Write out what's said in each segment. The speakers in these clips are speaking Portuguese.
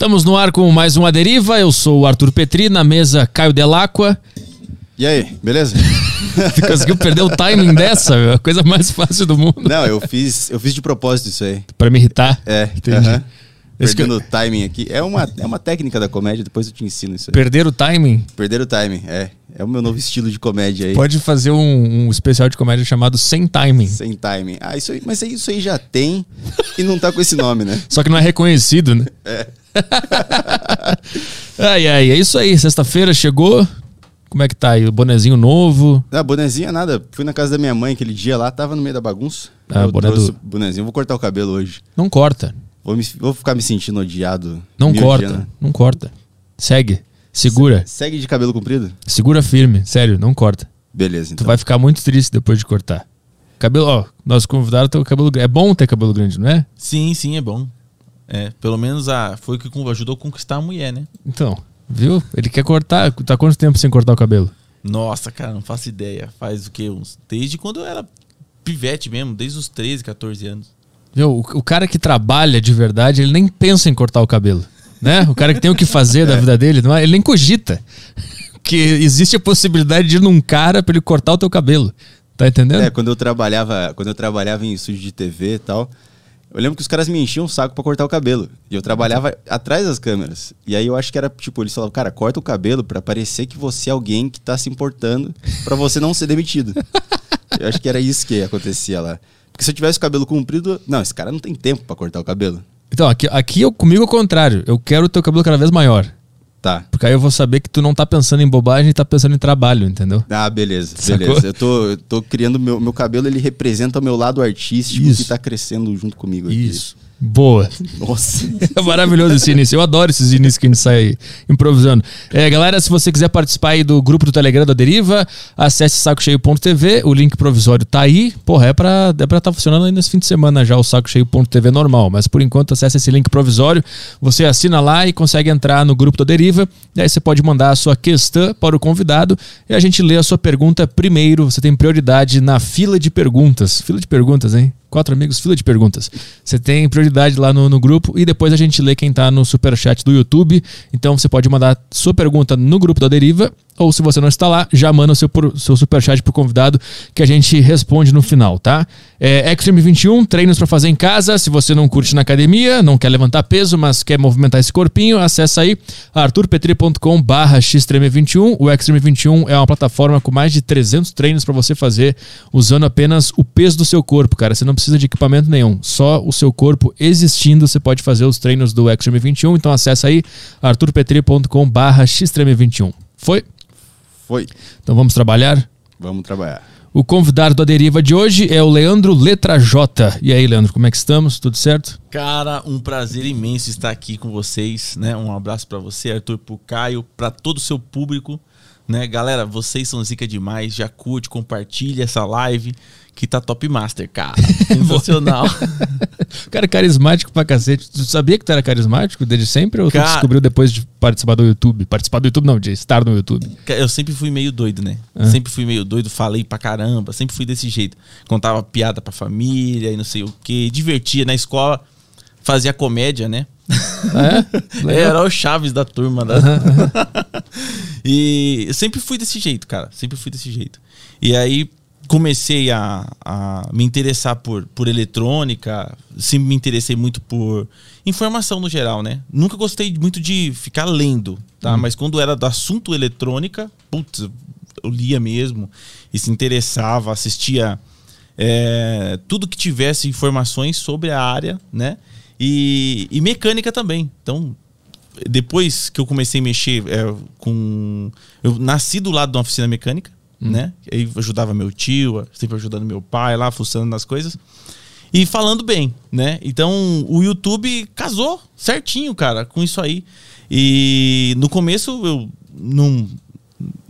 Estamos no ar com mais uma deriva. Eu sou o Arthur Petri, na mesa Caio Delacqua. E aí, beleza? Conseguiu perder o timing dessa? meu? A coisa mais fácil do mundo. Não, eu fiz, eu fiz de propósito isso aí. Pra me irritar. É, Entendi. Esse que- Perdendo o timing aqui. É uma, é uma técnica da comédia, depois eu te ensino isso aí. Perder o timing? Perder o timing, é. É o meu novo estilo de comédia aí. Pode fazer um, um especial de comédia chamado Sem Timing. Sem timing. Ah, isso aí, mas isso aí já tem e não tá com esse nome, né? Só que não é reconhecido, né? É. ai, ai, é isso aí. Sexta-feira chegou. Como é que tá aí? O bonezinho novo. Não, bonezinha nada. Fui na casa da minha mãe aquele dia lá, tava no meio da bagunça. Ah, eu boné do- bonezinho. Vou cortar o cabelo hoje. Não corta. Vou, me- vou ficar me sentindo odiado. Não corta. odiando. Não corta. Segue. Segura. Segue de cabelo comprido? Segura firme. Sério, não corta. Beleza, Tu então. vai ficar muito triste depois de cortar. Cabelo, ó, nosso convidado tem o cabelo grande. É bom ter cabelo grande, não é? Sim, sim, é bom. É, pelo menos a, foi o que ajudou a conquistar a mulher, né? Então, viu? Ele quer cortar. Tá quanto tempo sem cortar o cabelo? Nossa, cara, não faço ideia. Faz o quê? Uns, desde quando eu era pivete mesmo, desde os 13, 14 anos. Viu? O, o cara que trabalha de verdade, ele nem pensa em cortar o cabelo. Né? O cara que tem o que fazer da vida dele, não é? ele nem cogita. Que existe a possibilidade de ir num cara pra ele cortar o teu cabelo. Tá entendendo? É, quando eu trabalhava, quando eu trabalhava em estúdio de TV e tal, eu lembro que os caras me enchiam o saco pra cortar o cabelo. E eu trabalhava atrás das câmeras. E aí eu acho que era tipo, eles falavam, cara, corta o cabelo pra parecer que você é alguém que tá se importando pra você não ser demitido. eu acho que era isso que acontecia lá. Porque se eu tivesse o cabelo comprido, não, esse cara não tem tempo pra cortar o cabelo. Então, aqui, aqui eu, comigo é o contrário. Eu quero o teu cabelo cada vez maior. Tá. Porque aí eu vou saber que tu não tá pensando em bobagem e tá pensando em trabalho, entendeu? Ah, beleza, Sacou? beleza. Eu tô, eu tô criando meu, meu cabelo, ele representa o meu lado artístico Isso. que tá crescendo junto comigo aqui. Isso. Boa. Nossa. É maravilhoso esse início. Eu adoro esses inícios que a gente sai improvisando. É, galera, se você quiser participar aí do grupo do Telegram da Deriva, acesse sacocheio.tv. O link provisório tá aí. Porra, é pra estar tá funcionando aí nesse fim de semana já o sacocheio.tv normal. Mas por enquanto, acesse esse link provisório. Você assina lá e consegue entrar no grupo da Deriva. E aí você pode mandar a sua questão para o convidado e a gente lê a sua pergunta primeiro. Você tem prioridade na fila de perguntas. Fila de perguntas, hein? Quatro amigos, fila de perguntas. Você tem prioridade lá no, no grupo e depois a gente lê quem tá no superchat do YouTube. Então você pode mandar sua pergunta no grupo da Deriva. Ou se você não está lá, já manda o seu, seu superchat pro convidado que a gente responde no final, tá? É, Extreme 21, treinos para fazer em casa. Se você não curte na academia, não quer levantar peso, mas quer movimentar esse corpinho, acessa aí arturpetri.com barra xtreme21. O Extreme 21 é uma plataforma com mais de 300 treinos para você fazer usando apenas o peso do seu corpo, cara. Você não precisa de equipamento nenhum. Só o seu corpo existindo, você pode fazer os treinos do Extreme 21. Então acessa aí arturpetri.com barra xtreme21. Foi? Foi. Então vamos trabalhar? Vamos trabalhar. O convidado da deriva de hoje é o Leandro Letra J. E aí, Leandro, como é que estamos? Tudo certo? Cara, um prazer imenso estar aqui com vocês, né? Um abraço pra você, Arthur, pro Caio, pra todo o seu público, né? Galera, vocês são zica demais, já curte, compartilha essa live que tá top master, cara. Sensacional. Cara, carismático pra cacete. Tu sabia que tu era carismático desde sempre ou tu Cara- descobriu depois de participar do YouTube? Participar do YouTube não, de estar no YouTube. Eu sempre fui meio doido, né? É. Sempre fui meio doido, falei pra caramba, sempre fui desse jeito. Contava piada pra família e não sei o que, divertia na escola, fazia comédia, né? É? Legal. Era o Chaves da turma. Da... e eu sempre fui desse jeito, cara. Sempre fui desse jeito. E aí comecei a, a me interessar por, por eletrônica, sempre me interessei muito por informação no geral, né? Nunca gostei muito de ficar lendo, tá? Mas quando era do assunto eletrônica, putz, eu lia mesmo e se interessava, assistia é, tudo que tivesse informações sobre a área, né? E, e mecânica também. Então, depois que eu comecei a mexer é, com. Eu nasci do lado de uma oficina mecânica, né? Aí eu ajudava meu tio, sempre ajudando meu pai lá, fuçando nas coisas. E falando bem, né? Então o YouTube casou certinho, cara, com isso aí. E no começo eu não.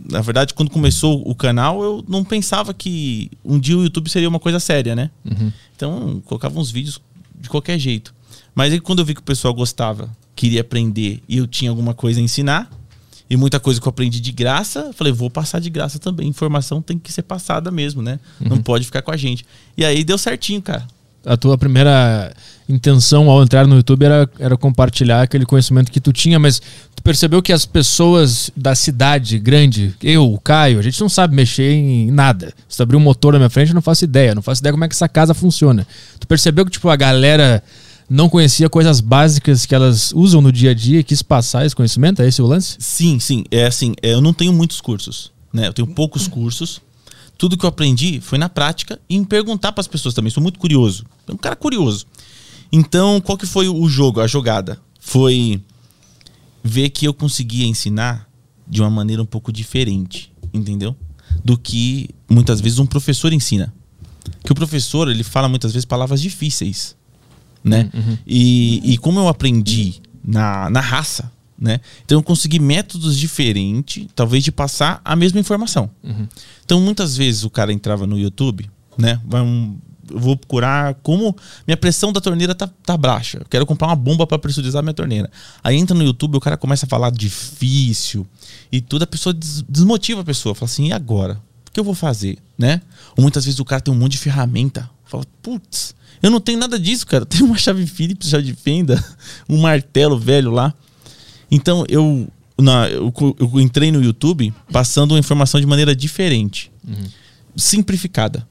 Na verdade, quando começou o canal, eu não pensava que um dia o YouTube seria uma coisa séria, né? Então, eu colocava uns vídeos de qualquer jeito. Mas aí quando eu vi que o pessoal gostava, queria aprender e eu tinha alguma coisa a ensinar, e muita coisa que eu aprendi de graça, falei, vou passar de graça também. Informação tem que ser passada mesmo, né? Não pode ficar com a gente. E aí deu certinho, cara. a tua primeira intenção ao entrar no YouTube era, era compartilhar aquele conhecimento que tu tinha, mas tu percebeu que as pessoas da cidade grande, eu, o Caio, a gente não sabe mexer em nada. Se tu abrir um motor na minha frente, eu não faço ideia, não faço ideia como é que essa casa funciona. Tu percebeu que tipo a galera não conhecia coisas básicas que elas usam no dia a dia e quis passar esse conhecimento? É esse o lance? Sim, sim. É assim, é, eu não tenho muitos cursos, né? Eu tenho poucos cursos. Tudo que eu aprendi foi na prática e em perguntar para as pessoas também. Sou muito curioso. Sou um cara curioso. Então, qual que foi o jogo, a jogada? Foi ver que eu conseguia ensinar de uma maneira um pouco diferente, entendeu? Do que muitas vezes um professor ensina. Que o professor, ele fala muitas vezes palavras difíceis, né? Uhum. E, e como eu aprendi na, na raça, né? Então eu consegui métodos diferentes, talvez de passar a mesma informação. Uhum. Então muitas vezes o cara entrava no YouTube, né? Vai um, eu vou procurar como minha pressão da torneira tá, tá baixa. Eu quero comprar uma bomba para pressurizar minha torneira. Aí entra no YouTube, o cara começa a falar difícil e toda a pessoa des desmotiva a pessoa. Fala assim, e agora? O que eu vou fazer, né? Ou muitas vezes o cara tem um monte de ferramenta. Fala, putz, eu não tenho nada disso, cara. Tem uma chave Phillips já de fenda, um martelo velho lá. Então eu, na, eu, eu entrei no YouTube passando a informação de maneira diferente, uhum. simplificada.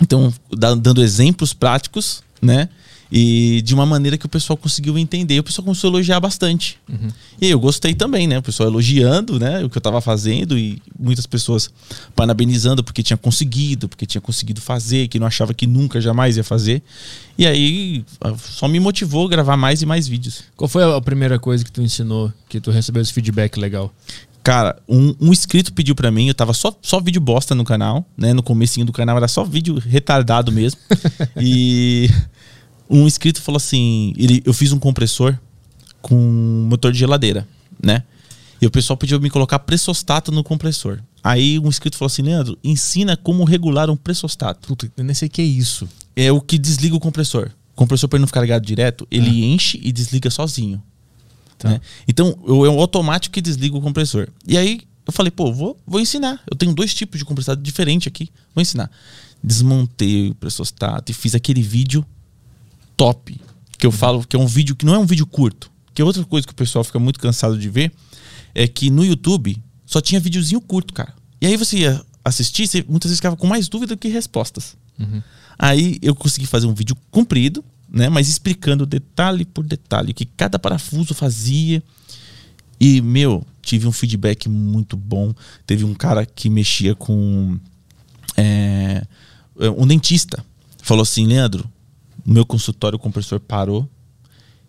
Então, dando exemplos práticos, né? E de uma maneira que o pessoal conseguiu entender. E o pessoal começou a elogiar bastante. Uhum. E eu gostei também, né? O pessoal elogiando, né? O que eu estava fazendo e muitas pessoas parabenizando porque tinha conseguido, porque tinha conseguido fazer, que não achava que nunca, jamais ia fazer. E aí só me motivou a gravar mais e mais vídeos. Qual foi a primeira coisa que tu ensinou, que tu recebeu esse feedback legal? Cara, um, um inscrito pediu para mim, eu tava só, só vídeo bosta no canal, né? No comecinho do canal era só vídeo retardado mesmo. e um inscrito falou assim: ele, eu fiz um compressor com motor de geladeira, né? E o pessoal pediu pra me colocar pressostato no compressor. Aí um inscrito falou assim: Leandro, ensina como regular um pressostasto. Puta, eu nem sei o que é isso. É o que desliga o compressor. O compressor, para não ficar ligado direto, ele ah. enche e desliga sozinho. Tá. Né? Então, eu, é um automático que desliga o compressor. E aí, eu falei, pô, vou, vou ensinar. Eu tenho dois tipos de compressor diferente aqui. Vou ensinar. Desmontei o pressostato e fiz aquele vídeo top. Que eu falo que é um vídeo que não é um vídeo curto. Que é outra coisa que o pessoal fica muito cansado de ver. É que no YouTube só tinha videozinho curto, cara. E aí você ia assistir, você muitas vezes ficava com mais dúvida que respostas. Uhum. Aí eu consegui fazer um vídeo comprido, né? Mas explicando detalhe por detalhe o que cada parafuso fazia. E, meu, tive um feedback muito bom. Teve um cara que mexia com. É, um dentista. Falou assim: Leandro, o meu consultório compressor parou.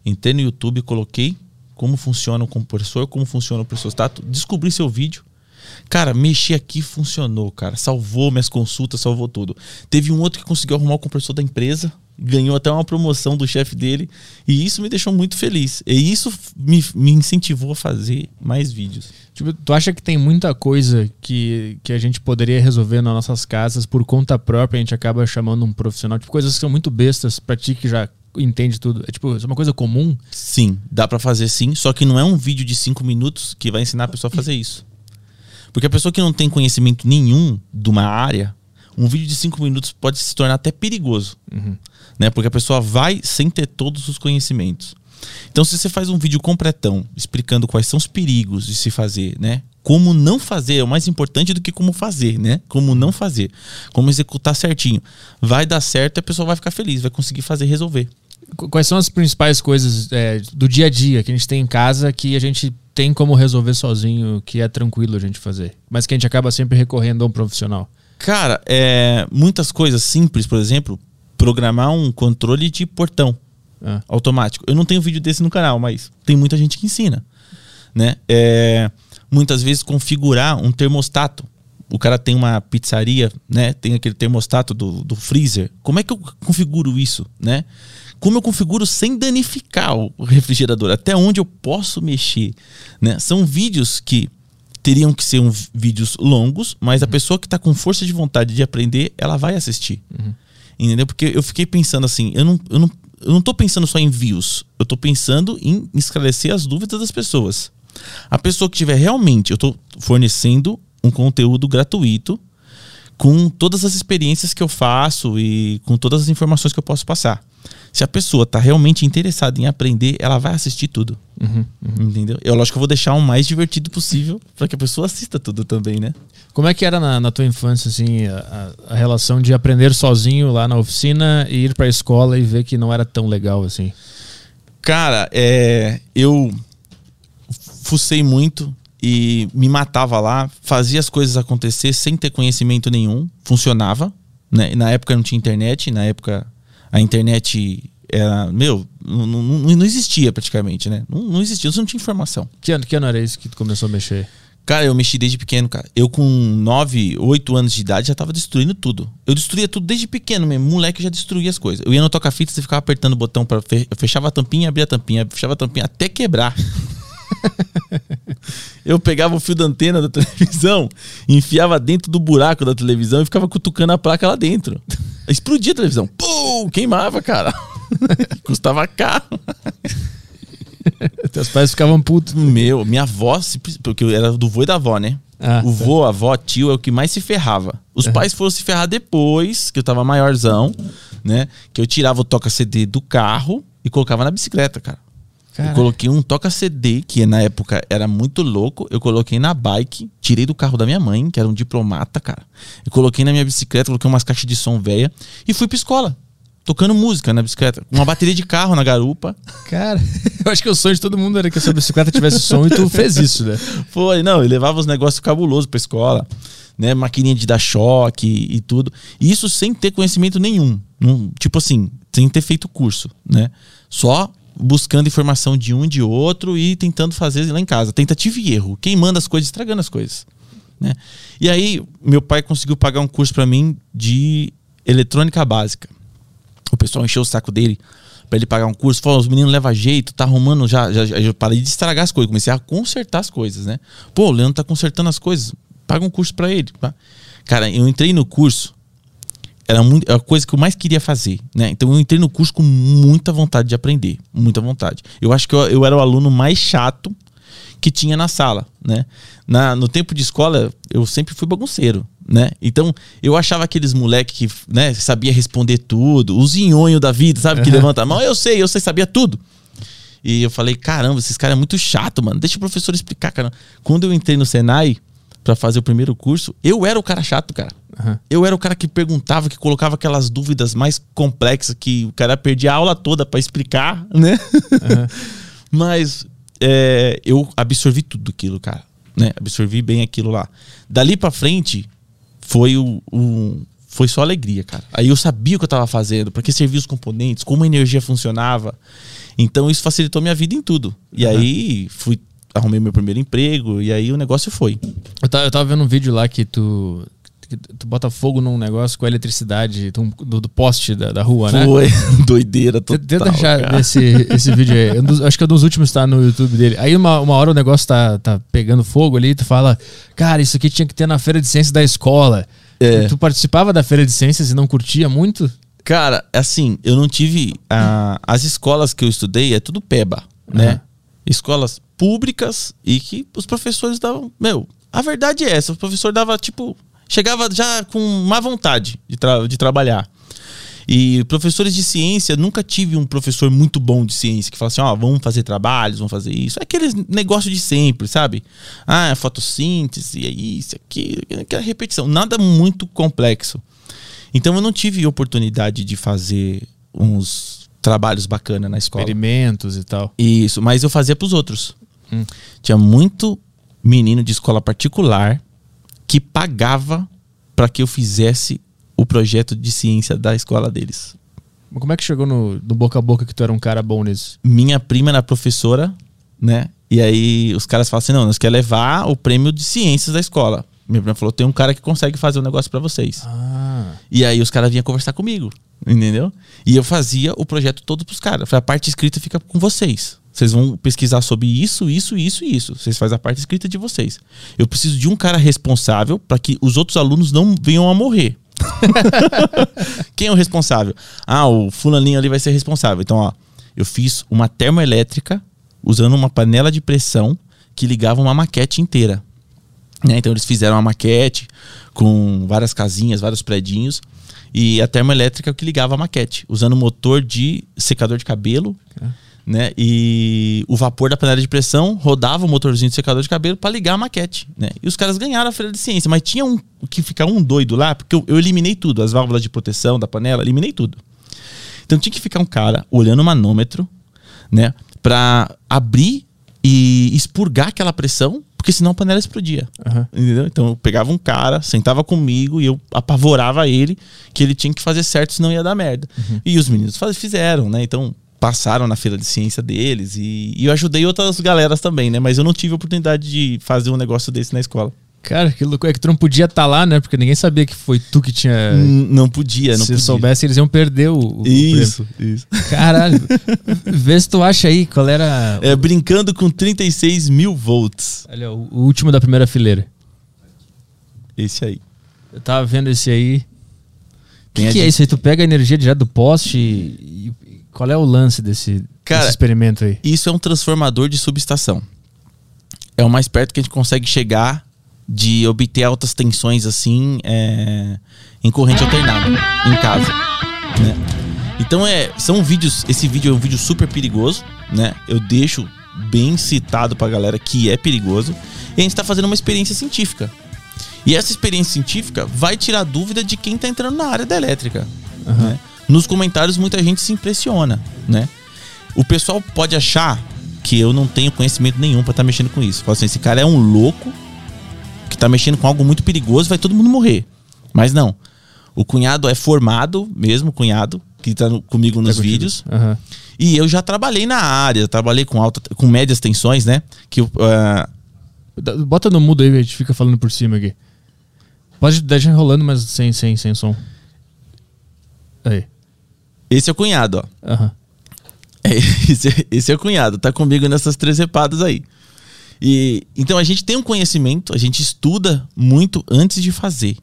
Entrei no YouTube, coloquei como funciona o compressor, como funciona o pressostato, descobri seu vídeo. Cara, mexi aqui funcionou, cara. Salvou minhas consultas, salvou tudo. Teve um outro que conseguiu arrumar o compressor da empresa ganhou até uma promoção do chefe dele. E isso me deixou muito feliz. E isso me, me incentivou a fazer mais vídeos. Tipo, tu acha que tem muita coisa que, que a gente poderia resolver nas nossas casas por conta própria, a gente acaba chamando um profissional? Tipo, coisas que são muito bestas pra ti que já entende tudo. É tipo, é uma coisa comum? Sim, dá para fazer sim, só que não é um vídeo de cinco minutos que vai ensinar a pessoa a fazer isso. Porque a pessoa que não tem conhecimento nenhum de uma área, um vídeo de cinco minutos pode se tornar até perigoso. Uhum né? Porque a pessoa vai sem ter todos os conhecimentos. Então, se você faz um vídeo completão explicando quais são os perigos de se fazer, né? Como não fazer é o mais importante do que como fazer, né? Como não fazer, como executar certinho. Vai dar certo e a pessoa vai ficar feliz, vai conseguir fazer resolver. Quais são as principais coisas é, do dia a dia que a gente tem em casa que a gente tem como resolver sozinho, que é tranquilo a gente fazer, mas que a gente acaba sempre recorrendo a um profissional? Cara, é, muitas coisas simples, por exemplo, programar um controle de portão é. automático. Eu não tenho vídeo desse no canal, mas tem muita gente que ensina. Né? É, muitas vezes configurar um termostato. O cara tem uma pizzaria, né? Tem aquele termostato do, do freezer. Como é que eu configuro isso, né? Como eu configuro sem danificar o refrigerador? Até onde eu posso mexer, né? São vídeos que teriam que ser um, vídeos longos, mas uhum. a pessoa que está com força de vontade de aprender, ela vai assistir. Uhum. Entendeu? Porque eu fiquei pensando assim, eu não, eu não, eu não tô pensando só em views, eu tô pensando em esclarecer as dúvidas das pessoas. A pessoa que tiver realmente, eu tô fornecendo um conteúdo gratuito com todas as experiências que eu faço e com todas as informações que eu posso passar. Se a pessoa está realmente interessada em aprender, ela vai assistir tudo. Uhum, uhum. Entendeu? Eu lógico que eu vou deixar o mais divertido possível para que a pessoa assista tudo também, né? Como é que era na, na tua infância, assim, a, a, relação de aprender sozinho lá na oficina e ir para a escola e ver que não era tão legal assim? Cara, é, eu fucei muito e me matava lá, fazia as coisas acontecer sem ter conhecimento nenhum, funcionava. Né? Na época não tinha internet, na época a internet era, meu, não, não, não existia praticamente, né? Não, não existia, você não tinha informação. Que ano, que ano era isso que tu começou a mexer? Cara, eu mexi desde pequeno, cara. Eu com 9, 8 anos de idade já tava destruindo tudo. Eu destruía tudo desde pequeno mesmo. Moleque já destruía as coisas. Eu ia no toca-fitas e ficava apertando o botão para fechava a tampinha, abria a tampinha, fechava a tampinha até quebrar. eu pegava o fio da antena da televisão, enfiava dentro do buraco da televisão e ficava cutucando a placa lá dentro. Explodia a televisão. Pum! Queimava, cara. Custava caro. Teus pais ficavam putos. Meu, minha avó, porque eu era do vô e da avó, né? Ah, o vô, a avó, tio é o que mais se ferrava. Os uhum. pais foram se ferrar depois, que eu tava maiorzão, né? Que eu tirava o toca-CD do carro e colocava na bicicleta, cara. Eu coloquei um toca-CD, que na época era muito louco. Eu coloquei na bike, tirei do carro da minha mãe, que era um diplomata, cara. Eu coloquei na minha bicicleta, coloquei umas caixas de som velha e fui pra escola. Tocando música na bicicleta. Uma bateria de carro na garupa. Cara, eu acho que o sonho de todo mundo era que a sua bicicleta tivesse som e tu fez isso, né? Foi, não, eu levava os negócios cabulosos pra escola, né? Maquininha de dar choque e, e tudo. E isso sem ter conhecimento nenhum. Num, tipo assim, sem ter feito curso, né? Só buscando informação de um de outro e tentando fazer lá em casa. Tentativa e erro. Quem manda as coisas, estragando as coisas. Né? E aí, meu pai conseguiu pagar um curso para mim de eletrônica básica. O pessoal encheu o saco dele para ele pagar um curso. Falou: os meninos levam jeito, tá arrumando. Já, já, já parei de estragar as coisas. Comecei a consertar as coisas, né? Pô, o Leandro tá consertando as coisas. Paga um curso para ele. Tá? Cara, eu entrei no curso era muito, a coisa que eu mais queria fazer, né? Então eu entrei no curso com muita vontade de aprender, muita vontade. Eu acho que eu, eu era o aluno mais chato que tinha na sala, né? Na, no tempo de escola, eu sempre fui bagunceiro, né? Então, eu achava aqueles moleque que, né, sabia responder tudo, o zinhonho da vida, sabe? Que uhum. levanta a mão, eu sei, eu sei, sabia tudo. E eu falei, caramba, esses caras é muito chato, mano. Deixa o professor explicar, cara. Quando eu entrei no Senai para fazer o primeiro curso, eu era o cara chato, cara. Uhum. Eu era o cara que perguntava, que colocava aquelas dúvidas mais complexas que o cara perdia a aula toda para explicar, né? Uhum. Mas é, eu absorvi tudo aquilo, cara. Né? Absorvi bem aquilo lá. Dali para frente foi o, o, foi só alegria, cara. Aí eu sabia o que eu tava fazendo, para que servia os componentes, como a energia funcionava. Então isso facilitou minha vida em tudo. E uhum. aí fui arrumei meu primeiro emprego e aí o negócio foi. Eu tava, eu tava vendo um vídeo lá que tu tu bota fogo num negócio com a eletricidade do, do poste da, da rua, né? Foi, doideira total. Tenta achar esse, esse vídeo aí. Acho que é um dos últimos tá no YouTube dele. Aí uma, uma hora o negócio tá, tá pegando fogo ali e tu fala, cara, isso aqui tinha que ter na feira de ciências da escola. É. Tu participava da feira de ciências e não curtia muito? Cara, assim, eu não tive. Uh, as escolas que eu estudei é tudo PEBA, né? Uhum. Escolas públicas e que os professores davam. Meu, a verdade é essa: o professor dava, tipo, chegava já com má vontade de, tra de trabalhar. E professores de ciência, nunca tive um professor muito bom de ciência que fala assim: ó, oh, vamos fazer trabalhos, vamos fazer isso. É aquele negócio de sempre, sabe? Ah, é fotossíntese, é isso, aquilo, aquela repetição. Nada muito complexo. Então eu não tive oportunidade de fazer uns trabalhos bacanas na escola. Experimentos e tal. Isso, mas eu fazia para os outros. Hum. Tinha muito menino de escola particular que pagava para que eu fizesse o projeto de ciência da escola deles. Mas como é que chegou no, no, boca a boca que tu era um cara bom nisso? Minha prima era professora, né? E aí os caras falam assim: não, nós quer levar o prêmio de ciências da escola. Minha prima falou: tem um cara que consegue fazer um negócio para vocês. Ah. E aí os caras vinham conversar comigo, entendeu? E eu fazia o projeto todo pros caras. A parte escrita fica com vocês. Vocês vão pesquisar sobre isso, isso, isso e isso. Vocês fazem a parte escrita de vocês. Eu preciso de um cara responsável para que os outros alunos não venham a morrer. Quem é o responsável? Ah, o fulaninho ali vai ser responsável. Então, ó, eu fiz uma termoelétrica usando uma panela de pressão que ligava uma maquete inteira. Né? Então eles fizeram uma maquete com várias casinhas, vários predinhos. E a termoelétrica é que ligava a maquete, usando motor de secador de cabelo. Né? E o vapor da panela de pressão rodava o motorzinho de secador de cabelo para ligar a maquete. Né? E os caras ganharam a feira de ciência, mas tinha um que ficar um doido lá, porque eu, eu eliminei tudo, as válvulas de proteção da panela, eliminei tudo. Então tinha que ficar um cara olhando o manômetro, né, para abrir e expurgar aquela pressão, porque senão a panela explodia. Aham. Entendeu? Então eu pegava um cara, sentava comigo e eu apavorava ele que ele tinha que fazer certo, senão ia dar merda. E os meninos faz- fizeram, né? Então passaram na feira de ciência deles e, e eu ajudei outras galeras também, né? Mas eu não tive a oportunidade de fazer um negócio desse na escola. Cara, que louco. É que tu não podia estar lá, né? Porque ninguém sabia que foi tu que tinha. N- não podia, não Se podia. soubesse, eles iam perder o. o Isso, isso. prêmio. Caralho. Vê se tu acha aí qual era. É, brincando com 36 mil volts. Olha, o, o último da primeira fileira. Esse aí. Eu tava vendo esse aí. O que, que é isso aí? Tu pega a energia direto do poste e, e qual é o lance desse, Cara, desse experimento aí? Isso é um transformador de subestação. É o mais perto que a gente consegue chegar de obter altas tensões assim é, em corrente alternada em casa. né? Então é, são vídeos. Esse vídeo é um vídeo super perigoso, né? Eu deixo bem citado pra galera que é perigoso. E a gente tá fazendo uma experiência científica. E essa experiência científica vai tirar dúvida de quem tá entrando na área da elétrica. né? Nos comentários muita gente se impressiona, né? O pessoal pode achar que eu não tenho conhecimento nenhum pra estar mexendo com isso. Fala assim, esse cara é um louco que tá mexendo com algo muito perigoso, vai todo mundo morrer. Mas não. O cunhado é formado mesmo, cunhado, que tá no- comigo nos contigo. vídeos. Aham. E eu já trabalhei na área, trabalhei com alta, com médias tensões, né? Que Dá- Bota no mudo aí, a gente fica falando por cima aqui. Pode deixar enrolando, mas sem, sem, sem som. Aí. Esse é o cunhado, ó. Aham. É, esse, é- esse é o cunhado, tá comigo nessas três repadas aí. E então a gente tem um conhecimento, a gente estuda muito antes de fazer.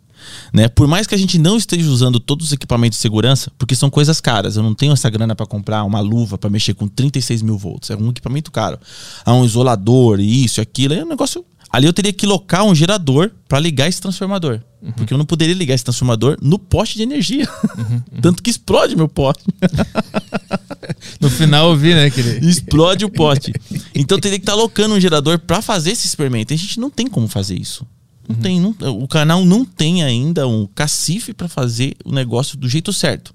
Né? Por mais que a gente não esteja usando todos os equipamentos de segurança, porque são coisas caras, eu não tenho essa grana para comprar uma luva para mexer com 36 mil volts, é um equipamento caro. Há um isolador, isso, aquilo, é um negócio. Ali eu teria que locar um gerador para ligar esse transformador, porque eu não poderia ligar esse transformador no poste de energia, tanto que explode meu poste. No final eu vi, né? Que ele... explode o pote. Então teria que estar alocando um gerador para fazer esse experimento. E a gente não tem como fazer isso. Não tem, não- o canal não tem ainda um cacife para fazer o negócio do jeito certo.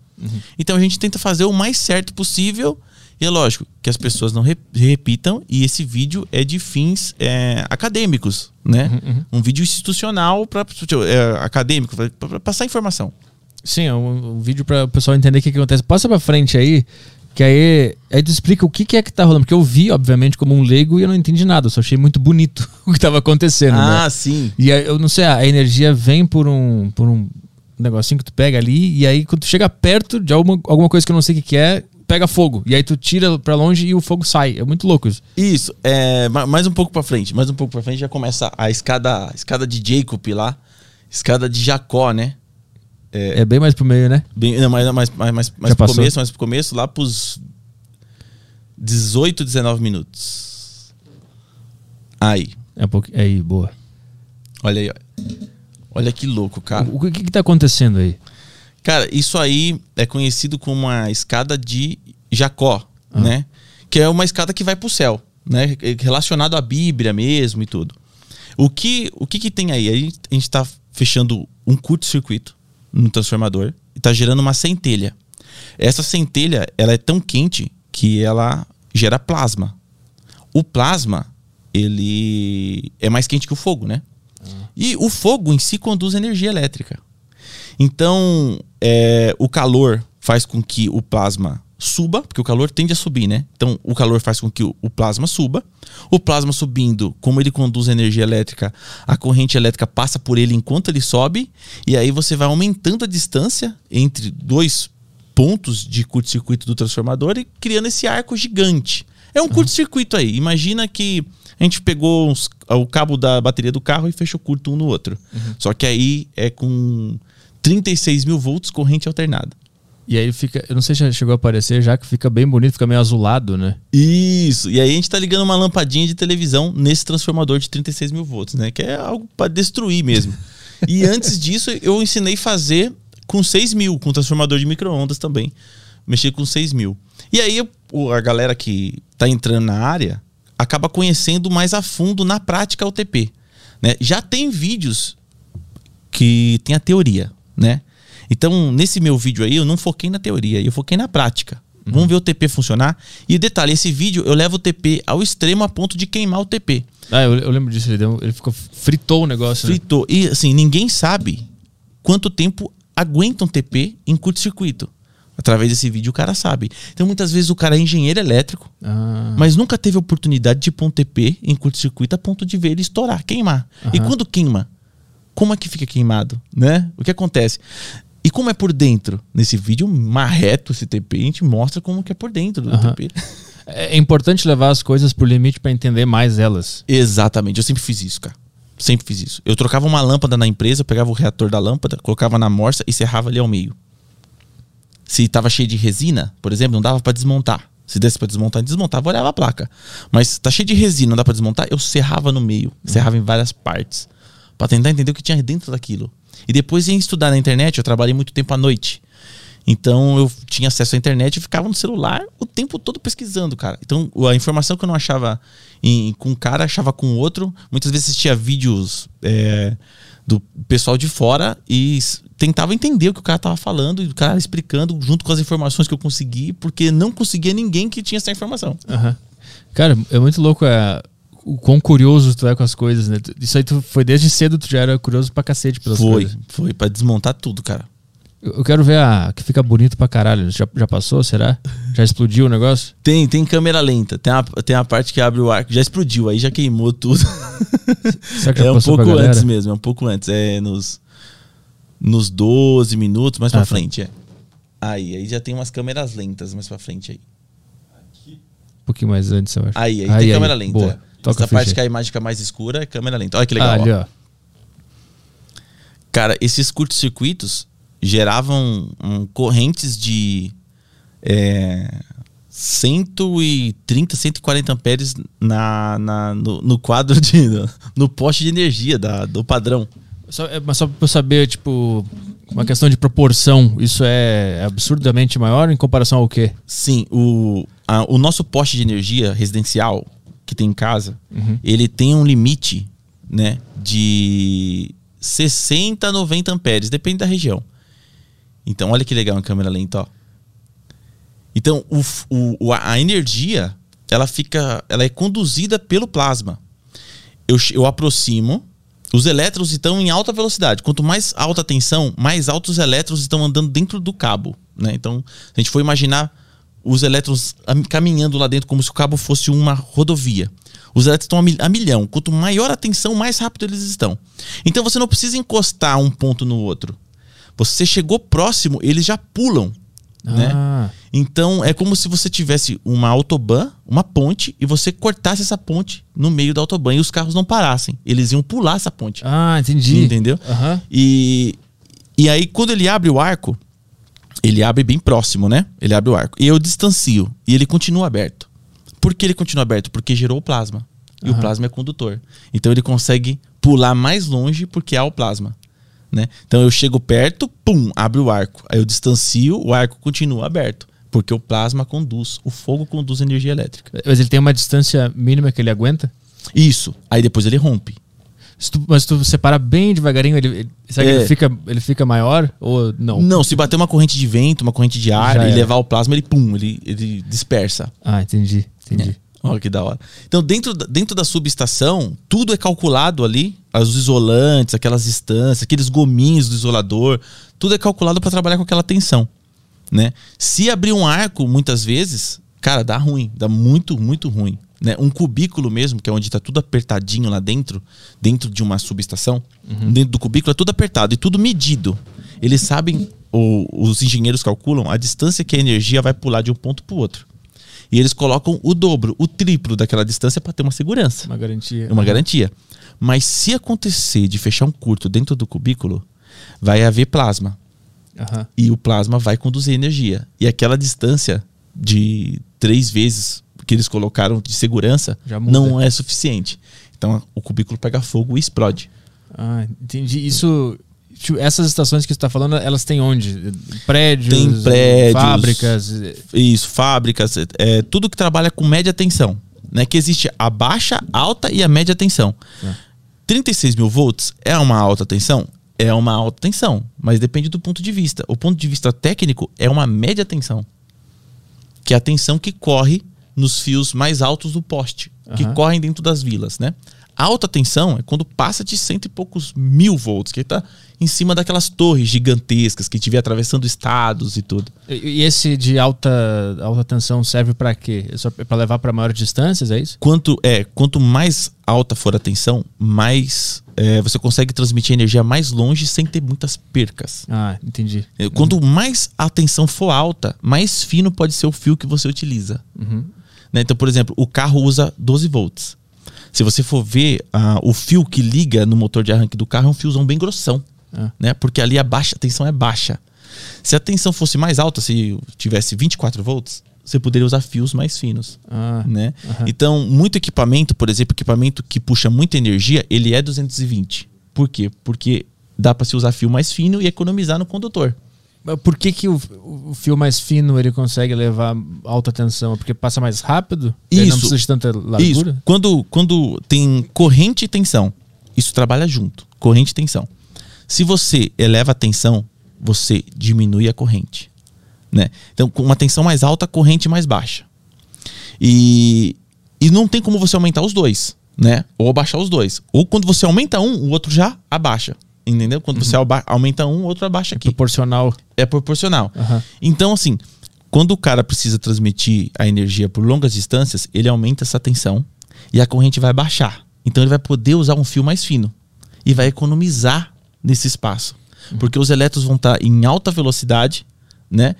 Então a gente tenta fazer o mais certo possível. E é lógico que as pessoas não re- repitam. E esse vídeo é de fins é, acadêmicos, né? Um vídeo institucional para acadêmico, para passar informação. Sim, é um, um vídeo para o pessoal entender o que, que acontece. Passa pra frente aí, que aí, aí tu explica o que, que é que tá rolando. Porque eu vi, obviamente, como um leigo e eu não entendi nada. Eu só achei muito bonito o que tava acontecendo. né? Ah, sim. E aí, eu não sei, a energia vem por um, por um negocinho que tu pega ali, e aí quando tu chega perto de alguma, alguma coisa que eu não sei o que, que é, pega fogo. E aí tu tira pra longe e o fogo sai. É muito louco isso. Isso, é, ma- mais um pouco pra frente, mais um pouco pra frente já começa a escada, a escada de Jacob lá, escada de Jacó, né? É, bem mais pro meio, né? Bem, não, mais, mais, mais, mais, mais pro começo, mais pro começo, lá pros 18, 19 minutos. Aí, É um pouco. Aí, boa. olha aí, ó. Olha que louco, cara. O, o que, que tá acontecendo aí? Cara, isso aí é conhecido como uma escada de Jacó, Ah. né? Que é uma escada que vai pro céu, né? Relacionado à Bíblia mesmo e tudo. O que o que, que tem aí? A gente, a gente tá fechando um curto-circuito no transformador e tá gerando uma centelha. Essa centelha, ela é tão quente que ela gera plasma. O plasma, ele é mais quente que o fogo, né? E o fogo em si conduz energia elétrica. Então, é, o calor faz com que o plasma suba, porque o calor tende a subir, né? Então, o calor faz com que o, o plasma suba. O plasma subindo, como ele conduz energia elétrica, a corrente elétrica passa por ele enquanto ele sobe, e aí você vai aumentando a distância entre dois pontos de curto-circuito do transformador e criando esse arco gigante. É um curto-circuito aí. Imagina que a gente pegou uns- o cabo da bateria do carro e fechou curto um no outro. Só que aí é com 36 mil volts corrente alternada. E aí fica, eu não sei se já chegou a aparecer, já que fica bem bonito, fica meio azulado, né? Isso. E aí a gente tá ligando uma lampadinha de televisão nesse transformador de 36 mil volts, né? Que é algo para destruir mesmo. e antes disso, eu ensinei a fazer com 6 mil, com transformador de micro-ondas também. Mexer com 6 mil. E aí a galera que tá entrando na área acaba conhecendo mais a fundo na prática o TP. Né? Já tem vídeos que tem a teoria, né? Então, nesse meu vídeo aí, eu não foquei na teoria, eu foquei na prática. Uhum. Vamos ver o TP funcionar. E detalhe, esse vídeo eu levo o TP ao extremo a ponto de queimar o TP. Ah, eu, eu lembro disso. Ele, deu, ele ficou, fritou o negócio. Né? Fritou. Né? E assim, ninguém sabe quanto tempo aguenta um TP em curto-circuito. Através desse vídeo o cara sabe. Então muitas vezes o cara é engenheiro elétrico, ah. mas nunca teve oportunidade de pôr um TP em curto-circuito a ponto de ver ele estourar, queimar. Uhum. E quando queima, como é que fica queimado, né? O que acontece? E como é por dentro? Nesse vídeo marreto esse TP, a gente mostra como que é por dentro do uhum. TP. É importante levar as coisas por limite para entender mais elas. Exatamente, eu sempre fiz isso, cara. Sempre fiz isso. Eu trocava uma lâmpada na empresa, pegava o reator da lâmpada, colocava na morsa e serrava ali ao meio. Se tava cheio de resina, por exemplo, não dava para desmontar. Se desse para desmontar, desmontava, olhava a placa. Mas tá cheio de resina, não dá para desmontar, eu serrava no meio, serrava em várias partes, para tentar entender o que tinha dentro daquilo. E depois ia estudar na internet, eu trabalhei muito tempo à noite. Então eu tinha acesso à internet e ficava no celular o tempo todo pesquisando, cara. Então a informação que eu não achava em, com um cara, achava com outro. Muitas vezes assistia vídeos é, do pessoal de fora e tentava entender o que o cara tava falando e o cara explicando junto com as informações que eu consegui, porque não conseguia ninguém que tinha essa informação. Uhum. Cara, é muito louco é, o quão curioso tu é com as coisas, né? Isso aí tu, foi desde cedo, tu já era curioso pra cacete pelas foi, coisas. Foi, foi, pra desmontar tudo, cara. Eu, eu quero ver a que fica bonito pra caralho. Já, já passou, será? Já explodiu o negócio? Tem, tem câmera lenta. Tem a, tem a parte que abre o arco. Já explodiu, aí já queimou tudo. Será que já é um pouco antes mesmo, é um pouco antes. É nos, nos 12 minutos, mais ah, pra tá. frente, é. Aí, aí já tem umas câmeras lentas mais pra frente aí. Um pouquinho mais antes, eu acho. Aí, aí, aí tem aí, câmera lenta. Boa. É. Toca Essa parte que a imagem fica mais escura é câmera lenta. Olha que legal. Ah, ali, ó. Cara, esses curtos-circuitos geravam um, correntes de é, 130, 140 amperes na, na, no, no quadro de. no poste de energia da, do padrão. Só, é, mas só pra eu saber, tipo, uma questão de proporção, isso é absurdamente maior em comparação ao quê? Sim, o, a, o nosso poste de energia residencial, que tem em casa, uhum. ele tem um limite, né, de 60 a 90 amperes, depende da região. Então, olha que legal a câmera lenta, ó. Então, o, o, a energia, ela fica, ela é conduzida pelo plasma. Eu, eu aproximo, os elétrons estão em alta velocidade. Quanto mais alta a tensão, mais altos elétrons estão andando dentro do cabo. Né? Então, se a gente for imaginar os elétrons caminhando lá dentro como se o cabo fosse uma rodovia. Os elétrons estão a milhão. Quanto maior a tensão, mais rápido eles estão. Então você não precisa encostar um ponto no outro. Você chegou próximo, eles já pulam. Né? Ah. Né? Então é como se você tivesse uma autobahn, uma ponte, e você cortasse essa ponte no meio da autobahn e os carros não parassem. Eles iam pular essa ponte. Ah, entendi. Entendeu? Uhum. E, e aí, quando ele abre o arco, ele abre bem próximo, né? Ele abre o arco. E eu distancio. E ele continua aberto. Por que ele continua aberto? Porque gerou o plasma. E uhum. o plasma é condutor. Então ele consegue pular mais longe porque há o plasma. Né? Então eu chego perto, pum, abre o arco. Aí eu distancio, o arco continua aberto. Porque o plasma conduz, o fogo conduz energia elétrica. Mas ele tem uma distância mínima que ele aguenta? Isso. Aí depois ele rompe. Tu, mas se tu separa bem devagarinho, ele, ele, é. ele, fica, ele fica maior ou não? Não, se bater uma corrente de vento, uma corrente de ar Já e é. levar o plasma, ele pum, ele, ele dispersa. Ah, entendi, entendi. É. Olha que da hora. Então, dentro, dentro da subestação, tudo é calculado ali. Os isolantes, aquelas distâncias, aqueles gominhos do isolador, tudo é calculado para trabalhar com aquela tensão. Né? Se abrir um arco, muitas vezes, cara, dá ruim, dá muito, muito ruim né, um cubículo mesmo, que é onde está tudo apertadinho lá dentro, dentro de uma subestação, uhum. dentro do cubículo é tudo apertado e tudo medido. Eles sabem, ou os engenheiros calculam a distância que a energia vai pular de um ponto para o outro. E eles colocam o dobro, o triplo daquela distância para ter uma segurança. Uma garantia. Uma uhum. garantia. Mas se acontecer de fechar um curto dentro do cubículo, vai haver plasma. Aham. e o plasma vai conduzir energia. E aquela distância de três vezes que eles colocaram de segurança não é suficiente. Então o cubículo pega fogo e explode. Ah, entendi. Isso. Essas estações que você está falando, elas têm onde? Prédios? Tem prédios. Fábricas? Isso, fábricas, é, tudo que trabalha com média tensão. Né? Que existe a baixa, alta e a média tensão. Tá. 36 mil volts é uma alta tensão? É uma alta tensão, mas depende do ponto de vista. O ponto de vista técnico é uma média tensão, que é a tensão que corre nos fios mais altos do poste, que Aham. correm dentro das vilas, né? Alta tensão é quando passa de cento e poucos mil volts, que está em cima daquelas torres gigantescas que estiver atravessando estados e tudo. E e esse de alta, alta tensão serve para quê? É só para levar para maiores distâncias, é isso? Quanto é quanto mais alta for a tensão, mais é, você consegue transmitir energia mais longe sem ter muitas percas. Ah, entendi. É, Quanto mais a tensão for alta, mais fino pode ser o fio que você utiliza. Uhum. Né? Então, por exemplo, o carro usa 12 volts. Se você for ver ah, o fio que liga no motor de arranque do carro, é um fiozão bem grossão. Ah. Né? Porque ali a, baixa, a tensão é baixa. Se a tensão fosse mais alta, se tivesse 24 volts, você poderia usar fios mais finos. Ah, Né? Então, muito equipamento, por exemplo, equipamento que puxa muita energia, ele é 220. Por quê? Porque dá para se usar fio mais fino e economizar no condutor. Por que, que o, o fio mais fino ele consegue levar alta tensão? Porque passa mais rápido? Ele não Isso. precisa de tanta largura? Isso. Quando, quando tem corrente e tensão, isso trabalha junto. Corrente e tensão. Se você eleva a tensão, você diminui a corrente. Né? Então, com uma tensão mais alta, corrente mais baixa. E, e não tem como você aumentar os dois, né? Ou abaixar os dois. Ou quando você aumenta um, o outro já abaixa. Entendeu? Quando você aba- aumenta um, o outro abaixa aqui. Proporcional. É proporcional. Aham. Então, assim, quando o cara precisa transmitir a energia por longas distâncias, ele aumenta essa tensão e a corrente vai baixar. Então, ele vai poder usar um fio mais fino e vai economizar nesse espaço. Porque os elétrons vão estar em alta velocidade, né?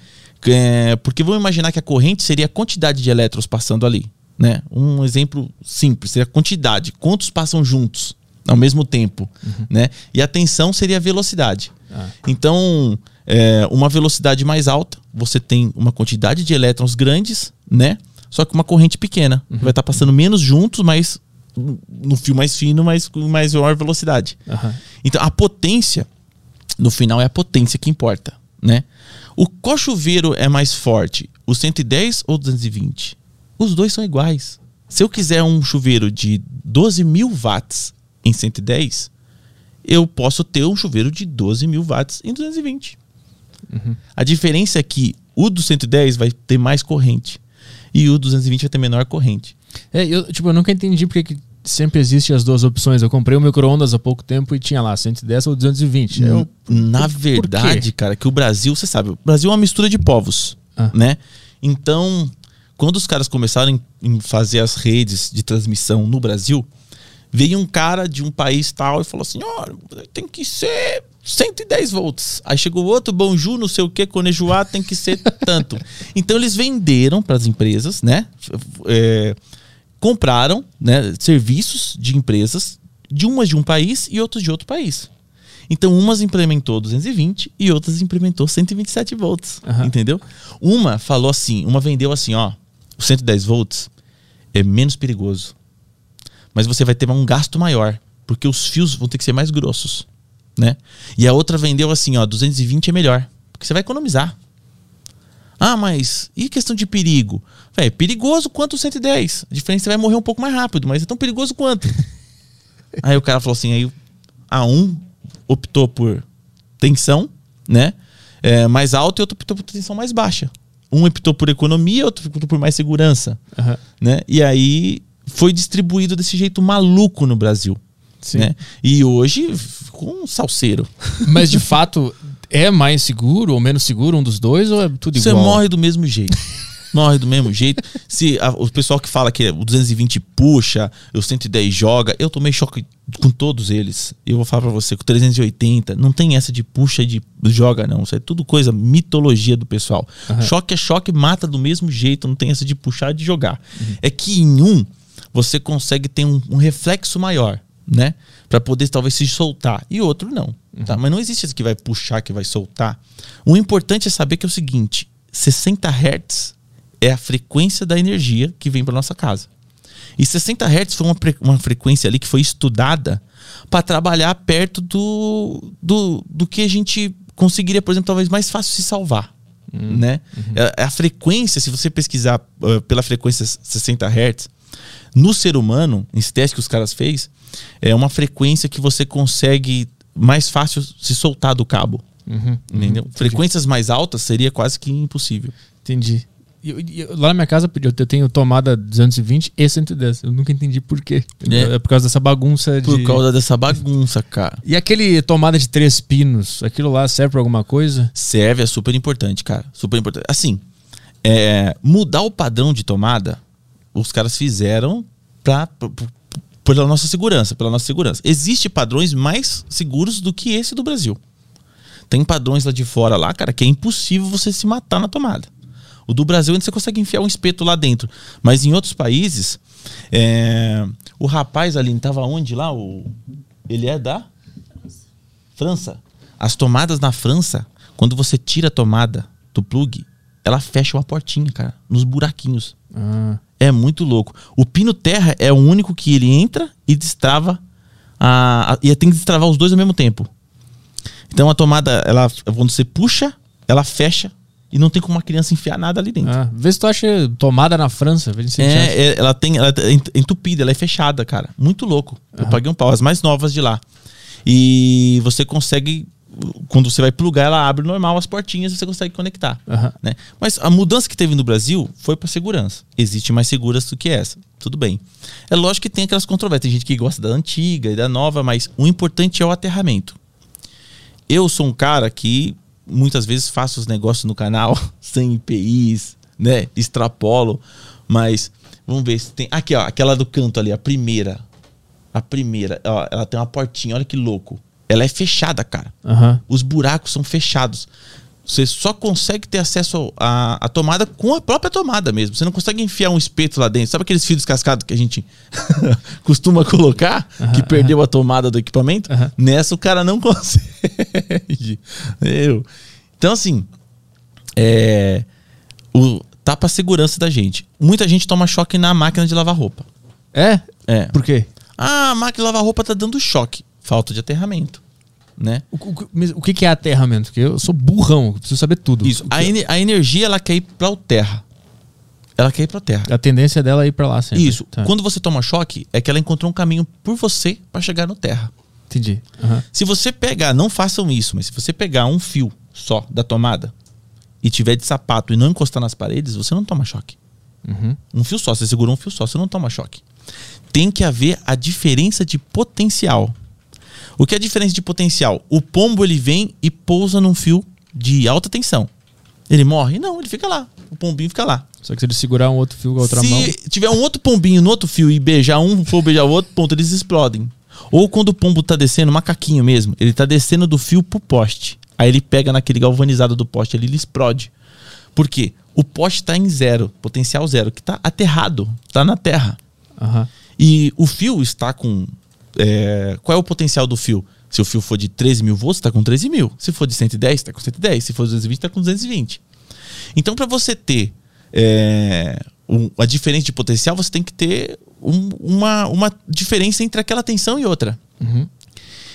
É, porque vamos imaginar que a corrente seria a quantidade de elétrons passando ali, né? Um exemplo simples seria a quantidade, quantos passam juntos ao mesmo tempo, né? E a tensão seria a velocidade. Ah. Então, é, uma velocidade mais alta, você tem uma quantidade de elétrons grandes, né? Só que uma corrente pequena. Vai estar passando menos juntos, mas no fio mais fino, mas com mais maior velocidade. Aham. Então, a potência, no final, é a potência que importa, né? O qual chuveiro é mais forte? O 110 ou o 220? Os dois são iguais. Se eu quiser um chuveiro de 12 mil watts em 110, eu posso ter um chuveiro de 12 mil watts em 220. A diferença é que o do 110 vai ter mais corrente e o 220 vai ter menor corrente. É, eu, tipo, eu nunca entendi porque que sempre existem as duas opções. Eu comprei um micro-ondas há pouco tempo e tinha lá 110 ou 220. Eu, Na verdade, cara, que o Brasil, você sabe, o Brasil é uma mistura de povos, Ah. né? Então, quando os caras começaram em, em fazer as redes de transmissão no Brasil, veio um cara de um país tal e falou assim: olha, tem que ser 110 volts. Aí chegou outro, Bonjour, não sei o que, Conejuá, tem que ser tanto. Então, eles venderam para as empresas, né? É, compraram né, serviços de empresas, de umas de um país e outras de outro país. Então, umas implementou 220 e outras implementou 127 volts. Aham. Entendeu? Uma falou assim, uma vendeu assim, ó, o 110 volts é menos perigoso. Mas você vai ter um gasto maior, porque os fios vão ter que ser mais grossos, né? E a outra vendeu assim, ó, 220 é melhor, porque você vai economizar. Ah, mas e questão de perigo? É perigoso quanto o 110. A diferença é que você vai morrer um pouco mais rápido, mas é tão perigoso quanto. aí o cara falou assim, aí a um optou por tensão, né? É, mais alta e outro optou por tensão mais baixa. Um optou por economia, outro optou por mais segurança, Aham. né? E aí foi distribuído desse jeito maluco no Brasil, Sim. né? E hoje ficou um salseiro. Mas de fato, é mais seguro ou menos seguro um dos dois ou é tudo Você igual? morre do mesmo jeito. morre do mesmo jeito. Se a- o pessoal que fala que o 220 puxa, o 110 joga, eu tomei choque com todos eles. Eu vou falar pra você, com o 380, não tem essa de puxa e de joga, não. Isso é tudo coisa, mitologia do pessoal. Choque é choque, mata do mesmo jeito, não tem essa de puxar e de jogar. É que em um, você consegue ter um, um reflexo maior, né? Pra poder talvez se soltar. E outro não. Tá? Mas não existe esse que vai puxar, que vai soltar. O importante é saber que é o seguinte: 60 Hz é a frequência da energia que vem para nossa casa. E 60 Hz foi uma, uma frequência ali que foi estudada para trabalhar perto do, do, do que a gente conseguiria, por exemplo, talvez mais fácil se salvar. Né? É- A, frequência, se você pesquisar uh, pela frequência 60 Hz, no ser humano, esse teste que os caras fez, é uma frequência que você consegue mais fácil se soltar do cabo. Uhum. Entendeu? Frequências mais altas seria quase que impossível. Entendi. Eu- eu- lá na minha casa eu eu tenho tomada 220 e 110. Eu nunca entendi por quê. É. É, por causa dessa bagunça de. Por causa dessa bagunça, cara. E aquele tomada de três pinos, aquilo lá serve pra alguma coisa? Serve, é super importante, cara. Super importante. Assim, é, mudar o padrão de tomada, os caras fizeram pra, p- p- pela nossa segurança, pela nossa segurança. Existem padrões mais seguros do que esse do Brasil. Tem padrões lá de fora lá, cara, que é impossível você se matar na tomada. O do Brasil ainda você consegue enfiar um espeto lá dentro. Mas em outros países, é, o rapaz ali tava onde lá? O, ele é da França. As tomadas na França, quando você tira a tomada do plug, ela fecha uma portinha, cara, nos buraquinhos. Ah, É muito louco. O pino terra é o único que ele entra e destrava a, a- e tem que destravar os dois ao mesmo tempo. Então a tomada, ela quando você puxa, ela fecha e não tem como uma criança enfiar nada ali dentro. ah. Vê se tu acha tomada na França. É, é, ela tem, ela é ent- entupida, ela é fechada, cara. Muito louco. Eu paguei um pau, as mais novas de lá. E você consegue, quando você vai plugar, ela abre normal as portinhas e você consegue conectar. Aham. Né? Mas a mudança que teve no Brasil foi para segurança. Existe mais seguras do que essa. Tudo bem. É lógico que tem aquelas controvérsias. Tem gente que gosta da antiga e da nova, mas o importante é o aterramento. Eu sou um cara que muitas vezes faço os negócios no canal sem IPIs, né? Extrapolo, mas vamos ver se tem. Aqui, ó, aquela do canto ali, a primeira. A primeira, ó, ela tem uma portinha, olha que louco. Ela é fechada, cara. Aham. Os buracos são fechados. Você só consegue ter acesso à, tomada com a própria tomada mesmo. Você não consegue enfiar um espeto lá dentro. Sabe aqueles fios cascados que a gente costuma colocar? que perdeu a tomada do equipamento? Nessa o cara não consegue. Eu. Então, assim, é, o, tá pra segurança da gente. Muita gente toma choque na máquina de lavar roupa. É? É. Por quê? Ah, a máquina de lavar roupa tá dando choque. Falta de aterramento. Né? O, o- o que que é aterramento? Porque eu sou burrão, preciso saber tudo. Isso. A, ener- a energia ela quer ir para o terra. Ela quer ir para terra. A tendência dela é ir pra lá sempre. Isso. Tá. Quando você toma choque, é que ela encontrou um caminho por você para chegar no terra. Entendi. Aham. Se você pegar, não façam isso, mas se você pegar um fio só da tomada e tiver de sapato e não encostar nas paredes, você não toma choque. Uhum. Um fio só, você segurou um fio só, você não toma choque. Tem que haver a diferença de potencial. O que é a diferença de potencial? O pombo ele vem e pousa num fio de alta tensão. Ele morre? Não, ele fica lá. O pombinho fica lá. Só que se ele segurar um outro fio com a outra Se mão. tiver um outro pombinho no outro fio e beijar um, for beijar o outro, ponto, eles explodem. Ou quando o pombo tá descendo, macaquinho mesmo, ele tá descendo do fio pro poste. Aí ele pega naquele galvanizado do poste ali, ele explode. Por quê? O poste tá em zero, potencial zero, que tá aterrado, tá na terra. Aham. E o fio está com. É, qual é o potencial do fio? Se o fio for de 13 mil volts, está com 13 mil. Se for de 110, está com 110. Se for de 220, está com 220. Então, para você ter é, um- a diferença de potencial, você tem que ter um- uma, uma diferença entre aquela tensão e outra. Uhum.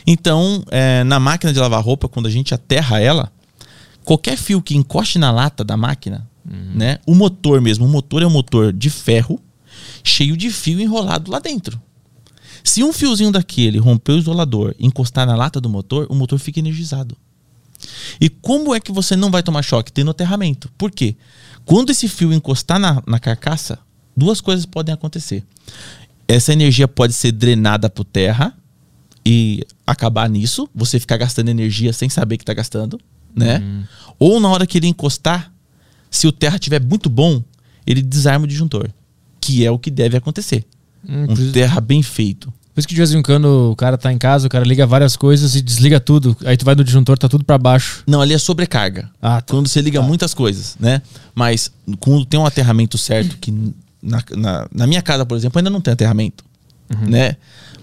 Então, é, na máquina de lavar roupa, quando a gente aterra ela, qualquer fio que encoste na lata da máquina, né? O motor mesmo, o motor é um motor de ferro cheio de fio enrolado lá dentro. Se um fiozinho daquele romper o isolador e encostar na lata do motor, o motor fica energizado. E como é que você não vai tomar choque? Tendo aterramento. Por quê? Quando esse fio encostar na, na carcaça, duas coisas podem acontecer. Essa energia pode ser drenada para terra e acabar nisso, você ficar gastando energia sem saber que está gastando, né? Ou na hora que ele encostar, se o terra estiver muito bom, ele desarma o disjuntor, que é o que deve acontecer. Hum, Um terra bem feito. Por isso que de vez em quando o cara tá em casa, o cara liga várias coisas e desliga tudo. Aí tu vai no disjuntor, tá tudo pra baixo. Não, ali é sobrecarga. Ah, tá. Quando você liga muitas coisas, né? Mas quando tem um aterramento certo, que na, na, na minha casa, por exemplo, ainda não tem aterramento. né?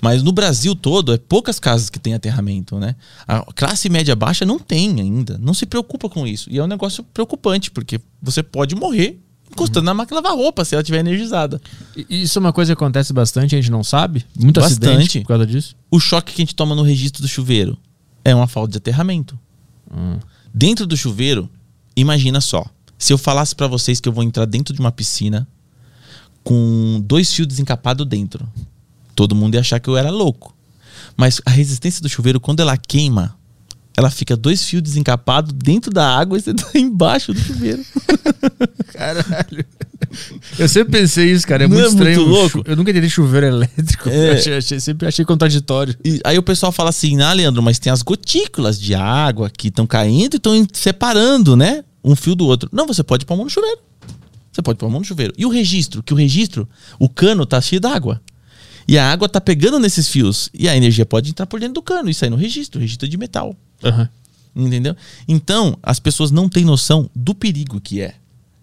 Mas no Brasil todo, é poucas casas que têm aterramento, né? A classe média baixa não tem ainda, não se preocupa com isso. E é um negócio preocupante, porque você pode morrer encostando na máquina de lavar roupa se ela estiver energizada. Isso é uma coisa que acontece bastante, a gente não sabe. Muito Bastante. acidente por causa disso. O choque que a gente toma no registro do chuveiro é uma falta de aterramento. Dentro do chuveiro, imagina só. Se eu falasse pra vocês que eu vou entrar dentro de uma piscina com dois fios desencapados dentro, todo mundo ia achar que eu era louco. Mas a resistência do chuveiro, quando ela queima, ela fica dois fios desencapados dentro da água e você tá embaixo do chuveiro. Caralho. Eu sempre pensei isso, cara. É Não muito é muito estranho. louco? Eu nunca entendi chuveiro elétrico. É. Eu achei- achei- sempre achei contraditório. E aí o pessoal fala assim, ah, Leandro, mas tem as gotículas de água que estão caindo e estão separando, né? Um fio do outro. Não, você pode pôr a mão no chuveiro. Você pode pôr a mão no chuveiro. E o registro? Que o registro, o cano tá cheio d'água. E a água tá pegando nesses fios. E a energia pode entrar por dentro do cano e sair no registro, registro de metal. Aham. Entendeu? Então, as pessoas não têm noção do perigo que é.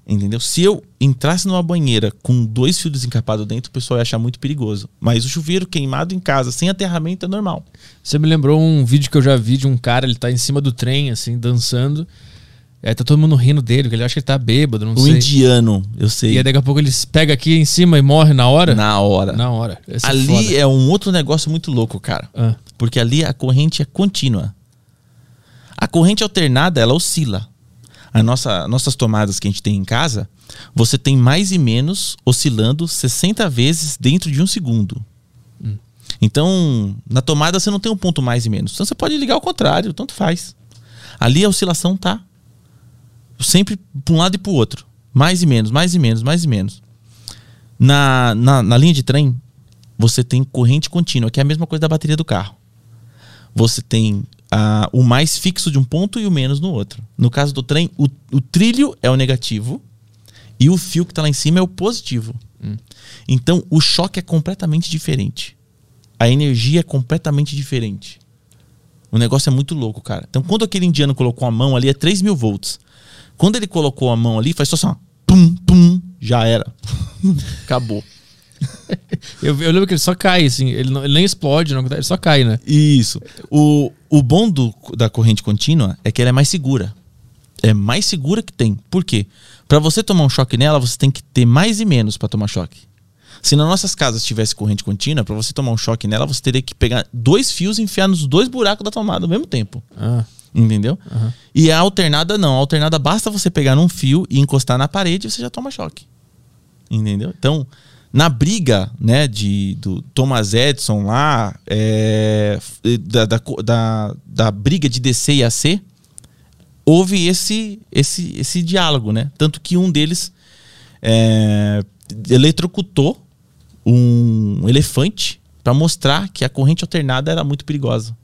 Entendeu? Se eu entrasse numa banheira com dois fios desencapados dentro, o pessoal ia achar muito perigoso. Mas o chuveiro queimado em casa, sem aterramento, é normal. Você me lembrou um vídeo que eu já vi de um cara, ele tá em cima do trem, assim, dançando. Aí tá todo mundo rindo dele, porque ele acha que ele tá bêbado, não O sei. indiano, eu sei. E aí daqui a pouco ele se pega aqui em cima e morre na hora? Na hora. Na hora. Esse é ali foda. é um outro negócio muito louco, cara. Ah. Porque ali a corrente é contínua. A corrente alternada, ela oscila. A nossa, nossas tomadas que a gente tem em casa, você tem mais e menos oscilando 60 vezes dentro de um segundo. Então, na tomada você não tem um ponto mais e menos. Então você pode ligar ao contrário, tanto faz. Ali a oscilação tá sempre para um lado e para o outro. Mais e menos, mais e menos, mais e menos. Na, na, na linha de trem, você tem corrente contínua, que é a mesma coisa da bateria do carro. Você tem ah, o mais fixo de um ponto e o menos no outro. No caso do trem, o, o trilho é o negativo e o fio que está lá em cima é o positivo. Então, o choque é completamente diferente. A energia é completamente diferente. O negócio é muito louco, cara. Então, quando aquele indiano colocou a mão ali, é 3 mil volts. Quando ele colocou a mão ali, faz só assim, ó, pum, pum, já era. Acabou. Eu, eu lembro que ele só cai, assim. Ele, não- ele nem explode, não, ele só cai, né? Isso. O, o bom do, da corrente contínua é que ela é mais segura. É mais segura que tem. Por quê? Para você tomar um choque nela, você tem que ter mais e menos para tomar choque. Se nas nossas casas tivesse corrente contínua, para você tomar um choque nela, você teria que pegar dois fios e enfiar nos dois buracos da tomada ao mesmo tempo. Ah. Entendeu? E a alternada não. A alternada basta você pegar num fio e encostar na parede e você já toma choque. Entendeu? Então, na briga, né, de, do Thomas Edison lá, é, da, da, da, da briga de DC e AC, houve esse, esse, esse diálogo, né? Tanto que um deles é, eletrocutou um elefante para mostrar que a corrente alternada era muito perigosa.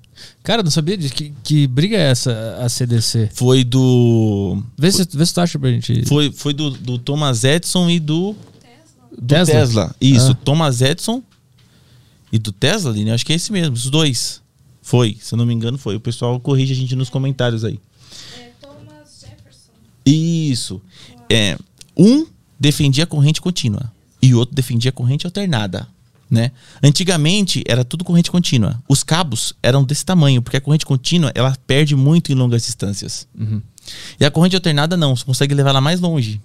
Cara, não sabia de que, que briga é essa, a CDC? Foi do. Vê se, vê se tu acha pra gente. Foi, foi do, do Thomas Edison e do, do Tesla? Tesla. Isso, Ah. Thomas Edison e do Tesla, Aline, acho que é esse mesmo, os dois. Foi, se eu não me engano, foi. O pessoal corrige a gente nos comentários aí. É Thomas Jefferson. Isso. É, um defendia a corrente contínua e o outro defendia a corrente alternada. Né? Antigamente era tudo corrente contínua. Os cabos eram desse tamanho, porque a corrente contínua ela perde muito em longas distâncias. E a corrente alternada não, você consegue levar ela mais longe.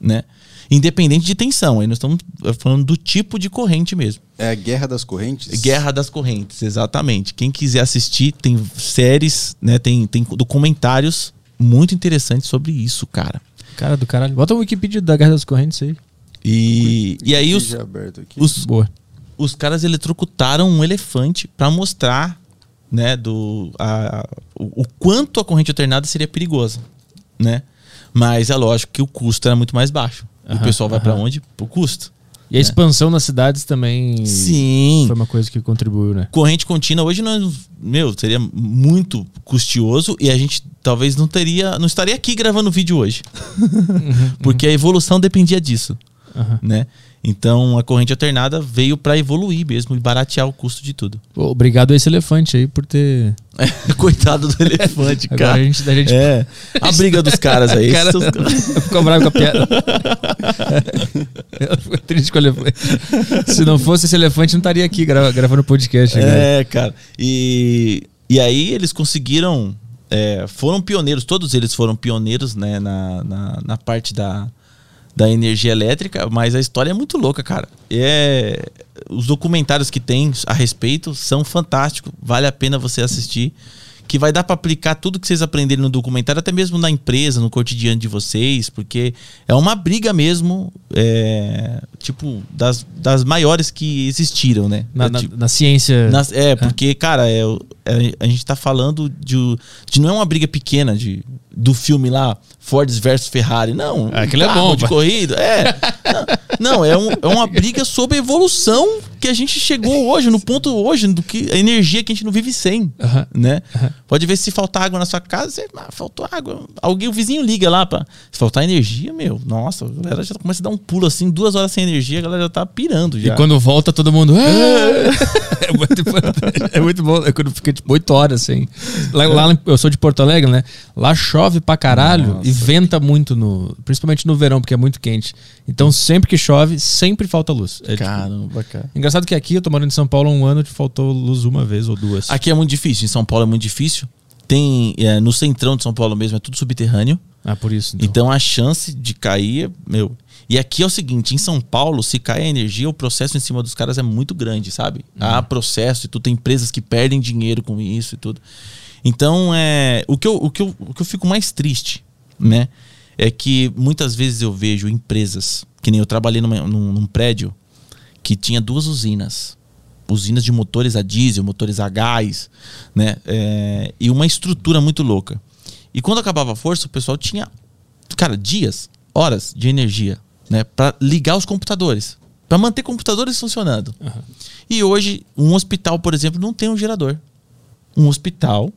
Né? Independente de tensão. Aí nós estamos falando do tipo de corrente mesmo. É a guerra das correntes? Guerra das Correntes, exatamente. Quem quiser assistir, tem séries, né? Tem, tem documentários muito interessantes sobre isso, cara. Cara do caralho. Bota o Wikipedia da Guerra das Correntes aí. E, e aí os, Vídeo aberto aqui. os, Boa. Os caras eletrocutaram um elefante para mostrar, né, do a, o, o quanto a corrente alternada seria perigosa, né? Mas é lógico que o custo era muito mais baixo. E o pessoal vai para aham. onde? Pro custo. E a expansão nas cidades também Sim. foi uma coisa que contribuiu, né? corrente contínua hoje não, meu, seria muito custoso e a gente talvez não teria, não estaria aqui gravando vídeo hoje. Porque a evolução dependia disso, Aham. né? Então a corrente alternada veio para evoluir mesmo e baratear o custo de tudo. Obrigado a esse elefante aí por ter. Coitado do elefante, Agora cara. a gente, a gente É, a briga dos caras aí. Cara, ficou bravo com a piada. Ficou triste com o elefante. Se não fosse esse elefante, não estaria aqui grava- gravando podcast. cara. É, cara. E, e aí eles conseguiram. é, foram pioneiros, todos eles foram pioneiros né, na, na, na parte da, da energia elétrica, mas a história é muito louca, cara. É, os documentários que tem a respeito são fantásticos, vale a pena você assistir. Que vai dar para aplicar tudo que vocês aprenderem no documentário, até mesmo na empresa, no cotidiano de vocês, porque é uma briga mesmo, é, tipo, das, das maiores que existiram, né? Na, É, na- tipo, na ciência. nas- é, porque, cara, é, é- a gente tá falando de, de não é uma briga pequena de, do filme lá, Ford versus Ferrari. Não. Ah, aquilo é carro bom, de corrida. É. Não, é, um- é uma briga sobre a evolução que a gente chegou hoje, no ponto hoje, do que a energia que a gente não vive sem. Aham. Né? Pode ver se faltar água na sua casa, você, ah, faltou água. Alguém, o vizinho liga lá pra. Se faltar energia, meu, nossa, a galera já começa a dar um pulo assim, duas horas sem energia, a galera já tá pirando já. E quando volta, todo mundo. "Ah!" É muito, é muito bom. É quando fica tipo 8 horas assim. Lá, lá eu sou de Porto Alegre, né? Lá chove pra caralho Nossa. e venta muito, no, principalmente no verão, porque é muito quente. Então sempre que chove, sempre falta luz. É, tipo, Caramba, cara. engraçado que aqui, eu tô morando em São Paulo há um ano, faltou luz uma vez ou duas. Aqui é muito difícil, em São Paulo é muito difícil. Tem é, no centrão de São Paulo mesmo, é tudo subterrâneo. Ah, por isso. Então. Então a chance de cair é, meu. E aqui é o seguinte, em São Paulo, se cai a energia, o processo em cima dos caras é muito grande, sabe? Há processo e tudo, tem empresas que perdem dinheiro com isso e tudo. Então, é, o, que eu, o, que eu, o que eu fico mais triste, né? É que muitas vezes eu vejo empresas, que nem eu trabalhei numa- num, num prédio que tinha duas usinas. Usinas de motores a diesel, motores a gás, né? É, e uma estrutura muito louca. E quando acabava a força, o pessoal tinha, cara, dias, horas de energia, né? Para ligar os computadores. Para manter computadores funcionando. E hoje, um hospital, por exemplo, não tem um gerador. Um hospital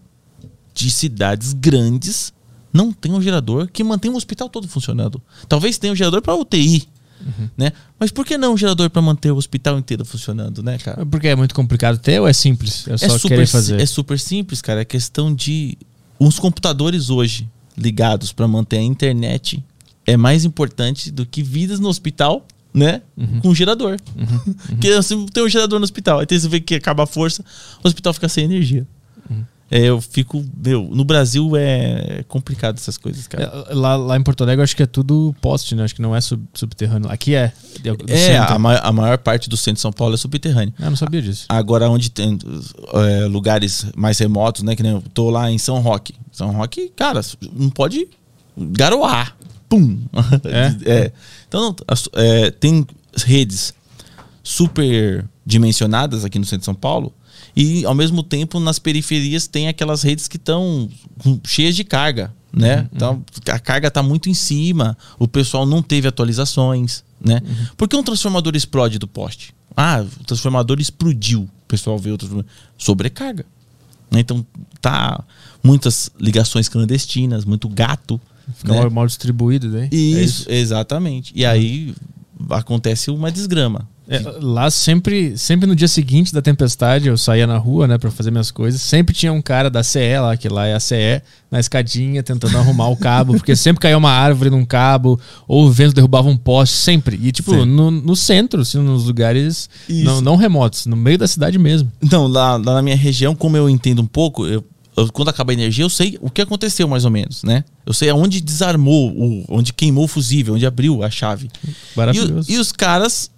de cidades grandes não tem um gerador que mantém o hospital todo funcionando. Talvez tenha um gerador para UTI, né? Mas por que não um gerador para manter o hospital inteiro funcionando, né, cara? Porque é muito complicado ter ou é simples? É só É super, querer fazer. é super simples, cara. É questão de os computadores hoje ligados para manter a internet é mais importante do que vidas no hospital, né? Com gerador. Porque assim, tem um gerador no hospital. Aí você vê que acaba a força, o hospital fica sem energia. É, eu fico. Meu, no Brasil é complicado essas coisas, cara. É, lá, lá em Porto Alegre, eu acho que é tudo poste, né? Acho que não é sub- subterrâneo. Aqui é. É, a, a maior parte do centro de São Paulo é subterrâneo. Ah, Eu não sabia disso. Agora, onde tem é, lugares mais remotos, né? Que nem eu tô lá em São Roque. São Roque, cara, não pode garoar. Pum! É? Então, não, as- é, tem redes super dimensionadas aqui no centro de São Paulo. E, ao mesmo tempo, nas periferias tem aquelas redes que estão cheias de carga, né? Então, a carga está muito em cima, o pessoal não teve atualizações, né? Por que um transformador explode do poste? Ah, o transformador explodiu. O pessoal vê o transformador. Sobrecarga. né? Então, tá muitas ligações clandestinas, muito gato. Fica né? mal, distribuído daí. É Isso, exatamente. E aí acontece uma desgrama. É, lá sempre, sempre no dia seguinte da tempestade, eu saía na rua, né, pra fazer minhas coisas. Sempre tinha um cara da CE lá, que lá é a CE, na escadinha, tentando arrumar o cabo, porque sempre caía uma árvore num cabo, ou o vento derrubava um poste, sempre. E, tipo, no, no centro, assim, nos lugares não, não remotos, no meio da cidade mesmo. Então, lá, lá na minha região, como eu entendo um pouco, eu, eu- quando acaba a energia, eu sei o que aconteceu mais ou menos, né? Eu sei aonde desarmou, o, onde queimou o fusível, onde abriu a chave. E, Maravilhoso. o- e os caras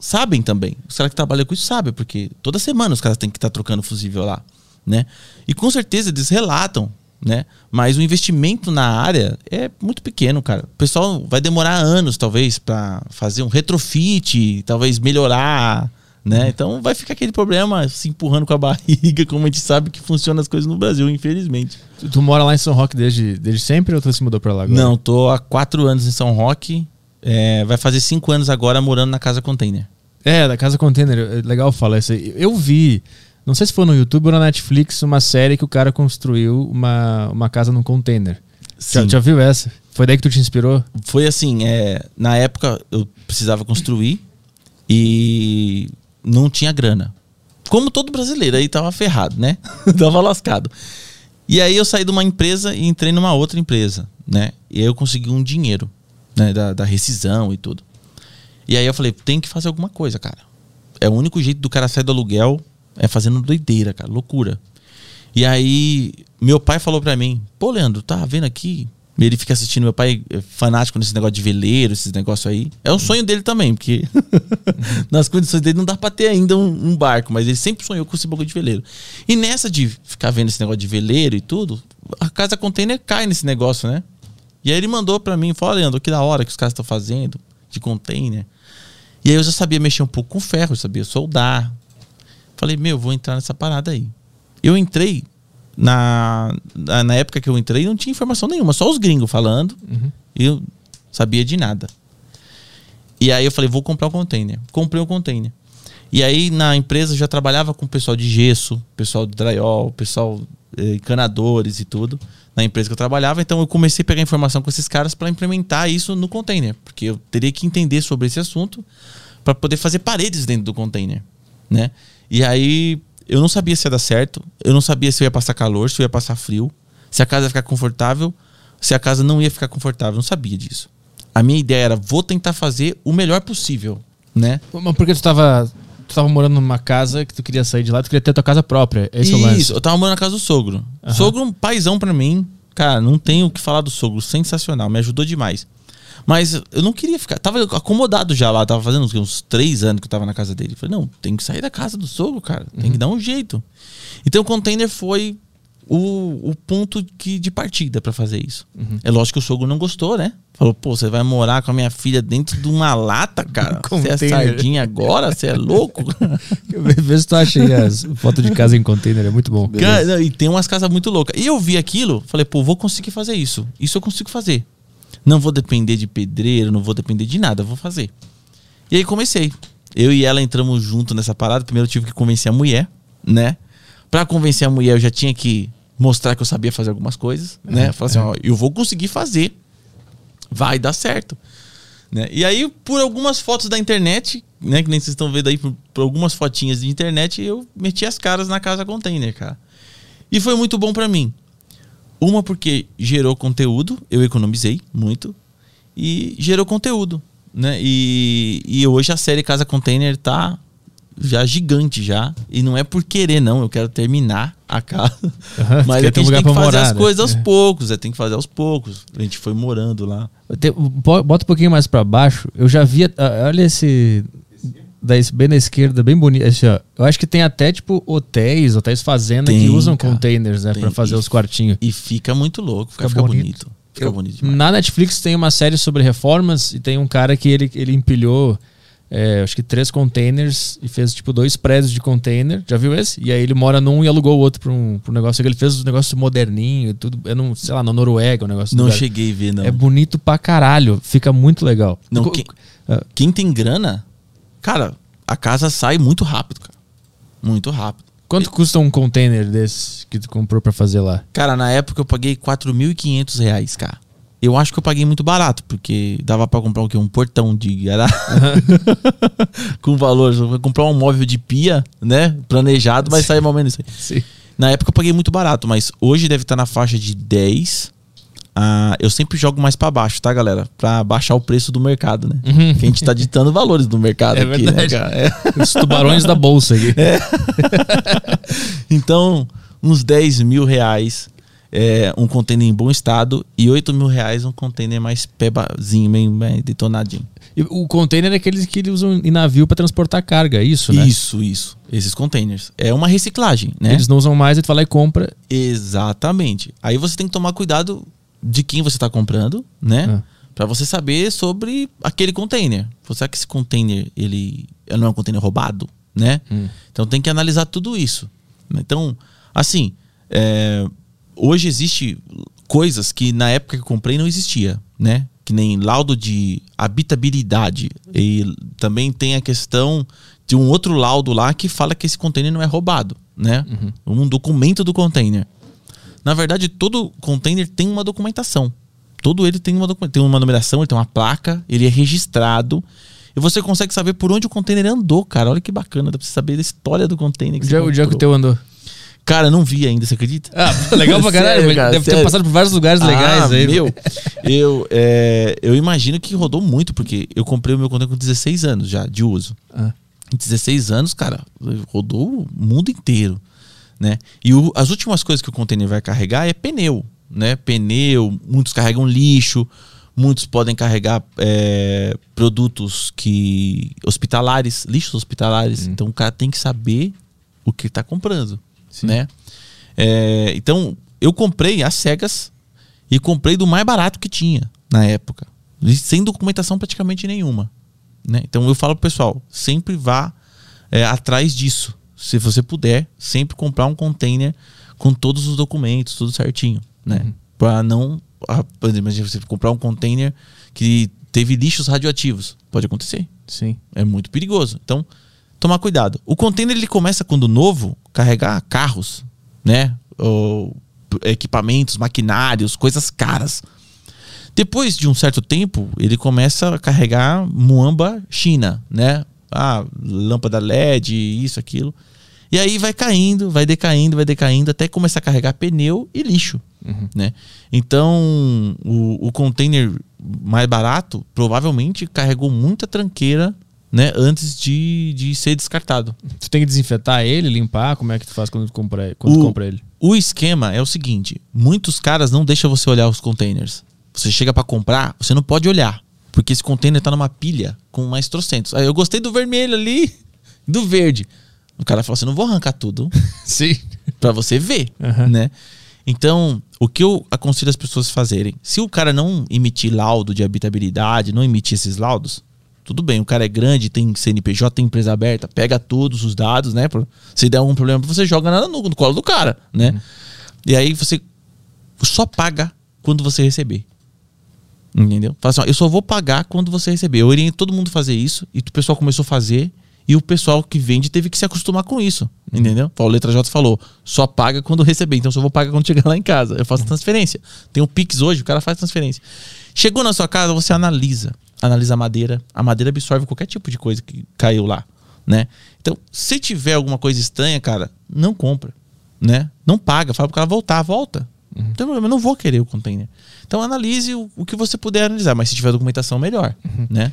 sabem também. Os caras que trabalham com isso sabem, porque toda semana os caras têm que estar trocando fusível lá, né? E com certeza eles relatam, né? Mas o investimento na área é muito pequeno, cara. O pessoal vai demorar anos, talvez, para fazer um retrofit, talvez melhorar, né? Então vai ficar aquele problema se empurrando com a barriga, como a gente sabe que funciona as coisas no Brasil, infelizmente. Tu, tu mora lá em São Roque desde, desde sempre ou tu se mudou pra lá agora? Não, tô há quatro anos em São Roque. É, vai fazer cinco anos agora morando na casa container. É, da Casa Container. É legal falar isso aí. Eu vi, não sei se foi no YouTube ou na Netflix, uma série que o cara construiu uma, uma casa num container. Já, Sim. já viu essa? Foi daí que tu te inspirou? Foi assim, é, na época eu precisava construir E não tinha grana. Como todo brasileiro, aí tava ferrado, né? tava lascado. E aí eu saí de uma empresa e entrei numa outra empresa, né? E aí eu consegui um dinheiro, né? Da, da rescisão e tudo. E aí eu falei, tem que fazer alguma coisa, cara. É o único jeito do cara sair do aluguel é fazendo doideira, cara, loucura. E aí meu pai falou pra mim, pô, Leandro, tá vendo aqui? Ele fica assistindo, meu pai é fanático nesse negócio de veleiro, esses negócios aí. É o sonho dele também, porque nas condições dele não dá pra ter ainda um, um barco, mas ele sempre sonhou com esse bagulho de veleiro. E nessa de ficar vendo esse negócio de veleiro e tudo, a casa container cai nesse negócio, né? E aí ele mandou pra mim, falou, Leandro, que da hora que os caras estão fazendo de container. E aí eu já sabia mexer um pouco com ferro, eu sabia soldar. Falei, meu, vou entrar nessa parada aí. Eu entrei, na, na, época que eu entrei, não tinha informação nenhuma, só os gringos falando. E eu sabia de nada. E aí eu falei, vou comprar um container. Comprei um container. E aí na empresa eu já trabalhava com o pessoal de gesso, pessoal de drywall, pessoal eh, encanadores e tudo, na empresa que eu trabalhava. Então eu comecei a pegar informação com esses caras para implementar isso no container, porque eu teria que entender sobre esse assunto para poder fazer paredes dentro do container, né? E aí eu não sabia se ia dar certo, eu não sabia se eu ia passar calor, se eu ia passar frio, se a casa ia ficar confortável, se a casa não ia ficar confortável, eu não sabia disso. A minha ideia era vou tentar fazer o melhor possível, né? Mas porque tu tava, tu tava morando numa casa que tu queria sair de lá, tu queria ter tua casa própria. Esse é o lance. Isso, eu tava morando na casa do sogro. Aham. Sogro, um paizão pra mim. Cara, não tenho o que falar do sogro. Sensacional, me ajudou demais. Mas eu não queria ficar. Tava acomodado já lá. Tava fazendo uns, uns três anos que eu tava na casa dele. Falei, não, tem que sair da casa do sogro, cara. Tem que dar um jeito. Então o container foi o, o ponto que, de partida pra fazer isso. É lógico que o sogro não gostou, né? Falou, pô, você vai morar com a minha filha dentro de uma lata, cara. Você é sardinha agora? Você é louco? Vê se tu acha aí as fotos de casa em container, é muito bom. Cara, e tem umas casas muito loucas. E eu vi aquilo, falei, pô, vou conseguir fazer isso. Isso eu consigo fazer. Não vou depender de pedreiro, não vou depender de nada, vou fazer. E aí comecei. Eu e ela entramos junto nessa parada. Primeiro eu tive que convencer a mulher, né? Pra convencer a mulher, eu já tinha que mostrar que eu sabia fazer algumas coisas, né? Falar assim, ó, eu vou conseguir fazer. Vai dar certo. Né? E aí, por algumas fotos da internet, né? Que nem vocês estão vendo aí, por, por algumas fotinhas de internet, eu meti as caras na casa container, cara. E foi muito bom pra mim. Uma porque gerou conteúdo, eu economizei muito. E gerou conteúdo, né? E, e hoje a série Casa Container tá já gigante já. E não é por querer, não. Eu quero terminar a casa. Aham, Mas é que a gente tem que fazer morar, as né? coisas aos É. poucos. É, tem que fazer aos poucos. A gente foi morando lá. Bo- Bota um pouquinho mais pra baixo. Eu já vi. ah, Olha esse. Da, esse- bem na esquerda, bem bonito. Esse, ó. Eu acho que tem até, tipo, hotéis, hotéis fazenda que Tem, usam cara. containers, né? Tem. Pra fazer E- os quartinhos. E fica muito louco. Fica, Fica fica bonito. bonito. Fica Eu- bonito demais. Na Netflix tem uma série sobre reformas e tem um cara que ele, ele empilhou, é, acho que três containers e fez tipo dois prédios de container. Já viu esse? E aí ele mora num e alugou o outro pra um, pra um negócio. Ele fez um negócio moderninho e tudo. É num, sei lá, na Noruega, um negócio. Não cheguei a ver, não. É bonito pra caralho. Fica muito legal. Não, quem- Ah, Quem tem grana, cara, a casa sai muito rápido, cara. Muito rápido. Quanto custa um container desse que tu comprou pra fazer lá? Cara, na época eu paguei 4.500 reais, cara. Eu acho que eu paguei muito barato, porque dava pra comprar o quê? Um portão de garagem. Com valor. Comprar um móvel de pia, né? Planejado, vai sair mais ou menos isso aí. Sim. Na época eu paguei muito barato, mas hoje deve estar na faixa de 10. Ah, eu sempre jogo mais pra baixo, tá, galera? Pra baixar o preço do mercado, né? Uhum. Que a gente tá ditando valores do mercado É aqui, né, verdade. cara? É. Os tubarões da bolsa aqui. Então, uns 10 mil reais é, um container em bom estado e 8 mil reais um container mais pebazinho, meio, meio detonadinho. E o container é aqueles que eles usam em navio pra transportar carga, é isso, né? Isso, isso. Esses containers. É uma reciclagem, né? Eles não usam mais, aí tu vai lá e compra. Exatamente. Aí você tem que tomar cuidado de quem você está comprando, né? Ah. Pra você saber sobre aquele container. Será que esse container ele, ele não é um container roubado, né? Hum. Então tem que analisar tudo isso. Então, assim, é, hoje existe coisas que na época que eu comprei não existia, né? Que nem laudo de habitabilidade. E também tem a questão de um outro laudo lá que fala que esse container não é roubado, né? Um documento do container. Na verdade, todo container tem uma documentação. Todo ele tem uma, tem uma numeração, ele tem uma placa, ele é registrado. E você consegue saber por onde o container andou, cara. Olha que bacana, dá pra você saber da história do container que O você dia, o dia que o teu andou. Cara, não vi ainda, você acredita? Ah, legal pra caralho. Sério, cara, Deve ter sério. passado por vários lugares legais Ah, aí. Meu, eu, é, eu imagino que rodou muito, porque eu comprei o meu container com 16 anos já de uso. Ah. Em 16 anos, cara, rodou o mundo inteiro, né? E o- as últimas coisas que o container vai carregar é pneu, né? Pneu, muitos carregam lixo, muitos podem carregar é, produtos que hospitalares, lixos hospitalares. Então o cara tem que saber o que está comprando, né? É, então eu comprei as cegas e comprei do mais barato que tinha na época, sem documentação praticamente nenhuma. Né? Então eu falo pro pessoal, sempre vá é, atrás disso. Se você puder, sempre comprar um container com todos os documentos, tudo certinho, né? Para não, ah, imagina você comprar um container que teve lixos radioativos, pode acontecer. Sim. É muito perigoso. Então, tomar cuidado. O container ele começa quando novo, carregar carros, né? Ou equipamentos, maquinários, coisas caras. Depois de um certo tempo, ele começa a carregar muamba China, né? Ah, lâmpada LED, isso, aquilo. E aí vai caindo, vai decaindo, vai decaindo, até começar a carregar pneu e lixo, né? Então, o, o container mais barato provavelmente carregou muita tranqueira, né? Antes de, de ser descartado. Tu tem que desinfetar ele, limpar. Como é que tu faz quando tu compra, quando tu O- compra ele? O esquema é o seguinte: muitos caras não deixam você olhar os containers. Você chega pra comprar, você não pode olhar. Porque esse container tá numa pilha com mais trocentos. Aí eu gostei do vermelho ali, do verde. O cara fala assim: não vou arrancar tudo Sim. pra você ver, Aham. né? Então, o que eu aconselho as pessoas fazerem? Se o cara não emitir laudo de habitabilidade, não emitir esses laudos, tudo bem, o cara é grande, tem CNPJ, tem empresa aberta, pega todos os dados, né? Se der algum problema, você joga na- no, no colo do cara, né? E aí você só paga quando você receber. Entendeu? Fala assim, ó, eu só vou pagar quando você receber. Eu oriento todo mundo a fazer isso e o pessoal começou a fazer e o pessoal que vende teve que se acostumar com isso. Entendeu? O Letra J falou, só paga quando receber. Então só vou pagar quando chegar lá em casa. Eu faço transferência. Tem o Pix hoje, o cara faz transferência. Chegou na sua casa, você analisa. Analisa a madeira. A madeira absorve qualquer tipo de coisa que caiu lá, né? Então, se tiver alguma coisa estranha, cara, não compra, né? Não paga. Fala pro cara voltar, volta. Não tem problema, eu não vou querer o container. Então analise o, o que você puder analisar, mas se tiver documentação, melhor, né?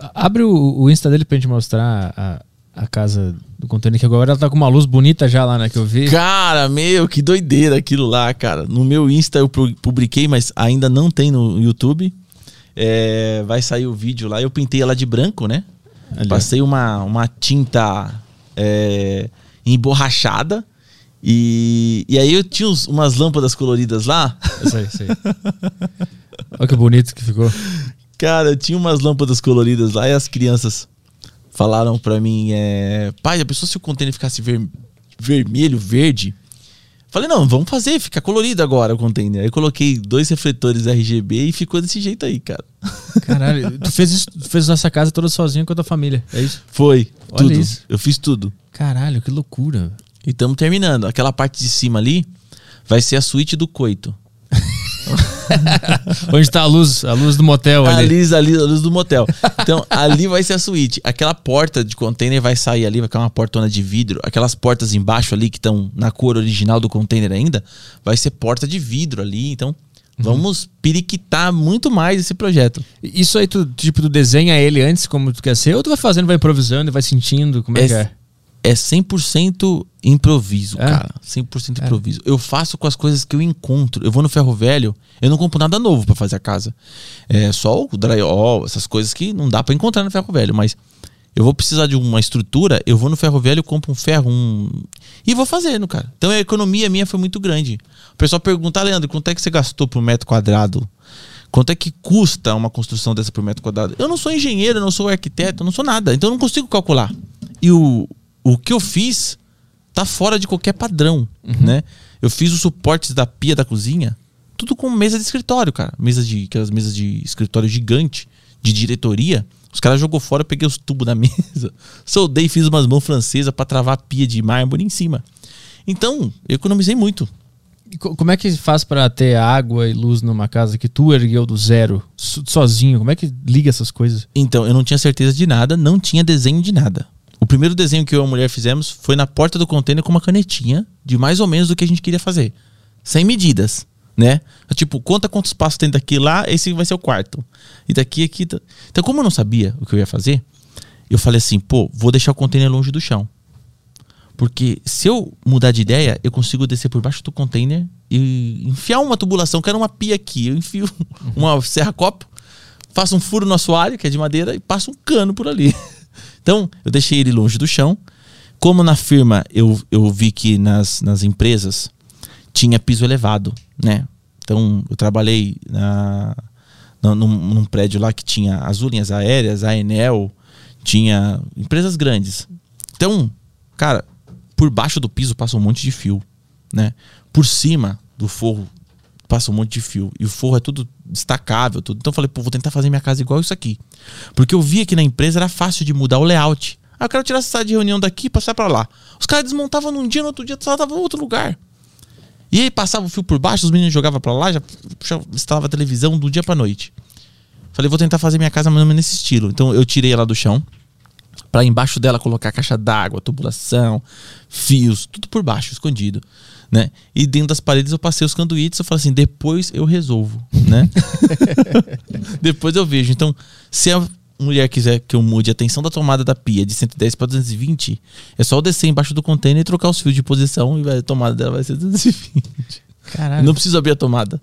A- Abre o, o Insta dele pra gente mostrar a, a casa do container, que agora ela tá com uma luz bonita já lá, né? Que eu vi. Cara, meu, que doideira aquilo lá, cara. No meu Insta eu pu- publiquei, mas ainda não tem no YouTube. É, vai sair o vídeo lá. Eu pintei ela de branco, né? Ali. Passei uma, uma tinta é, emborrachada. E, e aí eu tinha uns- umas lâmpadas coloridas lá. Isso aí, isso aí. Olha que bonito que ficou. Cara, eu tinha umas lâmpadas coloridas lá e as crianças falaram pra mim, é, pai, a pessoa se o container ficasse ver- vermelho, verde. Falei, não, vamos fazer, fica colorido agora o container. Aí eu coloquei dois refletores RGB e ficou desse jeito aí, cara. Caralho, tu fez isso, tu fez essa casa toda sozinho com a tua família, é isso? Foi, Olha tudo. isso. Eu fiz tudo. Caralho, que loucura. E estamos terminando. Aquela parte de cima ali vai ser a suíte do coito. Onde tá a luz, a luz do motel ali. Ali, ali, a luz do motel. Então, ali vai ser a suíte. Aquela porta de container vai sair ali, vai ficar uma portona de vidro. Aquelas portas embaixo ali que estão na cor original do container ainda, vai ser porta de vidro ali. Então, vamos periquitar muito mais esse projeto. Isso aí, tu, tipo, tu desenha ele antes como tu quer ser, ou tu vai fazendo, vai improvisando e vai sentindo como é, que é? É 100% improviso, É? cara. 100% improviso. Eu faço com as coisas que eu encontro. Eu vou no ferro velho, eu não compro nada novo pra fazer a casa. É só o drywall, essas coisas que não dá pra encontrar no ferro velho, mas eu vou precisar de uma estrutura, eu vou no ferro velho, compro um ferro, um e vou fazendo, cara. Então a economia minha foi muito grande. O pessoal pergunta, "Ah, Leandro, quanto é que você gastou por metro quadrado? Quanto é que custa uma construção dessa por metro quadrado? Eu não sou engenheiro, eu não sou arquiteto, eu não sou nada. Então eu não consigo calcular. E o, o que eu fiz tá fora de qualquer padrão, né? Eu fiz os suportes da pia da cozinha, tudo com mesa de escritório, cara. Mesa de aquelas mesas de escritório gigante, de diretoria. Os caras jogou fora, eu peguei os tubos da mesa, soldei, fiz umas mãos francesas pra travar a pia de mármore em cima. Então, eu economizei muito. E co- como é que faz pra ter água e luz numa casa que tu ergueu do zero, so- sozinho? Como é que liga essas coisas? Então, eu não tinha certeza de nada, não tinha desenho de nada. O primeiro desenho que eu e a mulher fizemos foi na porta do container com uma canetinha de mais ou menos do que a gente queria fazer. Sem medidas, né? Tipo, conta quanto espaço tem daqui lá, esse vai ser o quarto. E daqui, aqui. tá- Então, como eu não sabia o que eu ia fazer, eu falei assim, pô, vou deixar o container longe do chão. Porque se eu mudar de ideia, eu consigo descer por baixo do container e enfiar uma tubulação, que era uma pia aqui. Eu enfio uma serra-copo, faço um furo no assoalho, que é de madeira, e passo um cano por ali. Então, eu deixei ele longe do chão. Como na firma eu, eu vi que nas, nas empresas tinha piso elevado, né? Então, eu trabalhei na, na- num, num prédio lá que tinha as linhas aéreas, a Enel, tinha empresas grandes. Então, cara, por baixo do piso passa um monte de fio, né? Por cima do forro passa um monte de fio. E o forro é tudo destacável, tudo. Então eu falei, pô, vou tentar fazer minha casa igual isso aqui. Porque eu via que na empresa era fácil de mudar o layout. Ah, eu quero tirar essa sala de reunião daqui e passar pra lá. Os caras desmontavam num dia, no outro dia só tava em outro lugar. E aí passava o fio por baixo, os meninos jogavam pra lá, já, instalava a televisão do dia pra noite. Falei, vou tentar fazer minha casa mais ou menos nesse estilo. Então eu tirei ela do chão, Pra embaixo dela colocar caixa d'água, tubulação, fios, tudo por baixo, escondido, né? E dentro das paredes eu passei os canduítes, eu falei assim, depois eu resolvo, né? depois eu vejo. Então, se a mulher quiser que eu mude a tensão da tomada da pia de 110 para 220, é só eu descer embaixo do container e trocar os fios de posição e vai- a tomada dela vai ser 220. Caralho, Não preciso abrir a tomada.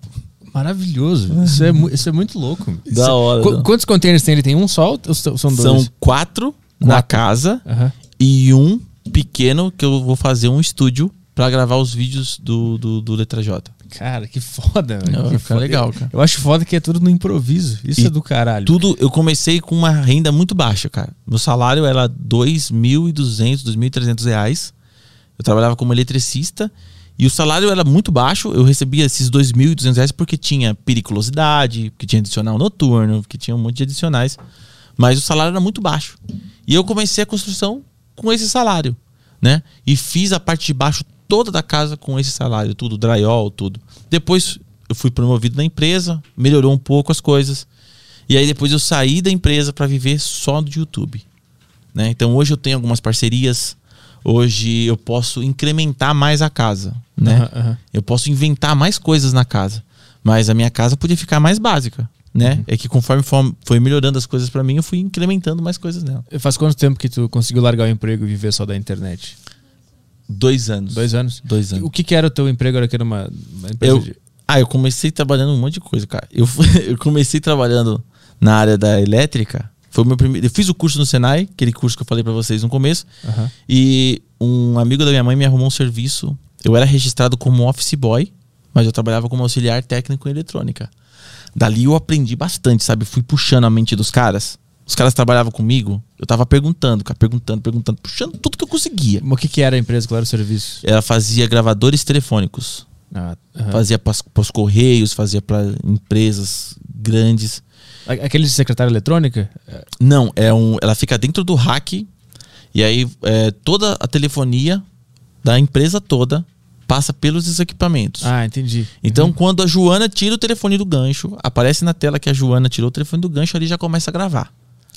maravilhoso. Isso é, isso é muito louco. Isso Da é- hora, Qu- quantos containers tem? Ele tem um só ou são são dois? São quatro na Quatro. casa Aham. e um pequeno que eu vou fazer um estúdio pra gravar os vídeos do, do, do Letra J. Cara, que foda, velho. Que fica legal, cara. Eu acho foda que é tudo no improviso. Isso E é do caralho. Tudo, eu comecei com uma renda muito baixa, cara. Meu salário era R$ 2.200, 2.300 reais. Eu trabalhava como eletricista e o salário era muito baixo. Eu recebia esses 2.200 reais porque tinha periculosidade, porque tinha adicional noturno, porque tinha um monte de adicionais. Mas o salário era muito baixo. E eu comecei a construção com esse salário, né? E fiz a parte de baixo toda da casa com esse salário, tudo, drywall, tudo. Depois eu fui promovido na empresa, melhorou um pouco as coisas. E aí depois eu saí da empresa para viver só do YouTube. Né? Então hoje eu tenho algumas parcerias. Hoje eu posso incrementar mais a casa. Né? Aham, aham. Eu posso inventar mais coisas na casa. Mas a minha casa podia ficar mais básica. Né? Uhum. É que conforme for- foi melhorando as coisas para mim, eu fui incrementando mais coisas nela. Faz quanto tempo que tu conseguiu largar o emprego e viver só da internet? Dois anos. Dois anos? Dois anos. O que, que era o teu emprego? Era que era uma, uma empresa Eu, de... ah, eu comecei trabalhando um monte de coisa, cara. Eu, eu comecei trabalhando na área da elétrica. Foi o meu primeiro. Eu fiz o curso no Senai, aquele curso que eu falei pra vocês no começo. E um amigo da minha mãe me arrumou um serviço. Eu era registrado como office boy, mas eu trabalhava como auxiliar técnico em eletrônica. Dali eu aprendi bastante, sabe? Fui puxando a mente dos caras. Os caras trabalhavam comigo, eu tava perguntando, cara, perguntando, perguntando, puxando tudo que eu conseguia. O que, que era a empresa? Qual era o serviço? Ela fazia gravadores telefônicos. Ah, aham. Fazia para os correios, fazia para empresas grandes. Aquele de secretária eletrônica? Não, é um, ela fica dentro do rack e aí é, toda a telefonia da empresa toda passa pelos equipamentos. Ah, entendi. Então, quando a Joana tira o telefone do gancho, aparece na tela que a Joana tirou o telefone do gancho, ali já começa a gravar.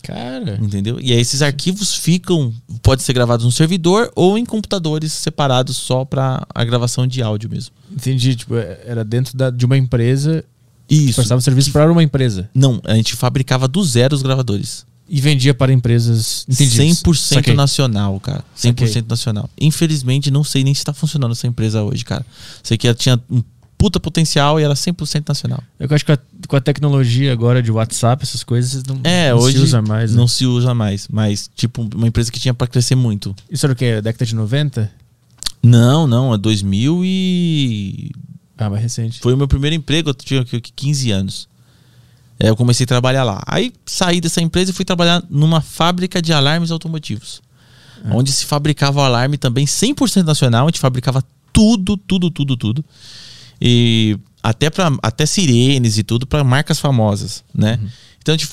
Cara, Entendeu? E aí esses arquivos ficam, pode ser gravados no servidor ou em computadores separados só para a gravação de áudio mesmo. entendi. Tipo, é- era dentro da- de uma empresa Isso. prestava serviço para uma empresa. Não, a gente fabricava do zero os gravadores. E vendia para empresas. Entendi. 100% Saquei. nacional, cara. 100% nacional. Infelizmente, não sei nem se tá funcionando essa empresa hoje, cara. Sei que ela tinha um puta potencial e era 100% nacional. Eu acho que a- com a tecnologia agora de WhatsApp, essas coisas não, É, não hoje se usa mais. né? não se usa mais. Mas, tipo, uma empresa que tinha pra crescer muito. Isso era o quê? Década de 90? Não, não, é 2000 e... Ah, mais recente. Foi o meu primeiro emprego, eu tinha aqui 15 anos. É, eu comecei a trabalhar lá. Aí saí dessa empresa e fui trabalhar numa fábrica de alarmes automotivos. Onde se fabricava o alarme também 100% nacional, a gente fabricava tudo, tudo, tudo, tudo. E até para até sirenes e tudo para marcas famosas, né? Então a gente-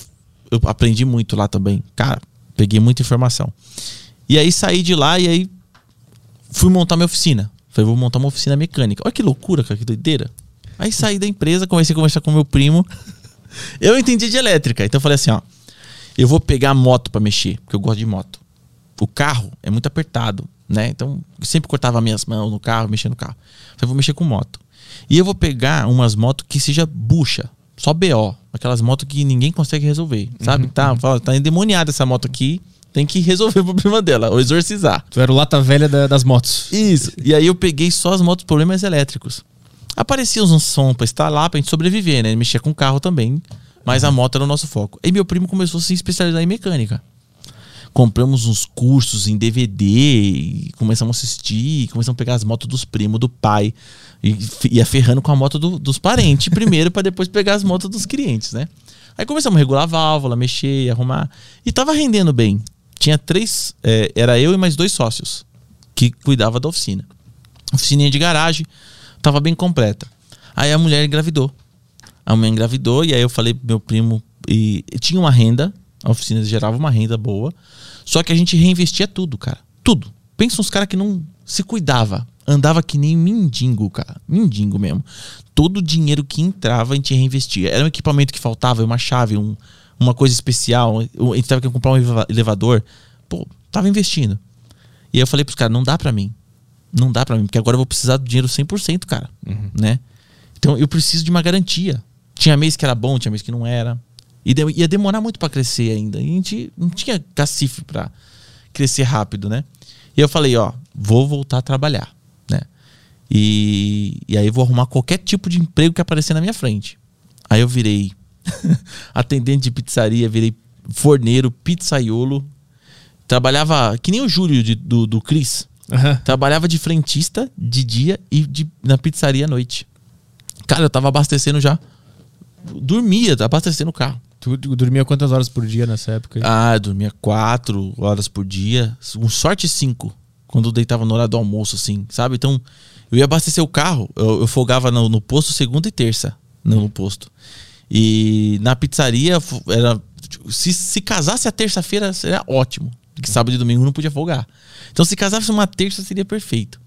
eu aprendi muito lá também. Cara, peguei muita informação. E aí saí de lá e aí fui montar minha oficina. Falei, vou montar uma oficina mecânica. Olha que loucura, cara, que doideira. Aí saí da empresa, comecei a conversar com meu primo. Eu entendi de elétrica. Então eu falei assim, ó. Eu vou pegar a moto pra mexer, porque eu gosto de moto. O carro é muito apertado, né? Então eu sempre cortava minhas mãos no carro, mexia no carro. Falei, vou mexer com moto. E eu vou pegar umas motos que seja bucha, só BO. Aquelas motos que ninguém consegue resolver, sabe? Tá, fala, tá endemoniada essa moto aqui, tem que resolver o problema dela, ou exorcizar. Tu era o lata velha da- das motos. Isso. E aí eu peguei só as motos problemas elétricos. Aparecia uns som pra instalar, pra gente sobreviver, né? Mexia com o carro também. Mas a moto era o nosso foco. E meu primo começou a se especializar em mecânica. Compramos uns cursos em DVD e começamos a assistir, começamos a pegar as motos dos primos, do pai. E ia ferrando com a moto do- dos parentes primeiro, pra depois pegar as motos dos clientes, né? Aí começamos a regular a válvula, mexer, arrumar. E tava rendendo bem. Tinha três, é, era eu e mais dois sócios que cuidava da oficina. Oficininha de garagem, tava bem completa. Aí a mulher engravidou. A mulher engravidou e aí eu falei pro meu primo e tinha uma renda, a oficina gerava uma renda boa, só que a gente reinvestia tudo, cara. Tudo. Pensa uns caras que não se cuidava, andava que nem mendigo, cara. Mendigo mesmo. Todo o dinheiro que entrava a gente reinvestia. Era um equipamento que faltava, uma chave, um- uma coisa especial. A gente tava querendo comprar um eleva- elevador. Pô, tava investindo. E aí eu falei pros caras, não dá pra mim. Não dá pra mim, porque agora eu vou precisar do dinheiro 100%, cara. Né? Então eu preciso de uma garantia. Tinha mês que era bom, tinha mês que não era. E de- ia demorar muito pra crescer ainda. E a gente não tinha cacife pra crescer rápido, né? E eu falei, ó, vou voltar a trabalhar? E, e aí vou arrumar qualquer tipo de emprego que aparecer na minha frente. Aí eu virei atendente de pizzaria, virei forneiro, pizzaiolo. Trabalhava que nem o Júlio de- do, do Cris. Aham. Trabalhava de frentista de dia e de, na pizzaria à noite. Cara, eu tava abastecendo já. Dormia, abastecendo o carro. Tu dormia quantas horas por dia nessa época? aí? Ah, eu dormia quatro horas por dia. Com sorte, cinco. Quando eu deitava no horário do almoço, assim, sabe? Então, eu ia abastecer o carro. Eu, eu folgava no, no posto segunda e terça. No, no posto. E na pizzaria, era. Se, se casasse a terça-feira, seria ótimo. Porque sábado e domingo não podia folgar. Então, se casasse uma terça, seria perfeito.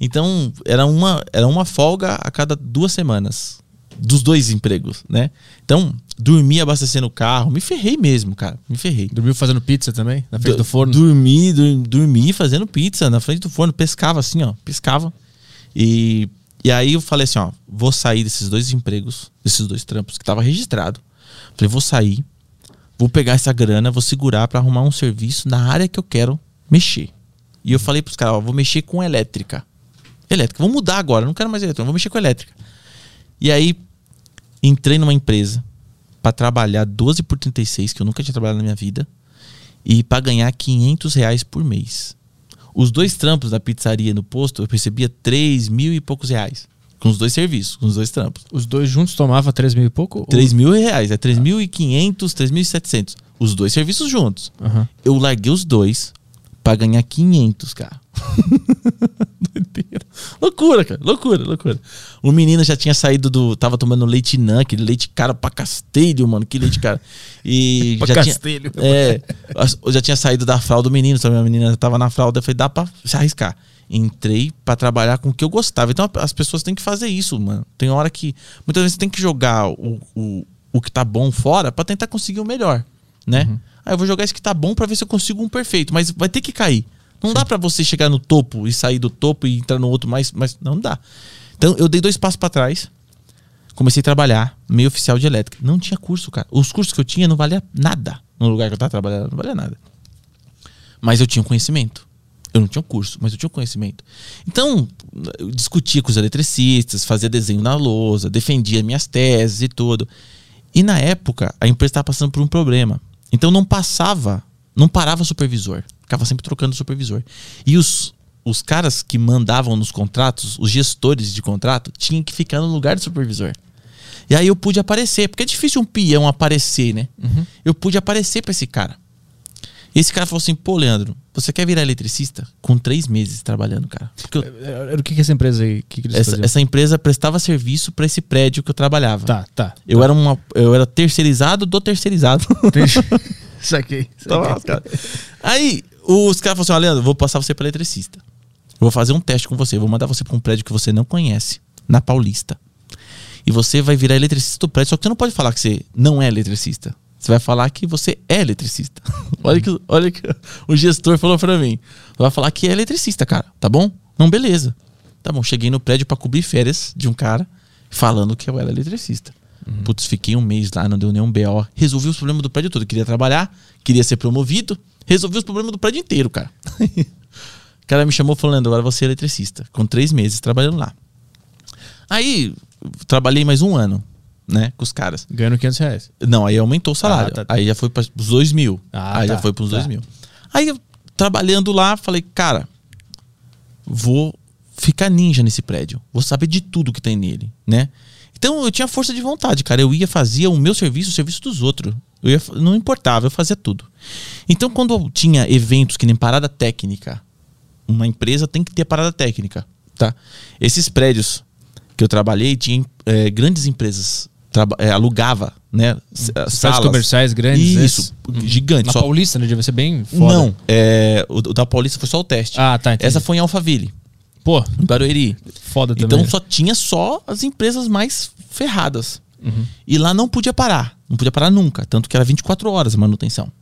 Então, era uma, era uma folga a cada duas semanas. Dos dois empregos, né? Então, dormia abastecendo o carro. Me ferrei mesmo, cara. Me ferrei. Dormiu fazendo pizza também? Na frente do forno? Dormi, dur- dormi fazendo pizza na frente do forno. Pescava assim, ó. Pescava. E, e aí eu falei assim, ó. Vou sair desses dois empregos, desses dois trampos que tava registrado. Falei, vou sair. Vou pegar essa grana, vou segurar pra arrumar um serviço na área que eu quero mexer. E eu falei pros caras, ó, vou mexer com elétrica. Elétrica. Vou mudar agora, não quero mais elétrica, vou mexer com elétrica. E aí entrei numa empresa pra trabalhar 12 por 36, que eu nunca tinha trabalhado na minha vida, e pra ganhar 500 reais por mês. Os dois trampos da pizzaria no posto, eu recebia 3 mil e poucos reais. Com os dois serviços, com os dois trampos. Os dois juntos tomava 3 mil e pouco? 3 mil reais, é 3.500, 3.700. Os dois serviços juntos. Aham. Eu larguei os dois pra ganhar 500, cara. Doideira. Loucura, cara. Loucura, loucura. O menino já tinha saído do. Tava tomando leite Nan, aquele leite caro pra castelho, mano. Que leite caro. E Pra já castelho. Tinha, é. já tinha saído da fralda do menino, também a menina tava na fralda. Eu falei, dá pra se arriscar. Entrei pra trabalhar com o que eu gostava. Então as pessoas têm que fazer isso, mano. Tem hora que. Muitas vezes você tem que jogar o, o, o que tá bom fora pra tentar conseguir o melhor, né? Uhum. Aí eu vou jogar esse que tá bom pra ver se eu consigo um perfeito. Mas vai ter que cair. Não dá pra você chegar no topo e sair do topo e entrar no outro mais. mais não dá. Então eu dei dois passos pra trás. Comecei a trabalhar, meio oficial de elétrica. Não tinha curso, cara. Os cursos que eu tinha não valia nada no lugar que eu tava trabalhando, não valia nada. Mas eu tinha um conhecimento. Eu não tinha um curso, mas eu tinha um conhecimento. Então, eu discutia com os eletricistas, fazia desenho na lousa, defendia minhas teses e tudo. E na época, a empresa estava passando por um problema. Então não passava, não parava supervisor. Ficava sempre trocando supervisor. E os, os caras que mandavam nos contratos, os gestores de contrato, tinham que ficar no lugar do supervisor. E aí eu pude aparecer, porque é difícil um peão aparecer, né? Eu pude aparecer pra esse cara. E esse cara falou assim: pô, Leandro, você quer virar eletricista? Com três meses trabalhando, cara. Porque eu- Era o que que essa empresa aí? Que, que essa, essa empresa prestava serviço pra esse prédio que eu trabalhava. Tá, tá. Eu era, uma, eu era terceirizado do terceirizado. Saquei. Tava lascado. Aí os caras falaram assim: ó, Leandro, vou passar você pra eletricista. vou fazer um teste com você. Eu vou mandar você pra um prédio que você não conhece, na Paulista. E você vai virar eletricista do prédio. Só que você não pode falar que você não é eletricista. Você vai falar que você é eletricista. olha que, olha que o gestor falou pra mim. Vai falar que é eletricista, cara. Tá bom? Não, beleza. Tá bom. Cheguei no prédio pra cobrir férias de um cara falando que eu era eletricista. Putz, fiquei um mês lá, não deu nenhum BO. Resolvi os problemas do prédio todo. Queria trabalhar, queria ser promovido. Resolvi os problemas do prédio inteiro, cara. o cara me chamou falando, agora você é eletricista. Com três meses trabalhando lá. Aí, trabalhei mais um ano, né, com os caras. Ganhando 500 reais. Não, aí aumentou o salário. Ah, tá. Aí já foi para os dois mil. Ah, aí tá. já foi para os Tá. dois mil. Aí eu, trabalhando lá, falei, cara, vou ficar ninja nesse prédio. Vou saber de tudo que tem nele, né? Então eu tinha força de vontade, cara. Eu ia, fazia o meu serviço, o serviço dos outros. Eu ia, não importava, eu fazia tudo. Então quando eu tinha eventos que nem parada técnica, uma empresa tem que ter parada técnica, tá? Esses prédios que eu trabalhei, tinha eh, grandes empresas eh, alugava, né? s- Prédios salas. comerciais grandes. Isso, esses. gigante. Na só- Paulista, né? Deve ser bem foda. Não, é, o, o da Paulista foi só o teste. Ah, tá, entendi. Essa foi em Alphaville, Pô, em Barueri. foda também. Então só tinha só as empresas mais ferradas. Uhum. E lá não podia parar. Não podia parar nunca. Tanto que era 24 horas a manutenção.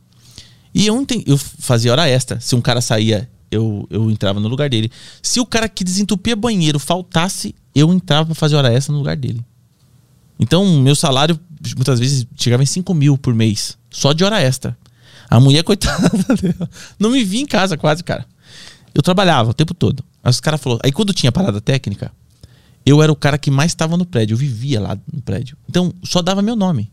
E eu, eu fazia hora extra. Se um cara saía, eu, eu entrava no lugar dele. Se o cara que desentupia banheiro faltasse, eu entrava pra fazer hora extra no lugar dele. Então, meu salário muitas vezes chegava em 5 mil por mês. Só de hora extra. A mulher, coitada, dela, não me via em casa quase, cara. Eu trabalhava o tempo todo. Aí os caras falaram. Aí quando tinha parada técnica, eu era o cara que mais estava no prédio. Eu vivia lá no prédio. Então, só dava meu nome.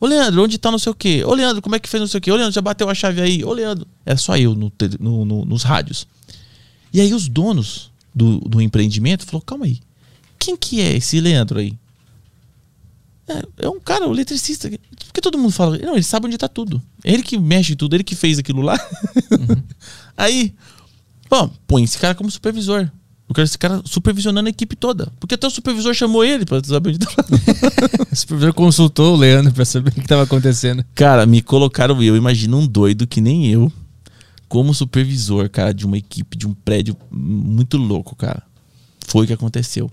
Ô, Leandro, onde tá não sei o quê? Ô, Leandro, como é que fez não sei o quê? Ô, Leandro, já bateu a chave aí? Ô, Leandro. Era só eu no no- no- nos rádios. E aí os donos do, do empreendimento falaram, calma aí. Quem que é esse Leandro aí? É, é um cara, um eletricista. Por que todo mundo fala? Não, ele sabe onde tá tudo. É ele que mexe tudo, ele que fez aquilo lá. aí, bom, põe esse cara como supervisor. Eu quero esse cara supervisionando a equipe toda. Porque até o supervisor chamou ele pra saber onde tá. O supervisor consultou o Leandro pra saber o que tava acontecendo. Cara, me colocaram eu, imagina um doido que nem eu, como supervisor, cara, de uma equipe, de um prédio muito louco, cara. Foi o que aconteceu.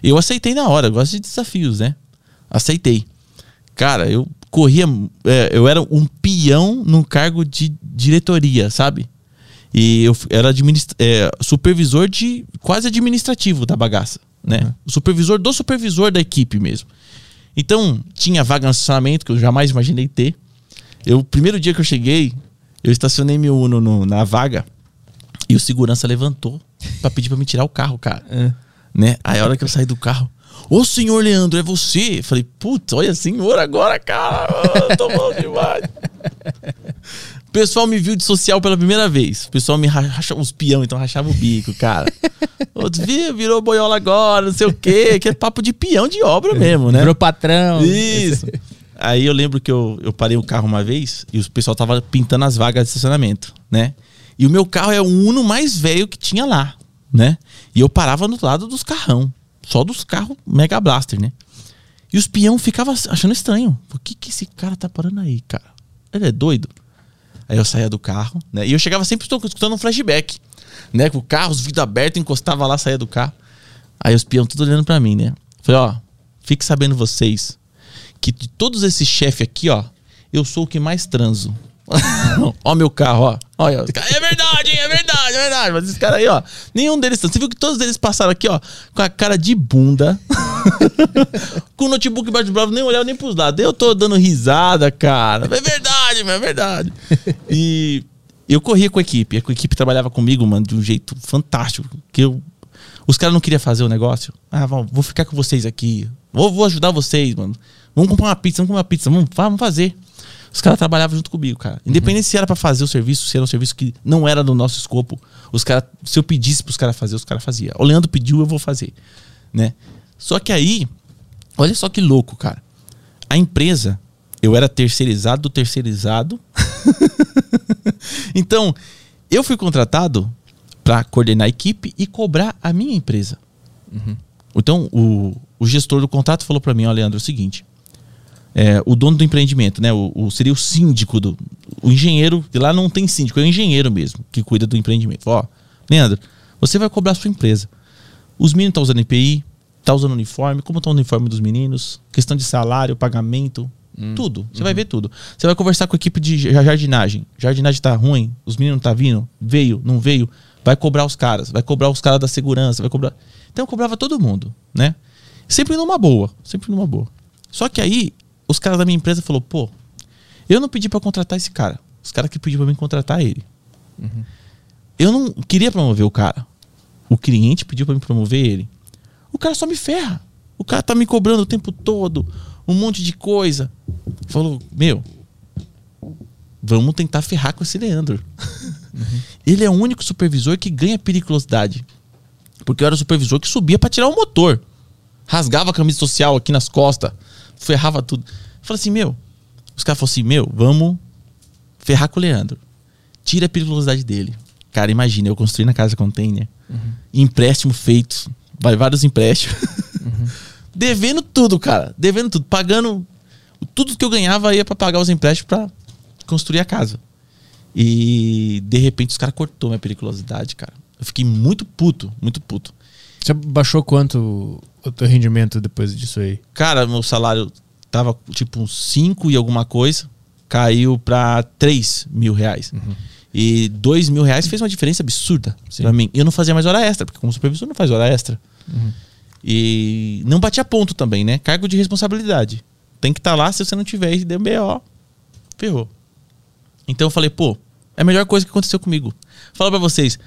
Eu aceitei na hora, gosto de desafios, né? Aceitei. Cara, eu corria, é, eu era um peão num cargo de diretoria, sabe? E eu era é, supervisor de quase administrativo da bagaça, né? O supervisor do supervisor da equipe mesmo. Então, tinha vaga no estacionamento que eu jamais imaginei ter. Eu, o primeiro dia que eu cheguei, eu estacionei meu Uno no- na vaga e o segurança levantou pra pedir pra me tirar o carro, cara. Né? Aí a hora que eu saí do carro, ô senhor Leandro, é você? Eu falei, putz, olha senhor agora, cara. Tô bom demais. O pessoal me viu de social pela primeira vez. O pessoal me rachava os peão, então rachava o bico, cara. Outros viu, virou boiola agora, não sei o quê. Que é papo de peão de obra mesmo, né? Virou patrão. Isso. Aí eu lembro que eu, eu parei o carro uma vez e o pessoal tava pintando as vagas de estacionamento, né? E o meu carro é o Uno mais velho que tinha lá, né? E eu parava no lado dos carrão. Só dos carros Mega Blaster, né? E os peão ficavam achando estranho. Por que, que esse cara tá parando aí, cara? Ele é doido. Aí eu saía do carro, né? E eu chegava sempre escutando um flashback, né? Com o carro, os vidros abertos, encostava lá, saía do carro. Aí os peão tudo olhando pra mim, né? Falei, ó, fique sabendo vocês que de todos esses chefes aqui, ó, eu sou o que mais transo. ó meu carro, ó. Olha, é verdade, é verdade, é verdade. Mas esses caras aí, ó, nenhum deles. Você viu que todos eles passaram aqui, ó, com a cara de bunda. com o notebook embaixo do braço, nem olhava nem pros lados. Eu tô dando risada, cara. É verdade, é verdade. E eu corria com a equipe. A equipe trabalhava comigo, mano, de um jeito fantástico. Que eu. Os caras não queriam fazer o negócio. Ah, vou, vou ficar com vocês aqui. Vou, vou ajudar vocês, mano. Vamos comprar uma pizza, vamos comer uma pizza. Vamos, vamos fazer. Os caras trabalhavam junto comigo, cara. Independente se era pra fazer o serviço, se era um serviço que não era do nosso escopo. Os caras, se eu pedisse pros caras fazer, os caras faziam. O Leandro pediu, eu vou fazer, né? Só que aí, olha só que louco, cara. A empresa, eu era terceirizado do terceirizado. então, eu fui contratado para coordenar a equipe e cobrar a minha empresa. Então, o, o gestor do contrato falou para mim, ó, Leandro, é o seguinte. É, o dono do empreendimento, né? O, o- seria o síndico do. O engenheiro, que lá não tem síndico, é o engenheiro mesmo, que cuida do empreendimento. Ó, Leandro, Você vai cobrar a sua empresa. Os meninos estão usando EPI, tá usando uniforme, como tá o uniforme dos meninos, questão de salário, pagamento, tudo. Você vai ver tudo. Você vai conversar com a equipe de ja- jardinagem. Jardinagem tá ruim, os meninos não tá vindo, veio, não veio, vai cobrar os caras, vai cobrar os caras da segurança, vai cobrar. Então eu cobrava todo mundo, né? Sempre numa boa, sempre numa boa. Só que aí os caras da minha empresa falou, pô, eu não pedi pra contratar esse cara. Os caras que pediram pra mim contratar ele. Eu não queria promover o cara. O cliente pediu pra me promover ele. O cara só me ferra. O cara tá me cobrando o tempo todo, um monte de coisa. Falou, meu, vamos tentar ferrar com esse Leandro. Ele é o único supervisor que ganha periculosidade. Porque eu era o supervisor que subia pra tirar o motor. Rasgava a camisa social aqui nas costas. Ferrava tudo. Falei assim, meu. Os caras falaram assim, meu, vamos ferrar com o Leandro. Tira a periculosidade dele. Cara, imagina, eu construí na casa container. Empréstimo feito. Vai vários empréstimos. Devendo tudo, cara. Devendo tudo. Pagando. Tudo que eu ganhava ia pra pagar os empréstimos pra construir a casa. E de repente os caras cortou minha periculosidade, cara. Eu fiquei muito puto, muito puto. Você baixou quanto o teu rendimento depois disso aí? Cara, meu salário tava tipo uns 5 e alguma coisa. Caiu pra 3 mil reais. E 2 mil reais fez uma diferença absurda Sim. pra mim. Eu não fazia mais hora extra, porque como supervisor não faz hora extra. E não batia ponto também, né? Cargo de responsabilidade. Tem que estar lá, se você não tiver e der BO, ferrou. Então eu falei, pô, é a melhor coisa que aconteceu comigo. Fala pra vocês,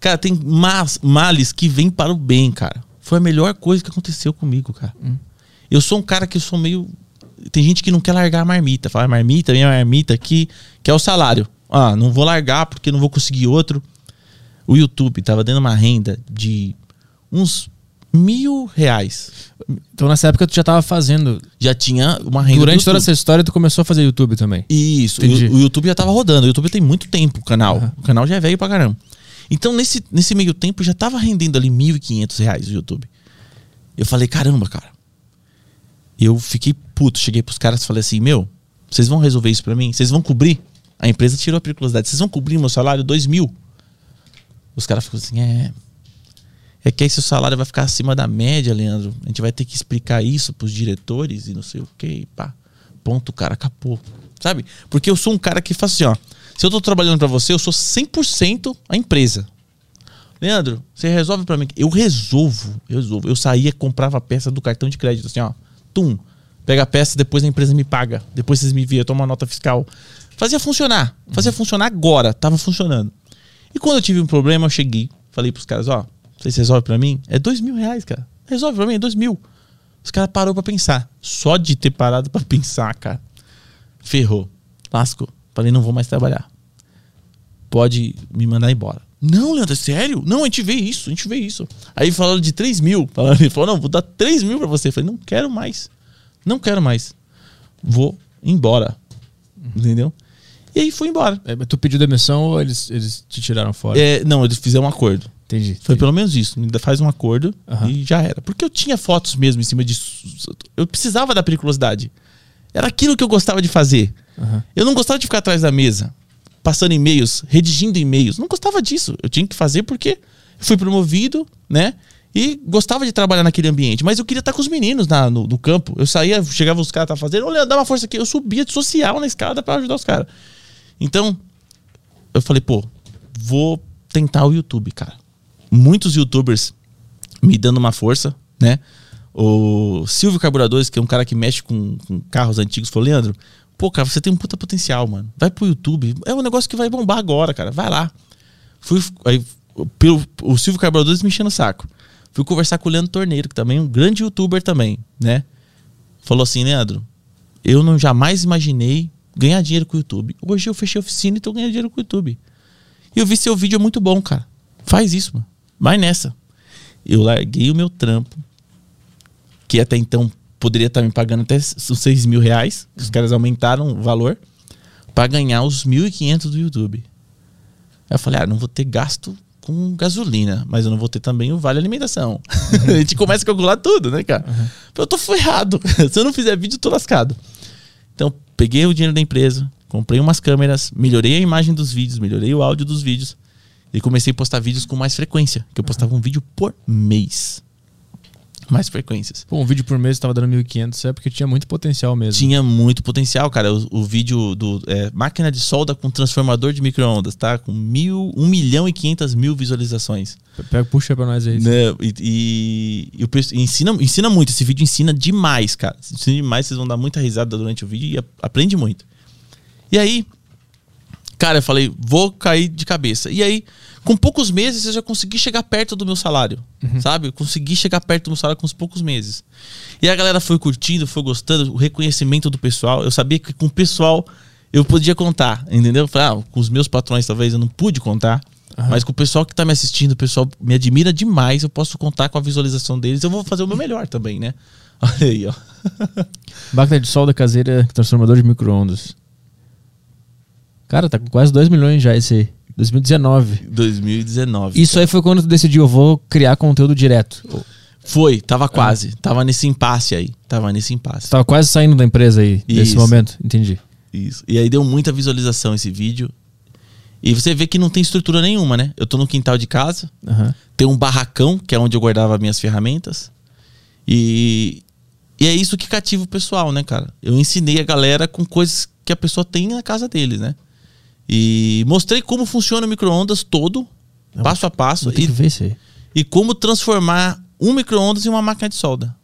cara, tem mas, males que vêm para o bem, cara. Foi a melhor coisa que aconteceu comigo, cara. Eu sou um cara que eu sou meio. Tem gente que não quer largar a marmita. Fala, "Ah, marmita, minha marmita aqui, que é o salário. Ah, não vou largar porque não vou conseguir outro. O YouTube tava dando uma renda de uns mil reais. Então nessa época tu já tava fazendo. Já tinha uma renda. Durante toda essa história tu começou a fazer YouTube também. Isso, o, o YouTube já tava rodando. O YouTube tem muito tempo, o canal. O canal já é velho pra caramba. Então, nesse, nesse meio tempo, já tava rendendo ali 1.500 reais o YouTube. Eu falei, caramba, cara. Eu fiquei puto. Cheguei pros caras e falei assim: Meu, vocês vão resolver isso pra mim? Vocês vão cobrir? A empresa tirou a periculosidade. Vocês vão cobrir meu salário? Dois mil. Os caras ficam assim: É. É que aí seu salário vai ficar acima da média, Leandro. A gente vai ter que explicar isso pros diretores e não sei o que. Pá. Ponto, cara, acabou. Sabe? Porque eu sou um cara que faz assim, ó. Se eu tô trabalhando pra você, eu sou 100% a empresa. Leandro, você resolve pra mim. Eu resolvo, eu resolvo. Eu saía, comprava a peça do cartão de crédito, assim, ó. Tum. Pega a peça, depois a empresa me paga. Depois vocês me enviam, toma uma nota fiscal. Fazia funcionar. Fazia funcionar agora. Tava funcionando. E quando eu tive um problema, eu cheguei. Falei pros caras, ó. Vocês resolvem pra mim? É dois mil reais, cara. Resolve pra mim, é dois mil. Os caras parou pra pensar. Só de ter parado pra pensar, cara. Ferrou. Lascou. Falei, não vou mais trabalhar. Pode me mandar embora. Não, Leandro, é sério? Não, a gente vê isso, a gente vê isso. Aí falaram de 3 mil. Falaram, ele falou, não, vou dar 3 mil pra você. Eu falei, não quero mais. Não quero mais. Vou embora. Entendeu? E aí fui embora. É, mas Tu pediu demissão ou eles, eles te tiraram fora? É, não, eles fizeram um acordo. Entendi. Foi entendi. pelo menos isso. Ainda faz um acordo Aham. e já era. Porque eu tinha fotos mesmo em cima disso. Eu precisava da periculosidade. Era aquilo que eu gostava de fazer. Aham. Eu não gostava de ficar atrás da mesa, passando e-mails, redigindo e-mails. Não gostava disso. Eu tinha que fazer porque fui promovido, né? E gostava de trabalhar naquele ambiente. Mas eu queria estar com os meninos na- no, no campo. Eu saía, chegava os caras estavam fazendo, olha, dá uma força aqui. Eu subia de social na escada para ajudar os caras. Então, eu falei, pô, vou tentar o YouTube, cara. Muitos youtubers me dando uma força, né? O Silvio Carburadores, que é um cara que mexe com, com carros antigos, falou: Leandro, pô, cara, você tem um puta potencial, mano. Vai pro YouTube. É um negócio que vai bombar agora, cara. Vai lá. Fui, aí, pelo, o Silvio Carburadores me enchendo o saco. Fui conversar com o Leandro Torneiro, que também é um grande youtuber também, né? Falou assim, Leandro, eu não jamais imaginei ganhar dinheiro com o YouTube. Hoje eu fechei a oficina e tô ganhando dinheiro com o YouTube. E eu vi seu vídeo é muito bom, cara. Faz isso, mano. Vai nessa. Eu larguei o meu trampo, que até então poderia estar me pagando até os 6 mil reais. Os caras aumentaram o valor para ganhar os 1.500 do YouTube. Aí eu falei, ah, não vou ter gasto com gasolina, mas eu não vou ter também o vale alimentação. a gente começa a calcular tudo, né, cara? Eu tô ferrado. Se eu não fizer vídeo, eu tô lascado. Então, peguei o dinheiro da empresa, comprei umas câmeras, melhorei a imagem dos vídeos, melhorei o áudio dos vídeos E comecei a postar vídeos com mais frequência, que eu postava um vídeo por mês. Mais frequências. Pô, um vídeo por mês tava dando 1.500, é porque tinha muito potencial mesmo. Tinha muito potencial, cara. O, o vídeo do é, máquina de solda com transformador de micro-ondas, tá? Com mil, 1 milhão e 500 mil visualizações. Pega, puxa pra nós aí. Né? E, e, e ensina, ensina muito. Esse vídeo ensina demais, cara. Ensina demais. Vocês vão dar muita risada durante o vídeo e aprende muito. E aí, cara, eu falei, vou cair de cabeça. E aí, com poucos meses, eu já consegui chegar perto do meu salário. Sabe? Eu consegui chegar perto do meu salário com uns poucos meses. E a galera foi curtindo, foi gostando, o reconhecimento do pessoal. Eu sabia que com o pessoal eu podia contar, entendeu? Eu falei, ah, com os meus patrões talvez eu não pude contar. Mas com o pessoal que tá me assistindo, o pessoal me admira demais, eu posso contar com a visualização deles, eu vou fazer o meu melhor também, né? Olha aí, ó. Máquina de solda caseira, transformador de micro-ondas. Cara, tá com quase 2 milhões já esse aí. 2019. 2019. Isso aí foi quando tu decidiu, eu vou criar conteúdo direto. Foi, tava quase. Tava nesse impasse aí. Tava nesse impasse. Tava quase saindo da empresa aí, nesse Isso. momento. Entendi. Isso. E aí deu muita visualização esse vídeo. E você vê que não tem estrutura nenhuma, né? Eu tô no quintal de casa, Aham. tem um barracão, que é onde eu guardava minhas ferramentas. E, e é isso que cativa o pessoal, né, cara? Eu ensinei a galera com coisas que a pessoa tem na casa deles, né? E mostrei como funciona o micro-ondas todo, passo a passo, Vou ter e, e como transformar um micro-ondas em uma máquina de solda.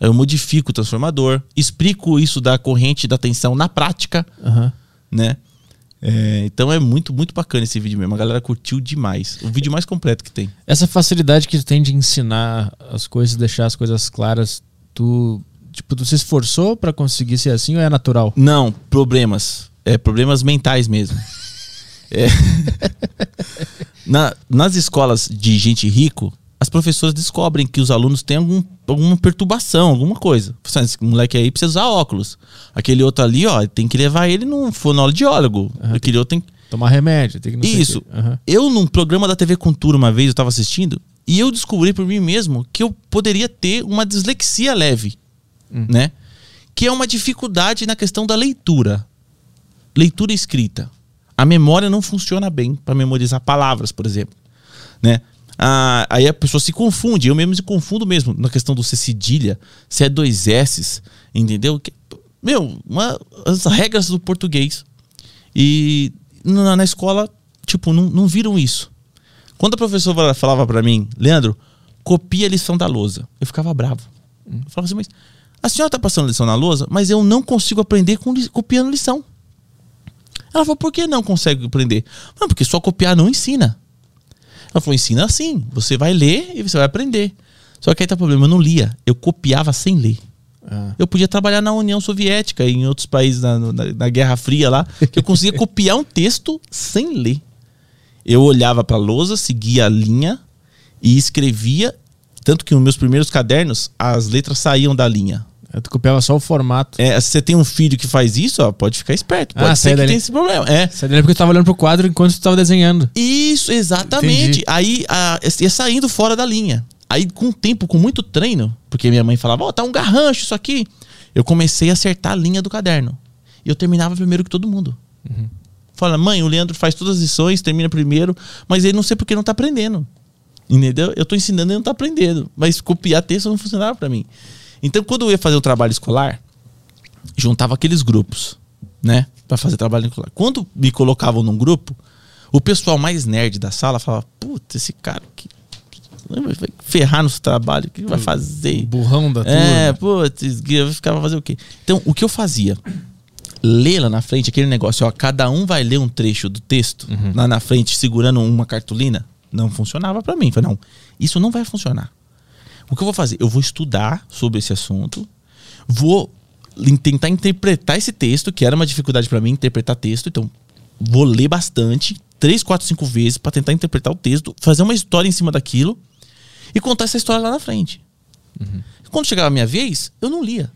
Eu modifico o transformador, explico isso da corrente da tensão na prática, Aham. né? É, então é muito, muito bacana esse vídeo mesmo. A galera curtiu demais. O vídeo mais completo que tem. Essa facilidade que tu tem de ensinar as coisas, deixar as coisas claras, tu, tipo, tu se esforçou pra conseguir ser assim ou é natural? Não, problemas. É, problemas mentais mesmo. É. Na- nas escolas de gente rico, as professoras descobrem que os alunos têm algum, alguma perturbação, alguma coisa. Fala, Esse moleque aí precisa usar óculos. Aquele outro ali, ó, tem que levar ele num fonoaudiólogo. Aquele outro tem Tomar remédio, tem que Isso. Aham. Eu, num programa da TV Cultura, uma vez, eu tava assistindo, e eu descobri por mim mesmo que eu poderia ter uma dislexia leve, né? Que é uma dificuldade na questão da leitura. Leitura escrita. A memória não funciona bem para memorizar palavras, por exemplo, né? Ah, aí a pessoa se confunde, eu mesmo me confundo mesmo na questão do ser cedilha, se é dois S's, entendeu? Meu, uma- as regras do português. E na, na escola, tipo, não, não viram isso. Quando a professora falava pra mim, Leandro, copia a lição da lousa, eu ficava bravo. Eu falava assim, mas a senhora tá passando lição na lousa, mas eu não consigo aprender com copiando lição. Ela falou, por que não consegue aprender? Não, porque só copiar não ensina. Ela falou, ensina assim, você vai ler e você vai aprender. Só que aí tá o problema, eu não lia, eu copiava sem ler. Ah. Eu podia trabalhar na União Soviética e em outros países na, na- na Guerra Fria lá, que eu conseguia copiar um texto sem ler. Eu olhava para a lousa, seguia a linha e escrevia. Tanto que nos meus primeiros cadernos, as letras saíam da linha. Eu tu copiava só o formato. É, se você tem um filho que faz isso, ó, pode ficar esperto. Pode Ah, ser sai que dali. tenha esse problema. É. Você lembra porque eu tava olhando pro quadro enquanto tu tava desenhando. Isso, exatamente. Entendi. Aí a, ia saindo fora da linha. Aí, com o tempo, com muito treino, porque minha mãe falava, ó, tá um garrancho isso aqui. Eu comecei a acertar a linha do caderno. E eu terminava primeiro que todo mundo. Fala, mãe, o Leandro faz todas as lições, termina primeiro, mas ele não sei porque não tá aprendendo. Entendeu? Eu tô ensinando e ele não tá aprendendo. Mas copiar texto não funcionava pra mim. Então, quando eu ia fazer o trabalho escolar, juntava aqueles grupos, né? Pra fazer trabalho escolar. Quando me colocavam num grupo, o pessoal mais nerd da sala falava: Puta, esse cara que vai ferrar no seu trabalho, o que vai fazer? Burrão da turma. É, putz, eu ficava fazer o quê? Então, o que eu fazia? Ler lá na frente, aquele negócio, ó, cada um vai ler um trecho do texto lá na frente, segurando uma cartolina, não funcionava pra mim. Falei, não, isso não vai funcionar. O que eu vou fazer? Eu vou estudar sobre esse assunto, vou tentar interpretar esse texto, que era uma dificuldade pra mim, interpretar texto, então vou ler bastante, três, quatro, cinco vezes pra tentar interpretar o texto, fazer uma história em cima daquilo e contar essa história lá na frente. Quando chegava a minha vez, eu não lia.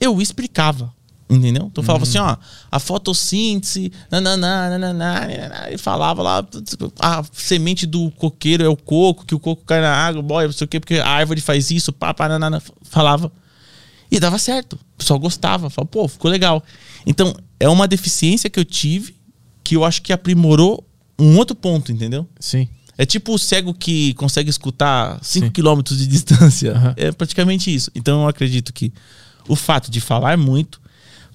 Eu explicava. Entendeu? Então falava assim, ó, a fotossíntese, nananá, nananá, e falava lá, a semente do coqueiro é o coco, que o coco cai na água, boy, não sei o quê, porque a árvore faz isso, pá, pá, nananá, falava. E dava certo. O pessoal gostava, falava, pô, ficou legal. Então, é uma deficiência que eu tive, que eu acho que aprimorou um outro ponto, entendeu? Sim. É tipo o cego que consegue escutar 5 Sim. km de distância. Aham. É praticamente isso. Então eu acredito que o fato de falar muito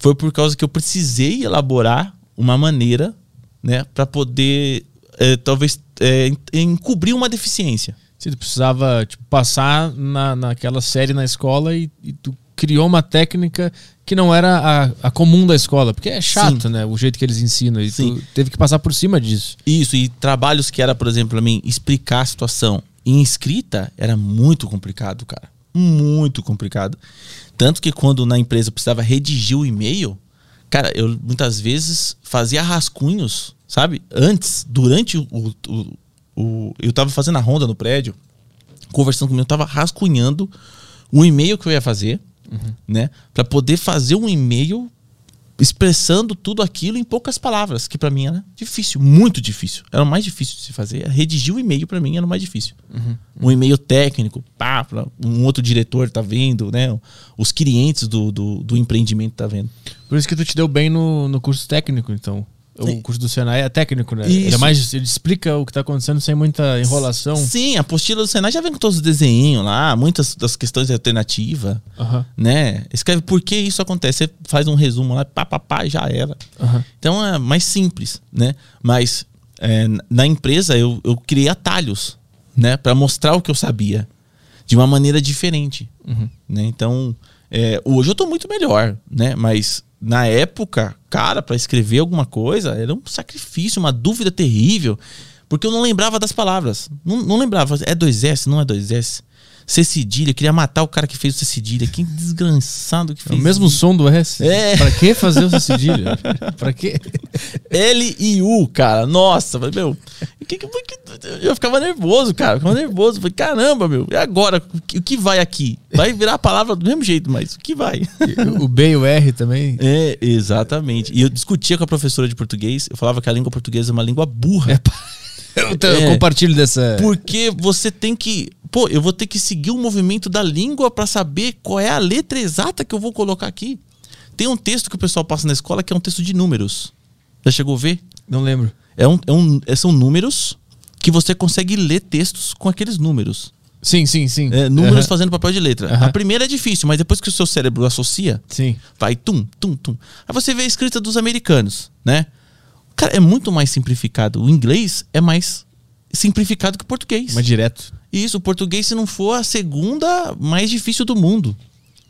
foi por causa que eu precisei elaborar uma maneira, né, para poder é, talvez é, en- encobrir uma deficiência. Sim, tu precisava tipo, passar na, naquela série na escola e, e tu criou uma técnica que não era a, a comum da escola, porque é chato, Sim. né? O jeito que eles ensinam. E Sim. tu teve que passar por cima disso. Isso, e trabalhos que era, por exemplo, pra mim, explicar a situação em escrita era muito complicado, cara. Muito complicado. Tanto que quando na empresa eu precisava redigir o e-mail, cara, eu muitas vezes fazia rascunhos, sabe? Antes, durante o. o, o- eu tava fazendo a ronda no prédio, conversando comigo, eu tava rascunhando o e-mail que eu ia fazer, né? Pra poder fazer um e-mail expressando tudo aquilo em poucas palavras, que pra mim era difícil, muito difícil. Era o mais difícil de se fazer. Redigir o e-mail pra mim era o mais difícil. Um e-mail técnico, pá, um outro diretor tá vendo, né? Os clientes do, do, do empreendimento tá vendo. Por isso que tu te deu bem no, no curso técnico, então. O curso do Senai é técnico, né? Ele é Isso. mais. Ele explica o que tá acontecendo sem muita enrolação. Sim, a apostila do Senai já vem com todos os desenhos lá, muitas das questões de alternativa, né? Escreve por que isso acontece, você faz um resumo lá, pá, pá, pá, já era. Então é mais simples, né? Mas é, na empresa eu, eu criei atalhos, né? Para mostrar o que eu sabia de uma maneira diferente, né? Então é, hoje eu tô muito melhor, né? Mas na época, cara, para escrever alguma coisa era um sacrifício, uma dúvida terrível, porque eu não lembrava das palavras, não, não lembrava. É 2S, não é 2S. C cedilha, eu queria matar o cara que fez o C cedilha. Que desgraçado que É fez. o mesmo isso. som do S. É. Pra que fazer o cedilho? pra quê? L e U, cara. Nossa, meu. o Que, que, que- eu ficava nervoso, cara. Ficava nervoso. Falei, caramba, meu. E agora? O que, o que vai aqui? Vai virar a palavra do mesmo jeito, mas o que vai? O B e o R também. É, exatamente. E eu discutia com a professora de português. Eu falava que a língua portuguesa é uma língua burra. Eu, eu É. compartilho dessa. Porque você tem que. Pô, eu vou ter que seguir o movimento da língua pra saber qual é a letra exata que eu vou colocar aqui. Tem um texto que o pessoal passa na escola que é um texto de números. Já chegou a ver? Não lembro. É um, é um, é- são números que você consegue ler textos com aqueles números. Sim, sim, sim. É, números Aham, fazendo papel de letra. Aham. A primeira é difícil, mas depois que o seu cérebro associa, Sim. vai tum, tum, tum. Aí você vê a escrita dos americanos, né? Cara, é muito mais simplificado. O inglês é mais simplificado que o português. Mas direto. Isso, o português, se não for a segunda mais difícil do mundo.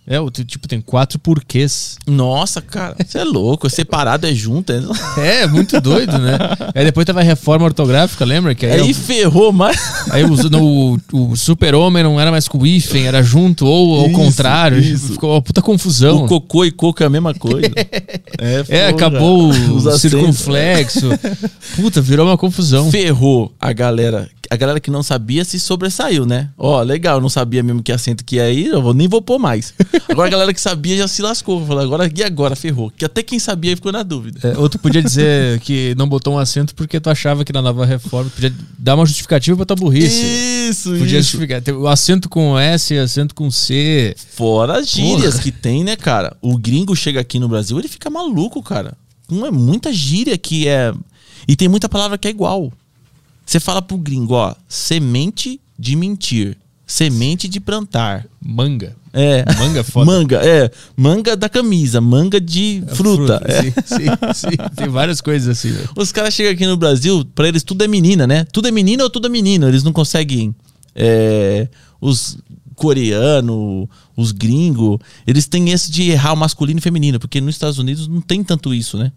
É, o tipo, tem quatro porquês. Nossa, cara, você é louco. Separado, é junto. É... É, muito doido, né? Aí depois teve a reforma ortográfica, lembra? Que aí, Aí o- ferrou mais. aí o, no- o super-homem não era mais com o hífen, era junto ou ao Isso, contrário. isso. Ficou uma puta confusão. O cocô e coco é a mesma coisa. É, É, acabou Os o acentos. circunflexo. Puta, virou uma confusão. Ferrou a galera. A galera que não sabia se sobressaiu, né? Ó, legal, eu não sabia mesmo que acento que ia aí, eu vou, nem vou pôr mais. Agora a galera que sabia já se lascou. Falou, agora e agora? Ferrou. Que até quem sabia ficou na dúvida. É, ou tu podia dizer que não botou um acento porque tu achava que na nova reforma podia dar uma justificativa pra tua burrice. Isso, Podia isso. justificar. O acento com S, acento com C. Fora as gírias Porra. que tem, né, cara? O gringo chega aqui no Brasil, ele fica maluco, cara. Não é muita gíria que é. E tem muita palavra que é igual. Você fala pro gringo, ó, semente de mentir, semente de plantar. Manga. É. Manga foda. Manga, é. Manga da camisa, manga de fruta. é. Sim, sim, sim. Tem várias coisas assim. velho. Os caras chegam aqui no Brasil, pra eles tudo é menina, né? Tudo é menina ou tudo é menino. Eles não conseguem. é, os coreanos, os gringos, eles têm esse de errar o masculino e feminino, porque nos Estados Unidos não tem tanto isso, né?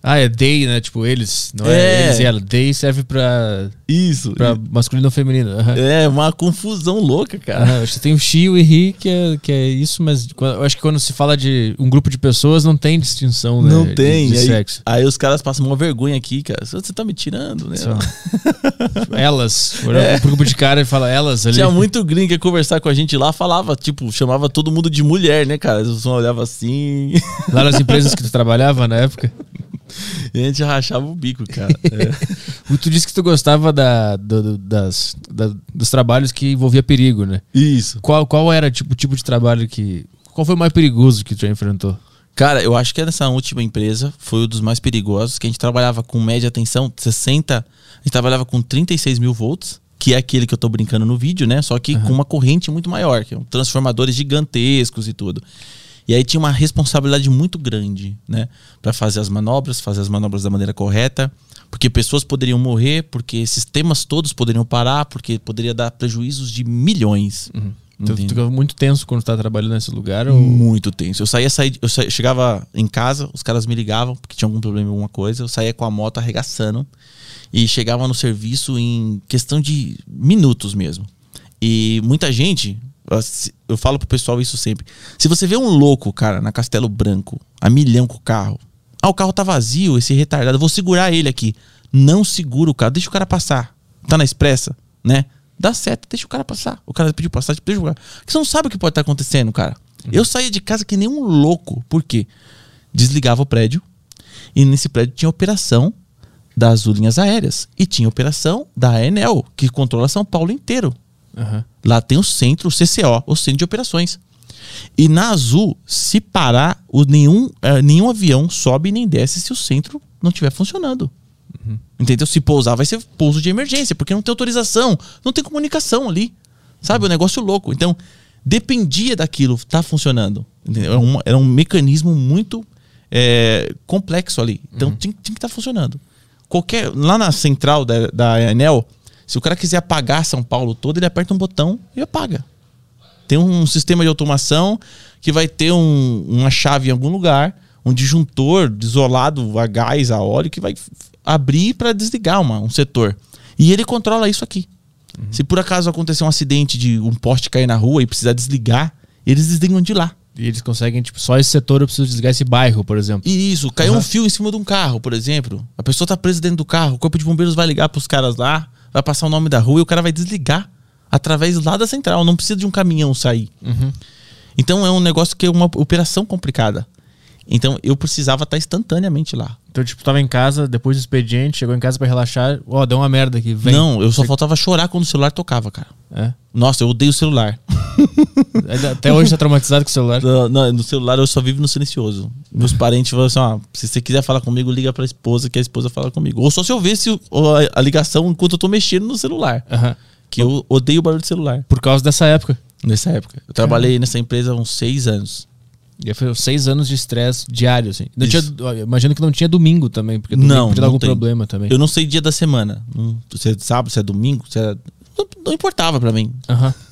Ah, é they, né? Tipo, eles. Não é, É. eles e ela. They serve pra, Isso. pra masculino ou feminino. Aham. É uma confusão louca, cara. Acho que tem o she e o he, que é, que é isso, mas eu acho que quando se fala de um grupo de pessoas, não tem distinção, né? Não de- tem. De, aí, sexo. aí os caras passam uma vergonha aqui, cara. Você tá me tirando, né? Elas. Olha pro grupo de cara e fala elas ali. Tinha muito gringo que conversar com a gente lá, falava, tipo, chamava todo mundo de mulher, né, cara? Eles só olhavam assim. Lá nas empresas que tu trabalhava na época. e a gente rachava o bico, cara. É. Tu disse que tu gostava da, do- das, da- dos trabalhos que envolvia perigo, né? Isso. Qual, qual era tipo, o tipo de trabalho que. Qual foi o mais perigoso que tu já enfrentou? Cara, eu acho que nessa última empresa foi um dos mais perigosos, que a gente trabalhava com média tensão 60, a gente trabalhava com 36 mil volts, que é aquele que eu tô brincando no vídeo, né? Só que com uma corrente muito maior, que é um transformadores gigantescos e tudo. E aí tinha uma responsabilidade muito grande, né? Pra fazer as manobras, fazer as manobras da maneira correta, porque pessoas poderiam morrer, porque sistemas todos poderiam parar, porque poderia dar prejuízos de milhões. Tu Entende? fica muito tenso quando tá trabalhando nesse lugar? Ou... Muito tenso. Eu saía, saía eu saía- chegava em casa, os caras me ligavam porque tinha algum problema, alguma coisa. Eu saía com a moto arregaçando e chegava no serviço em questão de minutos mesmo. E muita gente, eu falo pro pessoal isso sempre. Se você vê um louco, cara, na Castelo Branco, a milhão com o carro. Ah, o carro tá vazio, esse retardado, vou segurar ele aqui. Não segura o carro, deixa o cara passar. Tá na expressa, né? Dá certo, deixa o cara passar. O cara pediu passagem, deixa o cara. Porque você não sabe o que pode estar acontecendo, cara. Eu saía de casa que nem um louco. Por quê? Desligava o prédio e nesse prédio tinha operação das linhas aéreas e tinha operação da Enel, que controla São Paulo inteiro. Aham. Lá tem o centro, o CCO, o centro de operações. E na Azul, se parar, o nenhum, eh, nenhum avião sobe nem desce se o centro não estiver funcionando. Entendeu? Se pousar, vai ser pouso de emergência, porque não tem autorização, não tem comunicação ali. Sabe? É um negócio louco. Então, dependia daquilo estar funcionando. Entendeu? Era, um, era um mecanismo muito eh, complexo ali. Então, tinha, tinha que estar funcionando. Qualquer, lá na central da, da Enel, se o cara quiser apagar São Paulo todo, ele aperta um botão e apaga. Tem um sistema de automação que vai ter um- uma chave em algum lugar, um disjuntor isolado a gás, a óleo, que vai abrir para desligar uma, um setor. E ele controla isso aqui. Se por acaso acontecer um acidente de um poste cair na rua e precisar desligar, eles desligam de lá. E eles conseguem, tipo, só esse setor eu preciso desligar esse bairro, por exemplo. E isso, caiu um fio em cima de um carro, por exemplo. A pessoa tá presa dentro do carro, o corpo de bombeiros vai ligar pros caras lá, vai passar o nome da rua e o cara vai desligar através lá da central. Não precisa de um caminhão sair. Então é um negócio que é uma operação complicada. Então eu precisava estar instantaneamente lá. Então, tipo, tava em casa, depois do expediente, chegou em casa pra relaxar. Ó, deu uma merda aqui, vem. Não, eu só faltava chorar quando o celular tocava, cara. É. Nossa, eu odeio o celular. Até hoje tá traumatizado com o celular. No, no- no celular eu só vivo no silencioso. Meus parentes falam assim: ó, se você quiser falar comigo, liga pra esposa, que a esposa fala comigo. Ou só se eu ver se a, a ligação enquanto eu tô mexendo no celular. Aham. Que eu odeio o barulho do celular. Por causa dessa época. Nessa época. Eu trabalhei nessa empresa há uns seis anos. E foi seis anos de estresse diário, assim. Não tinha, imagino que não tinha domingo também, porque domingo Não, podia dar algum tem. problema também. Eu não sei dia da semana. Não- se é sábado, se é domingo, se é. Não, não importava pra mim. Aham.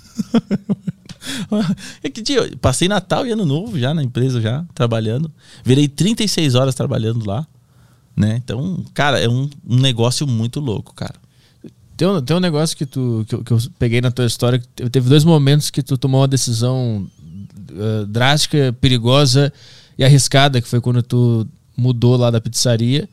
É que dia, passei Natal e Ano Novo já na empresa, já, trabalhando. Virei 36 horas trabalhando lá. Né? Então, cara, é um, um negócio muito louco, cara. Tem um, tem um negócio que, tu, que, eu, que eu peguei na tua história. que te- Teve dois momentos que tu tomou uma decisão eh, drástica, perigosa e arriscada, que foi quando tu mudou lá da pizzaria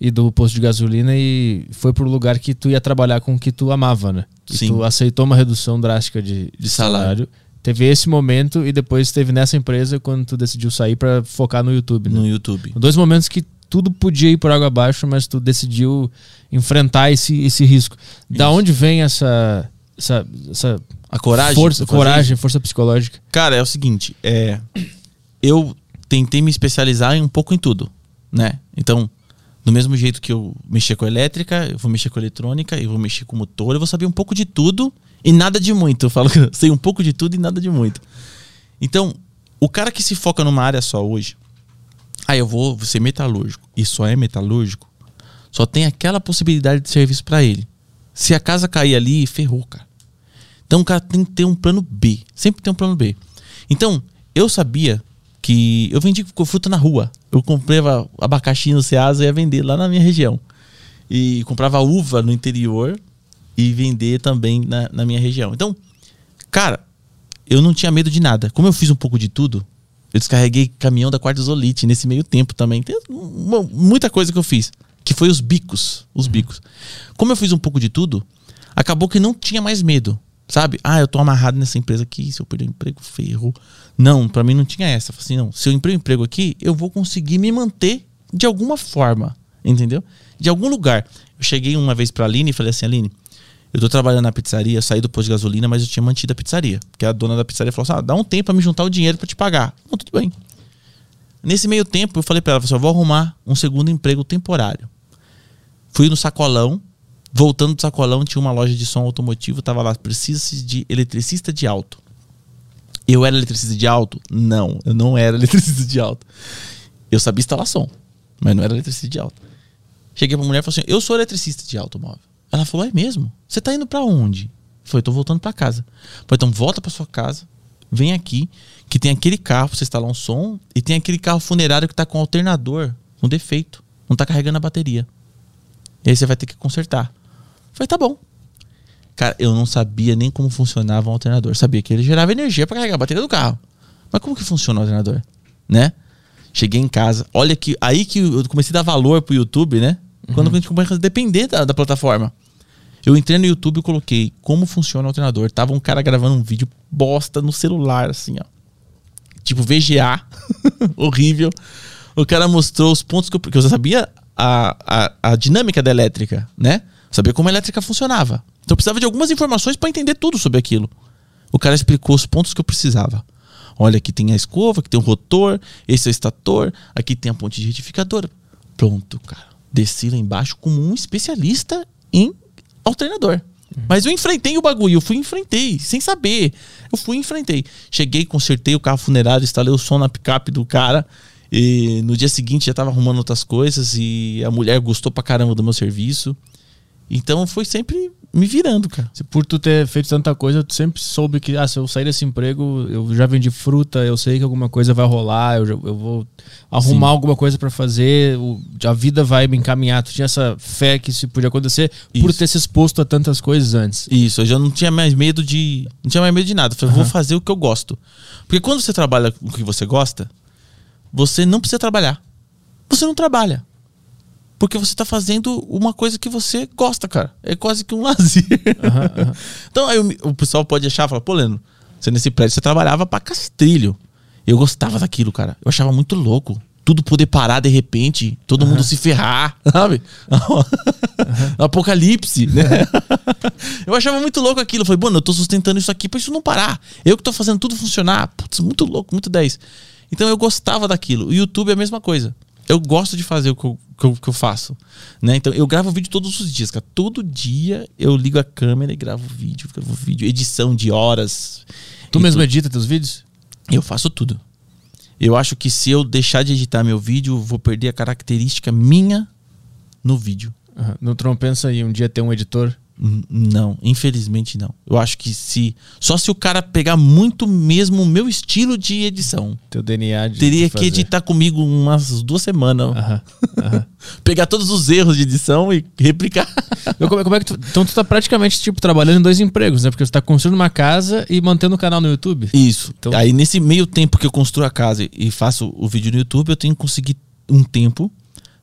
e do posto de gasolina e foi pro lugar que tu ia trabalhar com o que tu amava, né? E Sim. tu aceitou uma redução drástica de, de salário. salário. Teve esse momento e depois teve nessa empresa quando tu decidiu sair pra focar no YouTube, né? No YouTube. Dois momentos que tudo podia ir por água abaixo, mas tu decidiu enfrentar esse, esse risco. Da Isso. onde vem essa, essa, essa A coragem. força, coragem, força psicológica? Cara, é o seguinte, é, eu tentei me especializar em um pouco em tudo, né? Então, do mesmo jeito que eu mexia com elétrica, eu vou mexer com eletrônica, eu vou mexer com motor, eu vou saber um pouco de tudo e nada de muito. Eu falo que eu sei um pouco de tudo e nada de muito. Então, o cara que se foca numa área só hoje, ah, eu vou ser metalúrgico e só é metalúrgico, só tem aquela possibilidade de serviço pra ele. Se a casa cair ali, ferrou, cara. Então o cara tem que ter um plano B. Sempre tem um plano B. Então, eu sabia que eu vendi fruta na rua. Eu comprava abacaxi no Ceasa e ia vender lá na minha região. E comprava uva no interior e vender também na, na minha região. Então, cara, eu não tinha medo de nada. Como eu fiz um pouco de tudo, eu descarreguei caminhão da Quartzolite nesse meio tempo também. Tem uma- muita coisa que eu fiz. Que foi os bicos. Os bicos. Como eu fiz um pouco de tudo, acabou que não tinha mais medo. Sabe? Ah, eu tô amarrado nessa empresa aqui, se eu perder o emprego, ferrou. Não, pra mim não tinha essa. Eu assim, não, se eu emprego emprego aqui, eu vou conseguir me manter de alguma forma. Entendeu? De algum lugar. Eu cheguei uma vez pra Aline e falei assim, Aline, eu tô trabalhando na pizzaria, saí do posto de gasolina, mas eu tinha mantido a pizzaria. Porque a dona da pizzaria falou assim: ah, dá um tempo pra me juntar o dinheiro pra te pagar. Não, tudo bem. Nesse meio tempo, eu falei pra ela, assim, eu vou arrumar um segundo emprego temporário. Fui no sacolão, voltando do sacolão, tinha uma loja de som automotivo, tava lá, precisa de eletricista de alto. Eu era eletricista de alto? Não, eu não era eletricista de alto. Eu sabia instalar som, mas não era eletricista de alto. Cheguei pra mulher e falei assim: Eu sou eletricista de automóvel. Ela falou: É mesmo? Você tá indo pra onde? Falei: Tô voltando pra casa. Falei: Então volta pra sua casa, vem aqui, que tem aquele carro pra você instalar um som, e tem aquele carro funerário que tá com alternador, com defeito, não tá carregando a bateria. E aí você vai ter que consertar. Falei: Tá bom. Cara, eu não sabia nem como funcionava um alternador. Sabia que ele gerava energia pra carregar a bateria do carro. Mas como que funciona o alternador? Né? Cheguei em casa, olha que aí que eu comecei a dar valor pro YouTube, né? Quando a gente começa a depender da, da plataforma. Eu entrei no YouTube e coloquei como funciona o alternador. Tava um cara gravando um vídeo bosta no celular, assim, ó. Tipo VGA. Horrível. O cara mostrou os pontos que eu, que eu já sabia a, a, a dinâmica da elétrica, né? Sabia como a elétrica funcionava. Então eu precisava de algumas informações para entender tudo sobre aquilo. O cara explicou os pontos que eu precisava. Olha, aqui tem a escova, aqui tem o rotor, esse é o estator, aqui tem a ponte de retificador. Pronto, cara. Desci lá embaixo como um especialista em alternador. Mas eu enfrentei o bagulho, eu fui e enfrentei, sem saber. Eu fui e enfrentei. Cheguei, consertei o carro funerário, instalei o som na picape do cara. E no dia seguinte já tava arrumando outras coisas e a mulher gostou pra caramba do meu serviço. Então foi sempre me virando, cara. Se por tu ter feito tanta coisa, tu sempre soube que, ah, se eu sair desse emprego, eu já vendi fruta, eu sei que alguma coisa vai rolar, eu, já- eu vou arrumar Sim. alguma coisa pra fazer, o- a vida vai me encaminhar. Tu tinha essa fé que isso podia acontecer por Isso. ter se exposto a tantas coisas antes. Isso, eu já não tinha mais medo de. Não tinha mais medo de nada. Eu falei, vou fazer o que eu gosto. Porque quando você trabalha com o que você gosta, você não precisa trabalhar. Você não trabalha. Porque você tá fazendo uma coisa que você gosta, cara. É quase que um lazer. então aí o, o pessoal pode achar, falar, pô, Leno, você nesse prédio você trabalhava pra castrilho. Eu gostava daquilo, cara. Eu achava muito louco. Tudo poder parar de repente, todo mundo se ferrar, sabe? Apocalipse, né? eu achava muito louco aquilo. Eu falei, mano, eu tô sustentando isso aqui pra isso não parar. Eu que tô fazendo tudo funcionar. Putz, muito louco, muito 10. Então eu gostava daquilo. O YouTube é a mesma coisa. Eu gosto de fazer o que eu, que eu, que eu faço. Né? Então eu gravo vídeo todos os dias, cara. Todo dia eu ligo a câmera e gravo vídeo, gravo vídeo, edição de horas. Tu mesmo tudo. edita teus vídeos? Eu faço tudo. Eu acho que se eu deixar de editar meu vídeo, eu vou perder a característica minha no vídeo. Aham. No Tron pensa em um dia ter um editor? Não, infelizmente não. Eu acho que se. Só se o cara pegar muito mesmo o meu estilo de edição. Teu DNA de Teria que editar comigo umas duas semanas. Aham, aham. Pegar todos os erros de edição e replicar. Mas como, é- como é que tu, então tu tá praticamente tipo trabalhando em dois empregos, né? Porque você tá construindo uma casa e mantendo o canal no YouTube. Isso. Então- Aí nesse meio tempo que eu construo a casa e faço o vídeo no YouTube, eu tenho que conseguir um tempo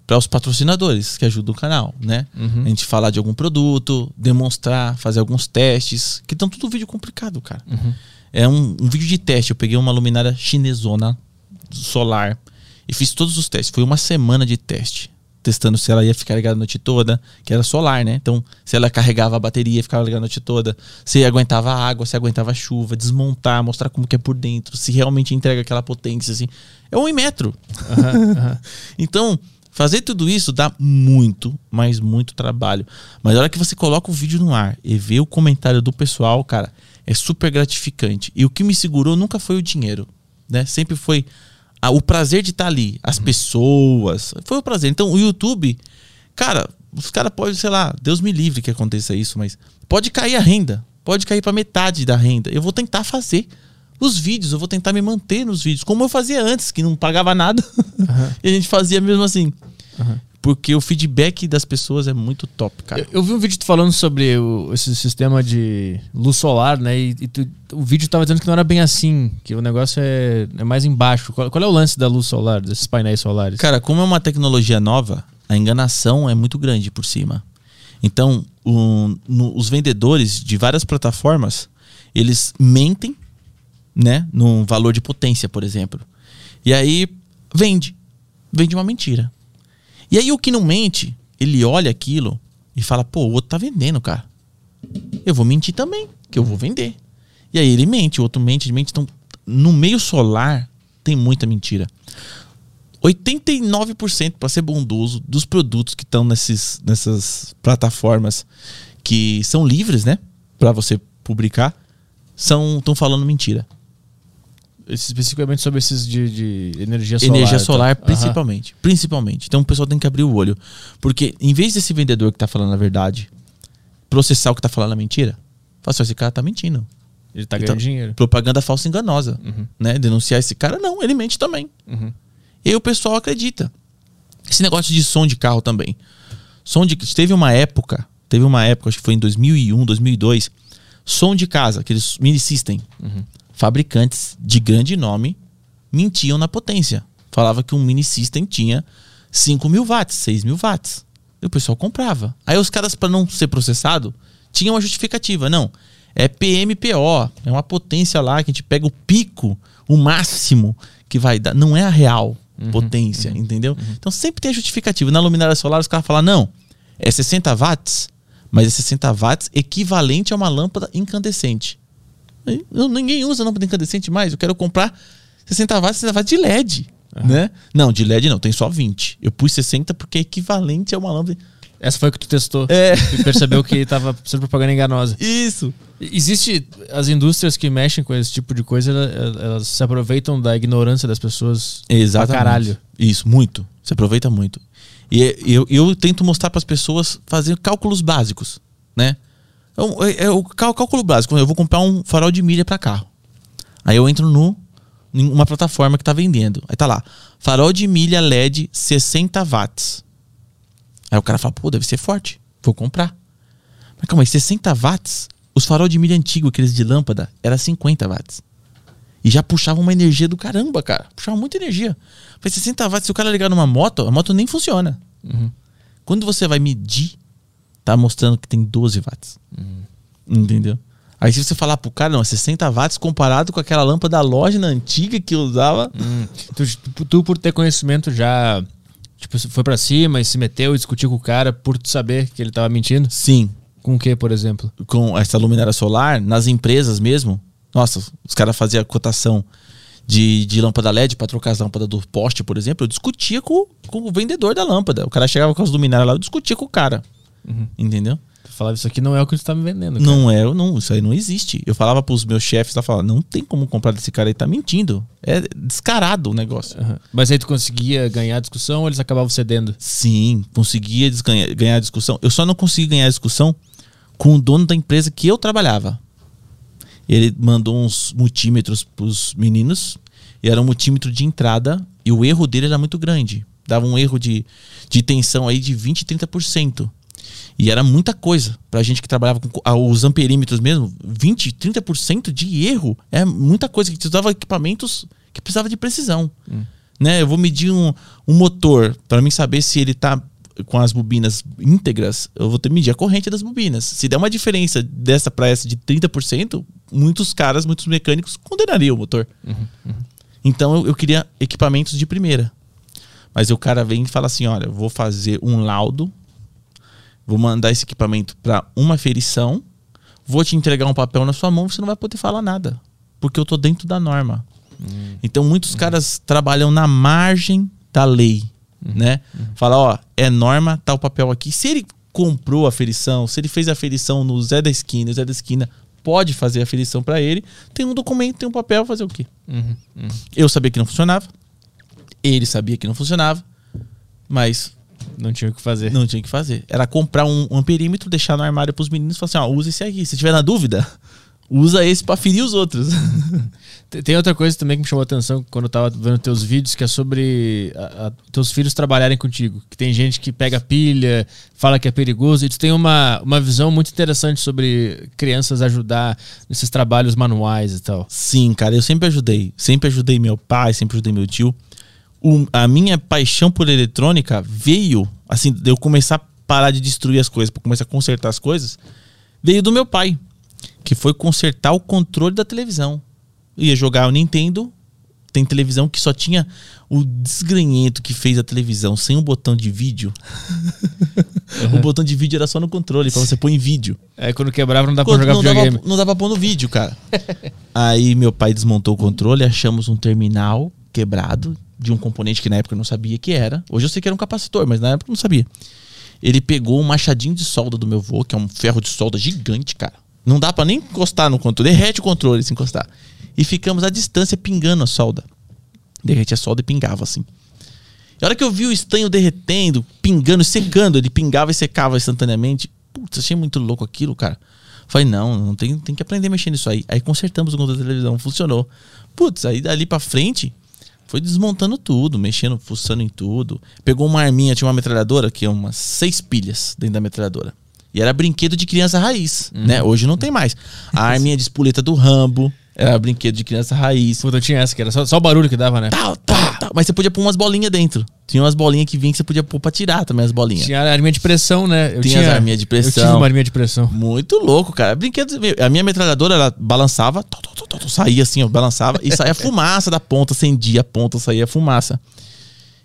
para os patrocinadores que ajudam o canal, né? Uhum. A gente falar de algum produto, demonstrar, fazer alguns testes, que estão tudo vídeo complicado, cara. Uhum. É um, um vídeo de teste. Eu peguei uma luminária chinesona solar e fiz todos os testes. Foi uma semana de teste. Testando se ela ia ficar ligada a noite toda, que era solar, né? Então, se ela carregava a bateria, ficava ligada a noite toda. Se aguentava a água, se aguentava a chuva, desmontar, mostrar como que é por dentro, se realmente entrega aquela potência, assim. É um metro. Então, fazer tudo isso dá muito, mas muito trabalho. Mas a hora que você coloca o vídeo no ar e vê o comentário do pessoal, cara, é super gratificante. E o que me segurou nunca foi o dinheiro, né? Sempre foi a- o prazer de estar ali, as pessoas. Foi o prazer. Então, o YouTube, cara, os caras podem, sei lá, Deus me livre que aconteça isso, mas pode cair a renda, pode cair para metade da renda. Eu vou tentar fazer os vídeos, eu vou tentar me manter nos vídeos, como eu fazia antes, que não pagava nada. e a gente fazia mesmo assim. Porque o feedback das pessoas é muito top, cara. Eu, eu vi um vídeo falando sobre o- esse sistema de luz solar, né? E, e tu- o vídeo tava dizendo que não era bem assim, que o negócio é, é mais embaixo. Qual, qual é o lance da luz solar, desses painéis solares? Cara, como é uma tecnologia nova, a enganação é muito grande por cima. Então, o- no- os vendedores de várias plataformas, eles mentem, né, no valor de potência, por exemplo. E aí vende, vende uma mentira. E aí o que não mente, ele olha aquilo e fala: "Pô, o outro tá vendendo, cara. Eu vou mentir também, que eu vou vender". E aí ele mente, o outro mente, mente. Então, no meio solar tem muita mentira. 89%, para ser bondoso, dos produtos que estão nessas plataformas que são livres, né? Para você publicar, são estão falando mentira. Especificamente sobre esses de, de energia solar. Energia tá? solar, Aham. principalmente. Principalmente. Então o pessoal tem que abrir o olho. Porque em vez desse vendedor que tá falando a verdade processar o que tá falando a mentira, fala assim, "Ó, esse cara tá mentindo. Ele tá Então, ganhando dinheiro. Propaganda falsa e enganosa. Né? Denunciar esse cara, não, ele mente também. Uhum. E aí o pessoal acredita. Esse negócio de som de carro também. Som de. Teve uma época, teve uma época, acho que foi em 2001, 2002, som de casa, aqueles mini system. Fabricantes de grande nome mentiam na potência. Falava que um mini system tinha 5 mil watts, 6 mil watts. E o pessoal comprava. Aí os caras, para não ser processado, tinham uma justificativa. Não, é PMPO, é uma potência lá que a gente pega o pico, o máximo que vai dar. Não é a real potência, entendeu? Então sempre tem a justificativa. Na luminária solar, os caras falam, não, é 60 watts, mas é 60 watts equivalente a uma lâmpada incandescente. Ninguém usa lâmpada incandescente mais. Eu quero comprar 60 watts, 60 watts de LED. Né? Não, de LED não, tem só 20. Eu pus 60 porque é equivalente a uma lâmpada. Essa foi que tu testou. É. E percebeu que tava sendo propaganda enganosa. Isso. Existe as indústrias que mexem com esse tipo de coisa, elas, elas se aproveitam da ignorância das pessoas Exatamente. pra caralho. Isso, muito. Você aproveita muito. E é- eu, eu tento mostrar para as pessoas fazer cálculos básicos, né? Então, é, é o cálculo básico. Eu vou comprar um farol de milha para carro. Aí eu entro no uma plataforma que tá vendendo. Aí tá lá, farol de milha LED 60 watts. Aí o cara fala, pô, deve ser forte. Vou comprar. Mas calma aí, 60 watts? Os farol de milha antigo, aqueles de lâmpada, era 50 watts. E já puxava uma energia do caramba, cara. Puxava muita energia. Falei, 60 watts, se o cara ligar numa moto, a moto nem funciona. Quando você vai medir, tá mostrando que tem 12 watts. Entendeu? Aí se você falar pro cara, não, é 60 watts comparado com aquela lâmpada halógena antiga que eu usava. Hum. Tu, tu, por ter conhecimento, já tipo, foi pra cima e se meteu e discutiu com o cara por saber que ele tava mentindo? Sim, Com o que, por exemplo? com essa luminária solar, nas empresas mesmo, nossa, os caras faziam cotação de, de lâmpada LED para trocar as lâmpadas do poste, por exemplo. Eu discutia com, com o vendedor da lâmpada. O cara chegava com as luminárias lá, eu discutia com o cara. Entendeu? Tu falava, isso aqui não é o que tu tá me vendendo. cara." Não é, não, isso aí não existe. Eu falava pros meus chefes, lá, falava, não tem como comprar desse cara aí, tá mentindo. É descarado o negócio. Aham. Mas aí tu conseguia ganhar a discussão ou eles acabavam cedendo? Sim, conseguia desganhar- ganhar a discussão. Eu só não consegui ganhar a discussão com o dono da empresa que eu trabalhava. Ele mandou uns multímetros pros meninos, e era um multímetro de entrada, e o erro dele era muito grande. Dava um erro de, de tensão aí de 20, 30%. E era muita coisa. Pra gente que trabalhava com ah, os amperímetros mesmo, 20, 30% de erro é muita coisa. Que precisava equipamentos que precisava de precisão. Né? Eu vou medir um, um motor para mim saber se ele tá com as bobinas íntegras, eu vou ter que medir a corrente das bobinas. Se der uma diferença dessa para essa de 30%, muitos caras, muitos mecânicos condenariam o motor. Então eu, eu queria equipamentos de primeira. Mas o cara vem e fala assim: olha, eu vou fazer um laudo, vou mandar esse equipamento para uma ferição, vou te entregar um papel na sua mão, você não vai poder falar nada. Porque eu tô dentro da norma. Então muitos caras trabalham na margem da lei, né? Fala, ó, é norma, tá o papel aqui. Se ele comprou a ferição, se ele fez a ferição no Zé da esquina, o Zé da esquina pode fazer a ferição para ele, tem um documento, tem um papel, fazer o quê? Eu sabia que não funcionava. Ele sabia que não funcionava, mas Não tinha o que fazer. não tinha o que fazer. Era comprar um, um perímetro, deixar no armário pros meninos e falar assim: ó, usa esse aqui. Se tiver na dúvida, usa esse pra ferir os outros. Te- Tem outra coisa também que me chamou a atenção quando eu tava vendo teus vídeos, que é sobre a- a- teus filhos trabalharem contigo. Que tem gente que pega pilha, fala que é perigoso, e tu tem uma, uma visão muito interessante sobre crianças ajudar nesses trabalhos manuais e tal. Sim, cara, eu sempre ajudei. Sempre ajudei meu pai, sempre ajudei meu tio. O- a minha paixão por eletrônica veio, assim, de eu começar a parar de destruir as coisas, pra começar a consertar as coisas, veio do meu pai, que foi consertar o controle da televisão. Eu ia jogar o Nintendo, tem televisão que só tinha o desgranhento que fez a televisão sem o botão de vídeo. o botão de vídeo era só no controle, pra você pôr em vídeo. É, quando quebrava não dá pra Quando jogar não, videogame. dava, não dava pra pôr no vídeo, cara. Aí meu pai desmontou o controle, achamos um terminal quebrado, de um componente que na época eu não sabia que era. Hoje eu sei que era um capacitor, mas na época eu não sabia. Ele pegou um machadinho de solda do meu vô, que é um ferro de solda gigante, cara. Não dá pra nem encostar no controle, derrete o controle se encostar. E ficamos à distância pingando a solda. Derrete a solda e pingava assim. E a hora que eu vi o estanho derretendo, pingando, secando, ele pingava e secava instantaneamente. Putz, achei muito louco aquilo, cara. Falei, não, não tem, tem que aprender a mexer nisso aí. Aí consertamos o controle da televisão, funcionou. Putz, aí dali pra frente, foi desmontando tudo, mexendo, fuçando em tudo. Pegou uma arminha, tinha uma metralhadora, que é umas seis pilhas dentro da metralhadora. E era brinquedo de criança raiz, né? Hoje não tem mais. A arminha de espoleta do Rambo, era brinquedo de criança raiz. Puta, tinha essa, que era só, só o barulho que dava, né? Tal, tal, tal. Mas você podia pôr umas bolinhas dentro. Tinha umas bolinhas que vinham que você podia pôr pra tirar também as bolinhas. Tinha a arminha de pressão, né? Eu Tinha as arminhas de pressão. Eu tive uma arminha de pressão. Muito louco, cara. Brinquedo. A minha metralhadora, ela balançava, tó, saía assim, ó, balançava e saía fumaça da ponta, acendia a ponta, saía fumaça.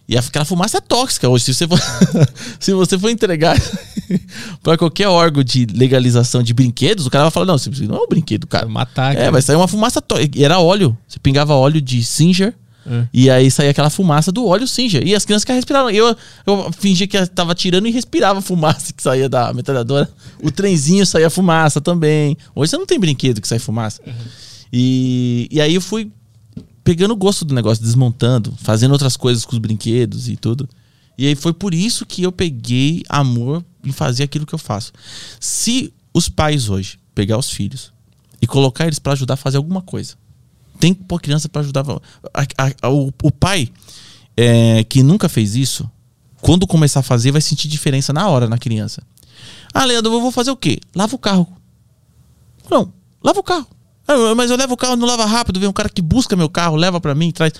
E aquela fumaça é tóxica hoje. Se você for, se você for entregar pra qualquer órgão de legalização de brinquedos, o cara vai falar: não, isso não é um brinquedo, cara. Matar, É, cara. vai sair uma fumaça tóxica. Era óleo. Você pingava óleo de Singer. É. E aí saía aquela fumaça do óleo Singer. E as crianças que respiravam. Eu, eu fingia que tava tirando e respirava a fumaça que saía da metralhadora. O trenzinho saía fumaça também. Hoje você não tem brinquedo que sai fumaça. E, e aí eu fui pegando o gosto do negócio, desmontando, fazendo outras coisas com os brinquedos e tudo. E aí foi por isso que eu peguei amor em fazer aquilo que eu faço. Se os pais hoje pegar os filhos e colocar eles pra ajudar a fazer alguma coisa, tem que pôr criança pra ajudar. a- a- a- o, o pai é, que nunca fez isso, quando começar a fazer, vai sentir diferença na hora na criança. Ah, Leandro, eu vou fazer o quê? Lava o carro. Não, lava o carro. Ah, mas eu levo o carro, não lava rápido. Vem um cara que busca meu carro, leva pra mim, traz.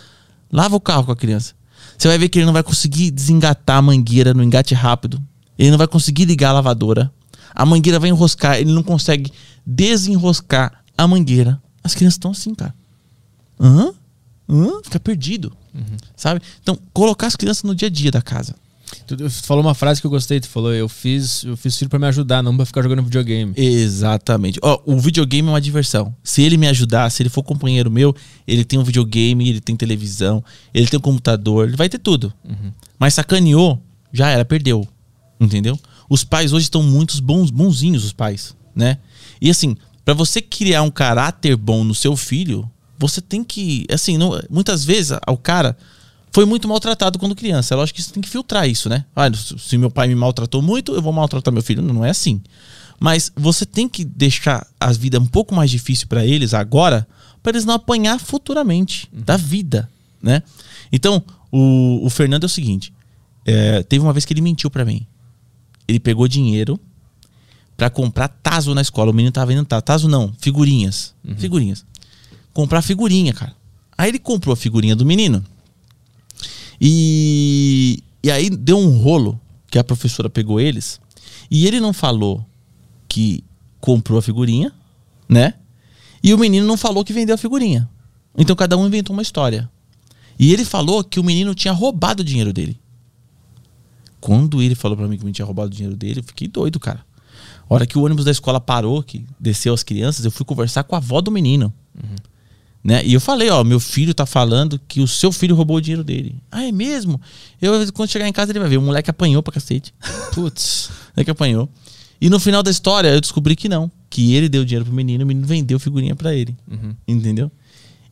Lava o carro com a criança. Você vai ver que ele não vai conseguir desengatar a mangueira no engate rápido. Ele não vai conseguir ligar a lavadora. A mangueira vai enroscar, ele não consegue desenroscar a mangueira. As crianças estão assim, cara. Hã? Hã? Fica perdido. Sabe? Então, colocar as crianças no dia a dia da casa. Tu, falou uma frase que eu gostei, tu falou, eu fiz, eu fiz filho pra me ajudar, não pra ficar jogando videogame. Exatamente. Ó, o videogame é uma diversão. Se ele me ajudar, se ele for companheiro meu, ele tem um videogame, ele tem televisão, ele tem um computador, ele vai ter tudo. Mas sacaneou, já era, perdeu. Entendeu? Os pais hoje estão muitos bons, bonzinhos, os pais, né? E assim, pra você criar um caráter bom no seu filho, você tem que, assim, não- muitas vezes o cara foi muito maltratado quando criança. É lógico que você tem que filtrar isso, né? Ah, se meu pai me maltratou muito, eu vou maltratar meu filho. Não, não é assim. Mas você tem que deixar a vida um pouco mais difícil pra eles agora, pra eles não apanhar futuramente da vida, né? Então, o, o Fernando é o seguinte: é, teve uma vez que ele mentiu pra mim. Ele pegou dinheiro pra comprar taso na escola. O menino tava vendendo taso. Taso não, figurinhas. Figurinhas. Comprar figurinha, cara. Aí ele comprou a figurinha do menino. E, e aí deu um rolo que a professora pegou eles. E ele não falou que comprou a figurinha, né? E o menino não falou que vendeu a figurinha. Então cada um inventou uma história. E ele falou que o menino tinha roubado o dinheiro dele. Quando ele falou pra mim que o tinha roubado o dinheiro dele, eu fiquei doido, cara. A hora que o ônibus da escola parou, que desceu as crianças, eu fui conversar com a avó do menino. Né? E eu falei, ó, meu filho tá falando que o seu filho roubou o dinheiro dele. Ah, é mesmo? Eu, quando chegar em casa, ele vai ver. O moleque apanhou pra cacete. Putz. O moleque apanhou. E no final da história, eu descobri que não. Que ele deu dinheiro pro menino, o menino vendeu figurinha pra ele. Entendeu?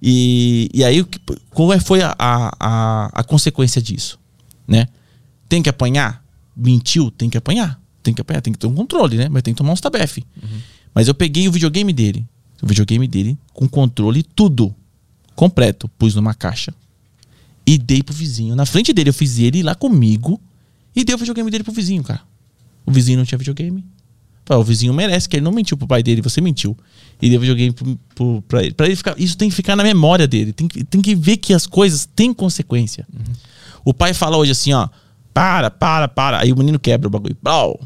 E, e aí, que- qual é- foi a, a, a, consequência disso? Né? Tem que apanhar? Mentiu? Tem que apanhar. Tem que apanhar, tem que ter um controle, né? Mas tem que tomar uns tabef. Mas eu peguei o videogame dele. O videogame dele com controle tudo. Completo. Pus numa caixa. E dei pro vizinho. Na frente dele, eu fiz ele ir lá comigo. E dei o videogame dele pro vizinho, cara. O vizinho não tinha videogame. O vizinho merece, que ele não mentiu pro pai dele, você mentiu. E deu videogame pro, pro, pra ele. Pra ele ficar, isso tem que ficar na memória dele. Tem que, tem que ver que as coisas têm consequência. O pai fala hoje assim, ó. Para, para, para. Aí o menino quebra o bagulho. Pau.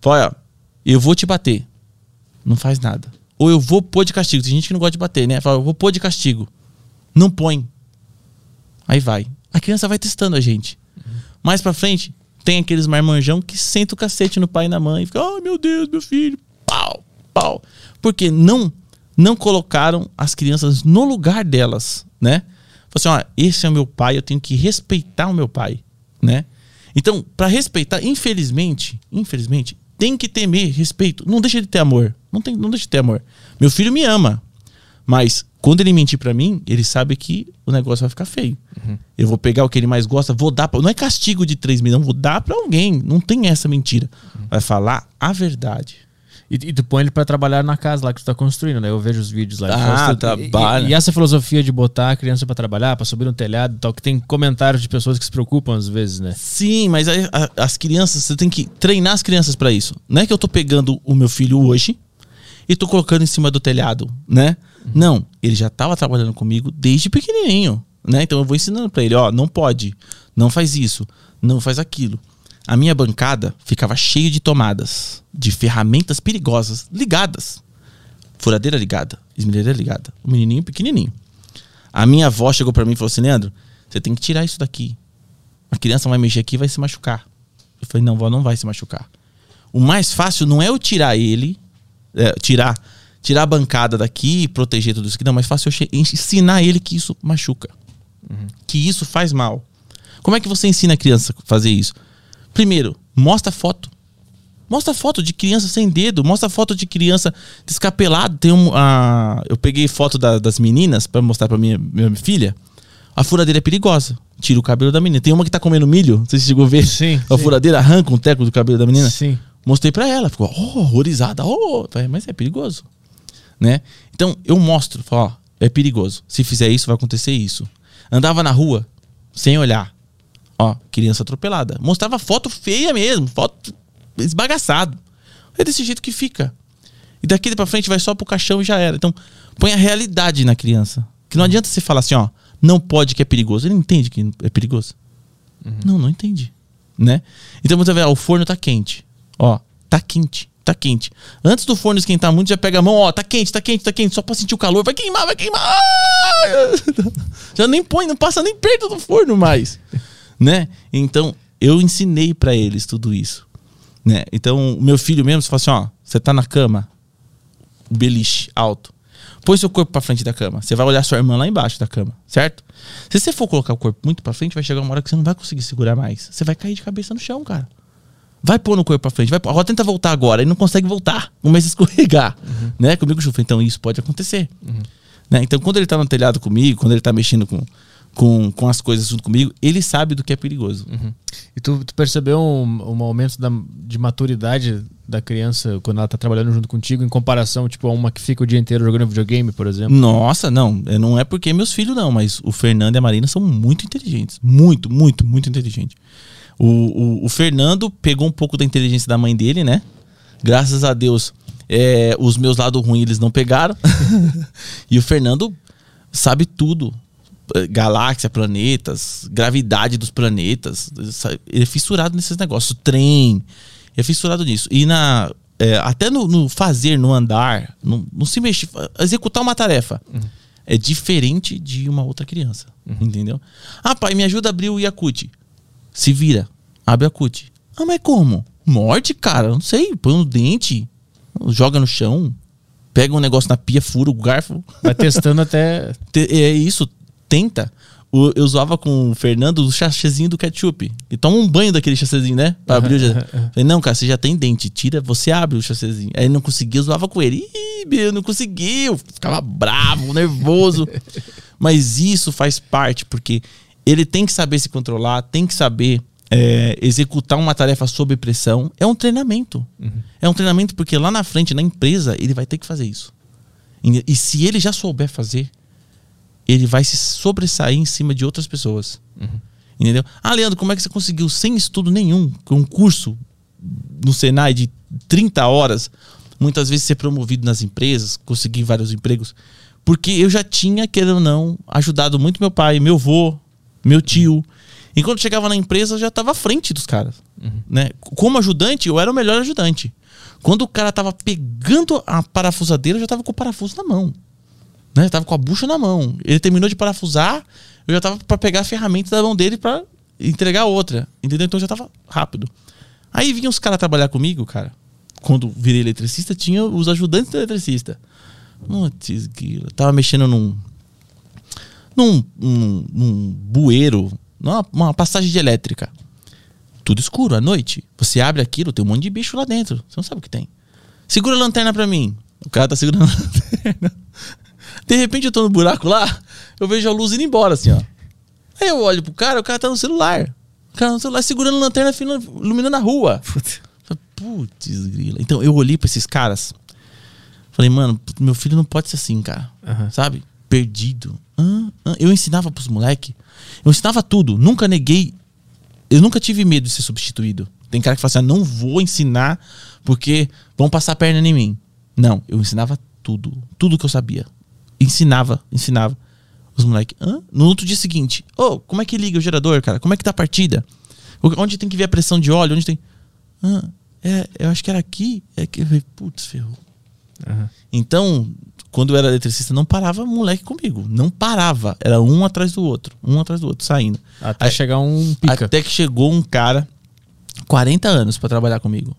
Fala, ó, eu vou te bater. Não faz nada. Ou eu vou pôr de castigo. Tem gente que não gosta de bater, né? Fala, eu vou pôr de castigo. Não põe. Aí vai. A criança vai testando a gente. Mais pra frente, tem aqueles marmanjão que senta o cacete no pai e na mãe e fica, ai meu Deus, meu filho, pau, pau. Porque não não colocaram as crianças no lugar delas, né? assim, ó, esse é o meu pai, eu tenho que respeitar o meu pai, né? Então, para respeitar, infelizmente, infelizmente, tem que temer respeito. Não deixa de ter amor. Não, tem, não deixa de ter amor. Meu filho me ama. Mas quando ele mentir para mim, ele sabe que o negócio vai ficar feio. Eu vou pegar o que ele mais gosta, vou dar pra, Não é castigo de 3 milhões, vou dar para alguém. Não tem essa mentira. Vai falar a verdade. E, e tu põe ele pra trabalhar na casa lá que tu tá construindo, né? Eu vejo os vídeos lá. Ah, trabalha. E, e essa filosofia de botar a criança pra trabalhar, pra subir no telhado e tal, que tem comentários de pessoas que se preocupam às vezes, né? Sim, mas a- as crianças, você tem que treinar as crianças para isso. Não é que eu tô pegando o meu filho hoje e tô colocando em cima do telhado, né? Não, ele já tava trabalhando comigo desde pequenininho, né? Então eu vou ensinando para ele, ó, não pode, não faz isso, não faz aquilo. A minha bancada ficava cheia de tomadas, de ferramentas perigosas ligadas. Furadeira ligada, esmerilheira ligada, o menininho pequenininho. A minha avó chegou para mim e falou assim: "Leandro, você tem que tirar isso daqui. A criança vai mexer aqui e vai se machucar. Eu falei, não, vó, não vai se machucar. O mais fácil não é eu tirar ele, é, tirar, tirar a bancada daqui e proteger tudo isso aqui. Não, mais fácil eu che- ensinar ele que isso machuca. Que isso faz mal. Como é que você ensina a criança a fazer isso? Primeiro, mostra foto. Mostra foto de criança sem dedo, mostra foto de criança descapelado. Tem um, a- eu peguei foto da- das meninas para mostrar para minha, minha filha. A furadeira é perigosa. Tira o cabelo da menina. Tem uma que tá comendo milho, não sei se você chegou a ver. Sim, A sim. furadeira arranca um teco do cabelo da menina. Sim. Mostrei pra ela, ficou oh, horrorizada. Oh, Falei, mas é perigoso, né? Então eu mostro, falo, ó, é perigoso. Se fizer isso, vai acontecer isso. Andava na rua sem olhar, ó, criança atropelada. Mostrava foto feia mesmo, foto esbagaçado. É desse jeito que fica. E daqui pra frente vai só pro caixão e já era. Então põe a realidade na criança. Que não adianta você falar assim, ó, não pode que é perigoso. Ele entende que é perigoso. Não, não entende. Né? Então você vê, ó, o forno tá quente. Ó, tá quente, tá quente. Antes do forno esquentar muito, já pega a mão, ó, tá quente, tá quente, tá quente, só pra sentir o calor, vai queimar, vai queimar. Já nem põe, não passa nem perto do forno mais. Né? Então, eu ensinei pra eles tudo isso. Né? Então, meu filho mesmo, você fala assim, ó, você tá na cama, beliche alto. Põe seu corpo pra frente da cama. Você vai olhar sua irmã lá embaixo da cama, certo? Se você for colocar o corpo muito pra frente, vai chegar uma hora que você não vai conseguir segurar mais. Você vai cair de cabeça no chão, cara. Vai pôr no corpo pra frente. Vai pôr. Agora tenta voltar agora. Ele não consegue voltar. Começa a escorregar. Né? Comigo, Chufa. Então isso pode acontecer. Né? Então quando ele tá no telhado comigo, quando ele tá mexendo com, com, com as coisas junto comigo, ele sabe do que é perigoso. E tu, tu percebeu um, um aumento da- de maturidade da criança quando ela tá trabalhando junto contigo, em comparação, tipo, a uma que fica o dia inteiro jogando videogame, por exemplo? Nossa, não. é- Não é porque meus filhos não, mas o Fernando e a Marina são muito inteligentes. Muito, muito, muito inteligentes. O, o, o Fernando pegou um pouco da inteligência da mãe dele, né? Graças a Deus, é, os meus lados ruins eles não pegaram. e o Fernando sabe tudo. Eh, Galáxia, planetas, gravidade dos planetas. Ele é fissurado nesses negócios. Trem. Ele é fissurado nisso. E na. é, até no, no fazer, no andar, no, no se mexer, executar uma tarefa. É diferente de uma outra criança. Entendeu? Ah, pai, me ajuda a abrir o Yakut. Se vira. Abre a cut. Ah, mas como? Morde, cara. Não sei. Põe no dente. Joga no chão. Pega um negócio na pia, fura o garfo. Vai testando até. É isso, tenta. O- eu usava com o Fernando o chachezinho do ketchup. E toma um banho daquele chacezinho, né? Pra abrir o cha- Falei, não, cara, você já tem dente. Tira, você abre o chacezinho. Aí não conseguia, eu zoava com ele. Ih, meu, não conseguiu. Ficava bravo, nervoso. Mas isso faz parte, porque ele tem que saber se controlar, tem que saber é, executar uma tarefa sob pressão. É um treinamento. É um treinamento porque lá na frente, na empresa, ele vai ter que fazer isso. E, e se ele já souber fazer, ele vai se sobressair em cima de outras pessoas. Entendeu? Ah, Leandro, como é que você conseguiu sem estudo nenhum, com um curso no Senai de 30 horas, muitas vezes ser promovido nas empresas, conseguir vários empregos? Porque eu já tinha, querendo ou não, ajudado muito meu pai, meu avô, meu tio. E quando chegava na empresa, eu já estava à frente dos caras. Né? Como ajudante, eu era o melhor ajudante. Quando o cara tava pegando a parafusadeira, eu já tava com o parafuso na mão. Né? Tava com a bucha na mão. Ele terminou de parafusar, eu já tava para pegar a ferramenta da mão dele para entregar outra. Entendeu? Então eu já tava rápido. Aí vinham os caras trabalhar comigo, cara. Quando virei eletricista, tinha os ajudantes do eletricista. Putz, grila. Tava mexendo num, num, num, num bueiro, numa uma passagem de elétrica. Tudo escuro, à noite. Você abre aquilo, tem um monte de bicho lá dentro. Você não sabe o que tem. Segura a lanterna pra mim. O cara tá segurando a lanterna. De repente eu tô no buraco lá, eu vejo a luz indo embora, assim, ó. Aí eu olho pro cara, o cara tá no celular. O cara no celular segurando a lanterna, iluminando a rua. Putz, grila. Então eu olhei pra esses caras. Falei, mano, meu filho não pode ser assim, cara. Aham. Sabe? Perdido. Hã? Hã? Eu ensinava pros moleque. Eu ensinava tudo. Nunca neguei. Eu nunca tive medo de ser substituído. Tem cara que fala assim, ah, não vou ensinar porque vão passar a perna em mim. Não, eu ensinava tudo. Tudo que eu sabia. Ensinava, ensinava. Os moleques? No outro dia seguinte, ô, como é que liga o gerador, cara? Como é que tá a partida? Onde tem que ver a pressão de óleo? Onde tem. Ah, é, eu acho que era aqui. É que. eu falei, Putz, ferrou. Aham. Então, quando eu era eletricista, não parava moleque comigo. Não parava. Era um atrás do outro. Um atrás do outro, saindo. Até Aí- chegar um pica. Até que chegou um cara, 40 anos pra trabalhar comigo.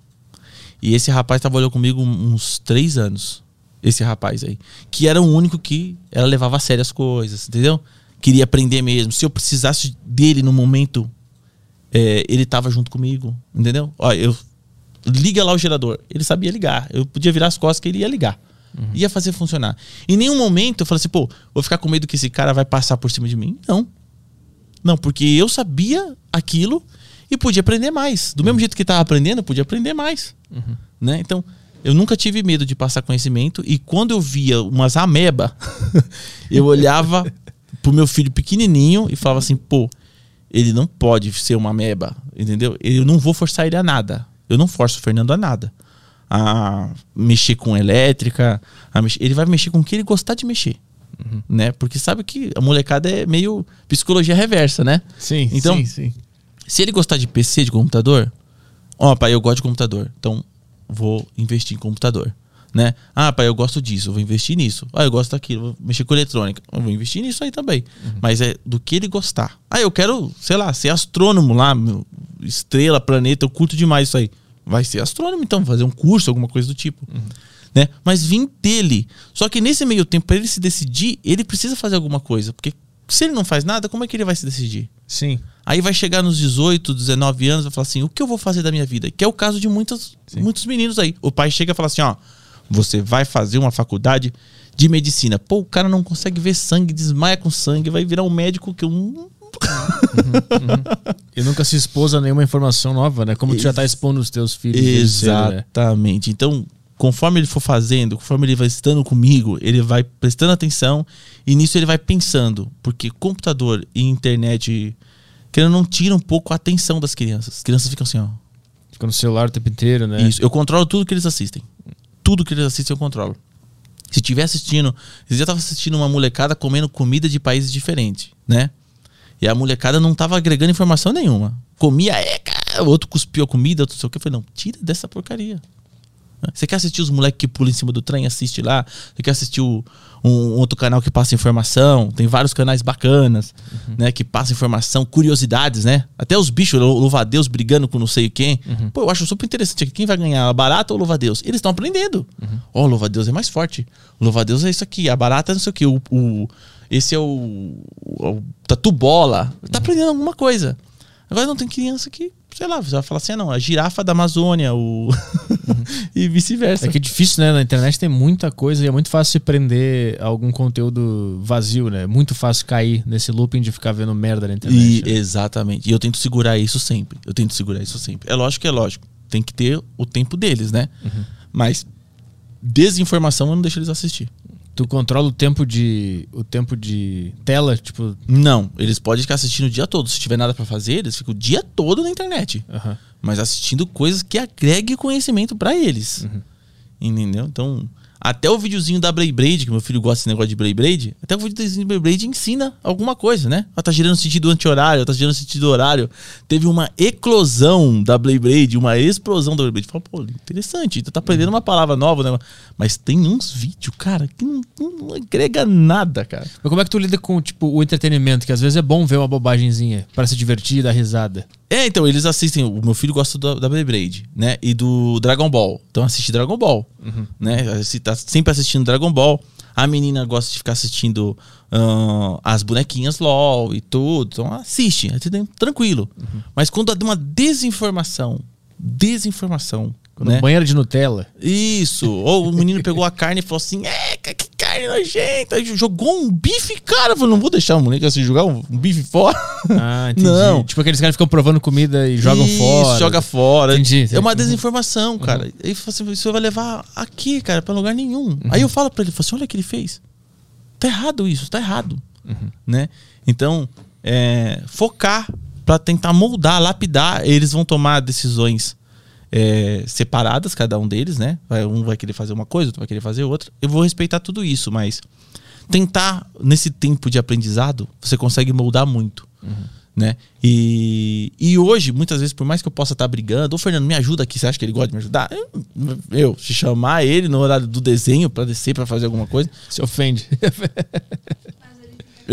E esse rapaz trabalhou comigo uns 3 anos. Esse rapaz aí. Que era o único que ela levava a sério as coisas, entendeu? Queria aprender mesmo. Se eu precisasse dele no momento, é, ele tava junto comigo, entendeu? Ó, eu. Liga lá o gerador. Ele sabia ligar. Eu podia virar as costas que ele ia ligar. Ia fazer funcionar. Em nenhum momento eu falei assim, pô, vou ficar com medo que esse cara vai passar por cima de mim. Não. Não, porque eu sabia aquilo e podia aprender mais. Do mesmo jeito que estava aprendendo, eu podia aprender mais. Né? Então, eu nunca tive medo de passar conhecimento. E quando eu via umas ameba, eu olhava pro meu filho pequenininho e falava assim, pô, ele não pode ser uma ameba, entendeu? Eu não vou forçar ele a nada. Eu não forço o Fernando a nada. A mexer com elétrica, a mex- ele vai mexer com o que ele gostar de mexer. Né? Porque sabe que a molecada é meio psicologia reversa, né? Sim, Então- sim, sim. Se ele gostar de PC, de computador, ó, pai, eu gosto de computador, então vou investir em computador, né? Ah, pai, eu gosto disso, eu vou investir nisso. Ah, eu gosto daquilo, vou mexer com eletrônica, eu vou investir nisso aí também. Mas é do que ele gostar. Ah, eu quero, sei lá, ser astrônomo lá, meu, estrela, planeta, eu curto demais isso aí. Vai ser astrônomo então, fazer um curso, alguma coisa do tipo. Né? Mas vim dele. Só que nesse meio tempo, para ele se decidir, ele precisa fazer alguma coisa. Porque se ele não faz nada, como é que ele vai se decidir? Sim. Aí vai chegar nos 18, 19 anos, vai falar assim: o que eu vou fazer da minha vida? Que é o caso de muitos, muitos meninos aí. O pai chega e fala assim: ó, você vai fazer uma faculdade de medicina. Pô, o cara não consegue ver sangue, desmaia com sangue, vai virar um médico que um. E nunca se expôs a nenhuma informação nova, né? Como tu já tá expondo os teus filhos. cedo, né? Exatamente. Então, conforme ele for fazendo, conforme ele vai estando comigo, ele vai prestando atenção e nisso ele vai pensando. Porque computador e internet, querendo não, tira um pouco a atenção das crianças. As crianças ficam assim, ó. Fica no celular o tempo inteiro, né? Isso, eu controlo tudo que eles assistem. Tudo que eles assistem eu controlo. Se estiver assistindo, eu já tava assistindo uma molecada comendo comida de países diferentes, né? E a molecada não tava agregando informação nenhuma. Comia, é, cara, o outro cuspiu a comida, outro não sei o que. Eu falei, não, tira dessa porcaria. Você quer assistir os moleques que pulam em cima do trem? Assiste lá. Você quer assistir o- um, um outro canal que passa informação? Tem vários canais bacanas, né? Que passam informação, curiosidades, né? Até os bichos, lou- louva-a-Deus brigando com não sei quem. Pô, eu acho super interessante. Quem vai ganhar, a barata ou o louva-a-Deus? Eles estão aprendendo. Ó, o louva-a-Deus é mais forte. O louva-a-Deus é isso aqui. A barata é não sei o que. O, o- esse é o, o, o tatu bola. Tá aprendendo alguma coisa. Agora não tem criança que, sei lá, você vai falar assim, ah, não, a girafa da Amazônia, o... e vice-versa. É que é difícil, né? Na internet tem muita coisa e é muito fácil se prender a algum conteúdo vazio, né? Muito fácil cair nesse looping de ficar vendo merda na internet. E, né? exatamente. E eu tento segurar isso sempre. Eu tento segurar isso sempre. É lógico que é lógico. Tem que ter o tempo deles, né? Mas desinformação eu não deixo eles assistir. Tu controla o tempo de. o tempo de tela, tipo. Não, eles podem ficar assistindo o dia todo. Se tiver nada pra fazer, eles ficam o dia todo na internet. aham. Mas assistindo coisas que agreguem conhecimento pra eles. Uhum. Entendeu? Então, até o videozinho da Beyblade, que meu filho gosta desse negócio de Beyblade, até o videozinho da Beyblade ensina alguma coisa, né? Ela tá girando sentido anti-horário, tá girando sentido horário. Teve uma eclosão da Beyblade, uma explosão da Beyblade. Fala, pô, interessante, tu tá aprendendo uma palavra nova, né? Mas tem uns vídeos, cara, que não, não- não agrega nada, cara. Mas como é que tu lida com, tipo, o entretenimento? Que às vezes é bom ver uma bobagemzinha para se divertir, dar risada. É, então, eles assistem. O meu filho gosta do, da Beyblade, né? E do Dragon Ball. Então assiste Dragon Ball. Né? Assi- Tá sempre assistindo Dragon Ball. A menina gosta de ficar assistindo ah, as bonequinhas LOL e tudo. Então assiste, é tranquilo. Mas quando há uma desinformação, desinformação, No né? banheiro de Nutella. Isso. Ou o menino pegou a carne e falou assim: É, que carne nojenta. Aí Jogou um bife, cara. Eu falei, não vou deixar o moleque assim jogar um, bife fora. Ah, entendi. Não. Tipo aqueles caras que ficam provando comida e jogam Isso, fora. Joga fora. Entendi. É uma desinformação, cara. Aí assim, isso vai levar aqui, cara, pra lugar nenhum. Aí eu falo pra ele, falo assim, olha o que ele fez. Tá errado isso, tá errado. Né? Então, é, focar pra tentar moldar, lapidar, eles vão tomar decisões é, separadas, cada um deles, né? Vai- Um vai querer fazer uma coisa, outro vai querer fazer outra. Eu vou respeitar tudo isso, mas tentar, nesse tempo de aprendizado, você consegue moldar muito. Né? E, e hoje, muitas vezes, por mais que eu possa estar brigando, ô Fernando, me ajuda aqui, você acha que ele gosta de me ajudar? Eu, eu se chamar ele no horário do desenho pra descer pra fazer alguma coisa, Se ofende.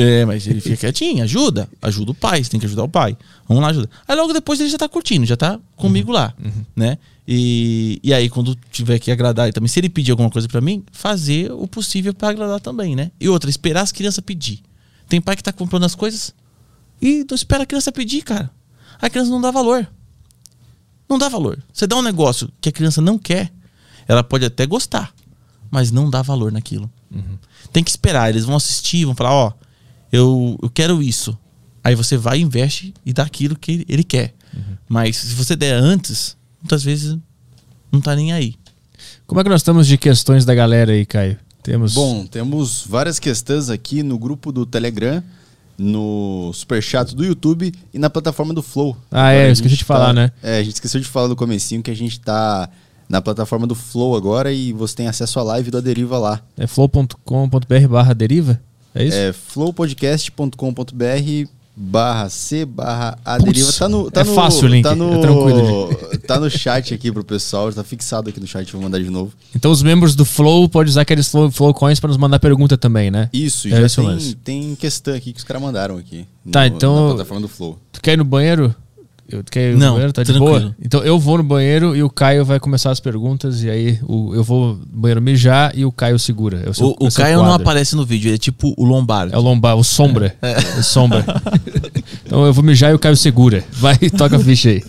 é, mas ele fica quietinho, ajuda. Ajuda o pai, você tem que ajudar o pai. Vamos lá, ajuda. Aí logo depois ele já tá curtindo, já tá comigo lá, né? E, e aí, quando tiver que agradar ele também, se ele pedir alguma coisa pra mim, fazer o possível pra agradar também, né? E outra, esperar as crianças pedir. Tem pai que tá comprando as coisas e não espera a criança pedir, cara. A criança não dá valor. Não dá valor. Você dá um negócio que a criança não quer, ela pode até gostar, mas não dá valor naquilo. Tem que esperar. Eles vão assistir, vão falar: Ó, eu, eu quero isso. Aí você vai, investe e dá aquilo que ele quer. Mas se você der antes, muitas vezes não tá nem aí. Como é que nós estamos de questões da galera aí, Caio? Temos. Bom, temos várias questões aqui no grupo do Telegram, no Superchat do YouTube e na plataforma do Flow. Ah, Agora é, a eu esqueci gente de falar, tá- né? É, a gente esqueceu de falar no comecinho que a gente tá na plataforma do Flow agora e você tem acesso à live da Deriva lá. É flow.com.br barra deriva? É isso? É flowpodcast.com.br barra C barra A Deriva. Tá no, tá é no, fácil o link, Tá é no, tranquilo, tá no chat aqui pro pessoal, tá fixado aqui no chat, vou mandar de novo. Então os membros do Flow podem usar aqueles Flow, Flow Coins pra nos mandar pergunta também, né? Isso, É já isso tem, tem questão aqui que os caras mandaram aqui. Tá, no- então- Na plataforma do Flow. Tu quer ir no banheiro? Eu, quer Não, banheiro? Tá de tranquilo. boa? Então eu vou no banheiro e o Caio vai começar as perguntas e aí o- eu vou no banheiro mijar e o Caio segura. É o, seu, O, o é Caio não quadro. aparece no vídeo, ele é tipo o Lombardo. É o lombar, o sombra. É, sombra. então eu vou mijar e o Caio segura. Vai, toca a ficha aí.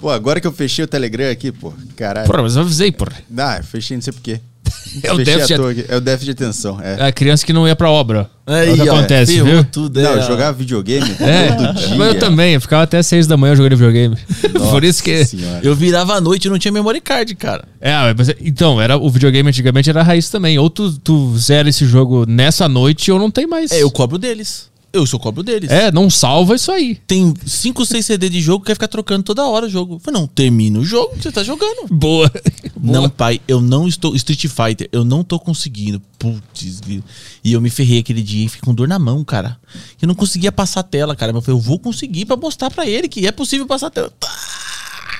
Pô, agora que eu fechei o Telegram aqui, pô, caralho. Porra, mas eu avisei, porra. Ah, fechei não sei porquê. É o déficit- aqui. É o déficit de atenção. É. É a criança que não ia pra obra. Aí, é o que acontece, viu? Tudo, Não, é, ó. jogar videogame É, todo dia. mas eu também, eu ficava até seis da manhã jogando videogame. Por isso que. Senhora. Eu virava à noite e não tinha memory card, cara. É, mas, então, era, o videogame antigamente era a raiz também. Ou tu, tu zera esse jogo nessa noite ou não tem mais. É, eu cobro deles. Eu sou cobro deles. É, não salva isso aí. Tem 5, 6 CD de jogo que quer ficar trocando toda hora o jogo. Eu falei, não, termina o jogo você tá jogando. Boa. Não, pai, eu não estou. Street Fighter, eu não tô conseguindo. Putz, e eu me ferrei aquele dia e fiquei com dor na mão, cara. Eu não conseguia passar a tela, cara. Mas eu falei, eu vou conseguir pra mostrar pra ele que é possível passar a tela.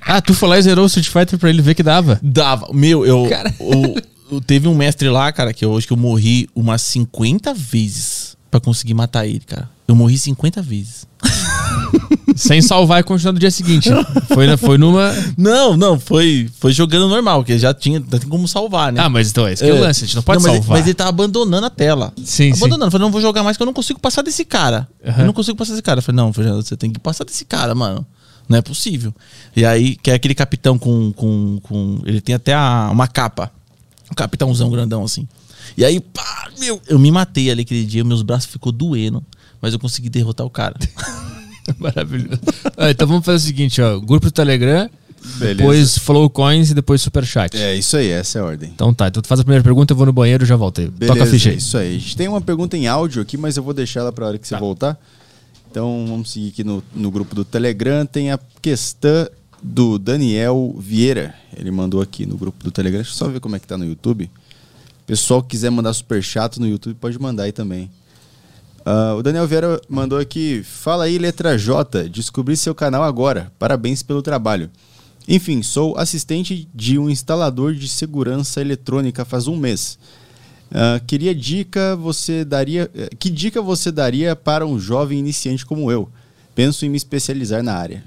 Ah, tu foi lá e zerou o Street Fighter pra ele ver que dava. Dava. Meu, eu. Cara. o- o- teve um mestre lá, cara, que eu acho que eu morri umas 50 vezes pra conseguir matar ele, cara. Eu morri 50 vezes. Sem salvar e continuar no dia seguinte. Foi, foi numa. Não, não, foi, foi jogando normal, que já tinha, já tem como salvar, né? Ah, mas então é esse que é o lance, a gente não pode mas, salvar. Ele, mas ele tá abandonando a tela. Sim, sim. abandonando. Eu Falei, não vou jogar mais que eu não consigo passar desse cara. Aham. Eu não consigo passar desse cara. Eu falei, não, Fernando, você tem que passar desse cara, mano. Não é possível. E aí, que é aquele capitão com. com, com ele tem até a- uma capa. Um capitãozão grandão assim. E aí, pá, meu, eu me matei ali aquele dia, meus braços ficou doendo, mas eu consegui derrotar o cara. Maravilhoso. Ah, então vamos fazer o seguinte, ó. Grupo do Telegram, Beleza. depois Flow Coins e depois Superchat. É isso aí, essa é a ordem. Então tá, então tu faz a primeira pergunta, eu vou no banheiro e já voltei. Beleza, Toca a ficha aí. isso aí. A gente tem uma pergunta em áudio aqui, mas eu vou deixar ela para hora que você Tá. voltar. Então vamos seguir aqui no, no grupo do Telegram. Tem a questão do Daniel Vieira. Ele mandou aqui no grupo do Telegram. Deixa eu só ver como é que tá no YouTube. Pessoal que quiser mandar super chato no YouTube, pode mandar aí também. Ah, o Daniel Vieira mandou aqui: Fala aí, letra J. Descobri seu canal agora. Parabéns pelo trabalho. Enfim, sou assistente de um instalador de segurança eletrônica faz um mês. Ah, queria dica você daria. eh, Que dica você daria para um jovem iniciante como eu? Penso em me especializar na área.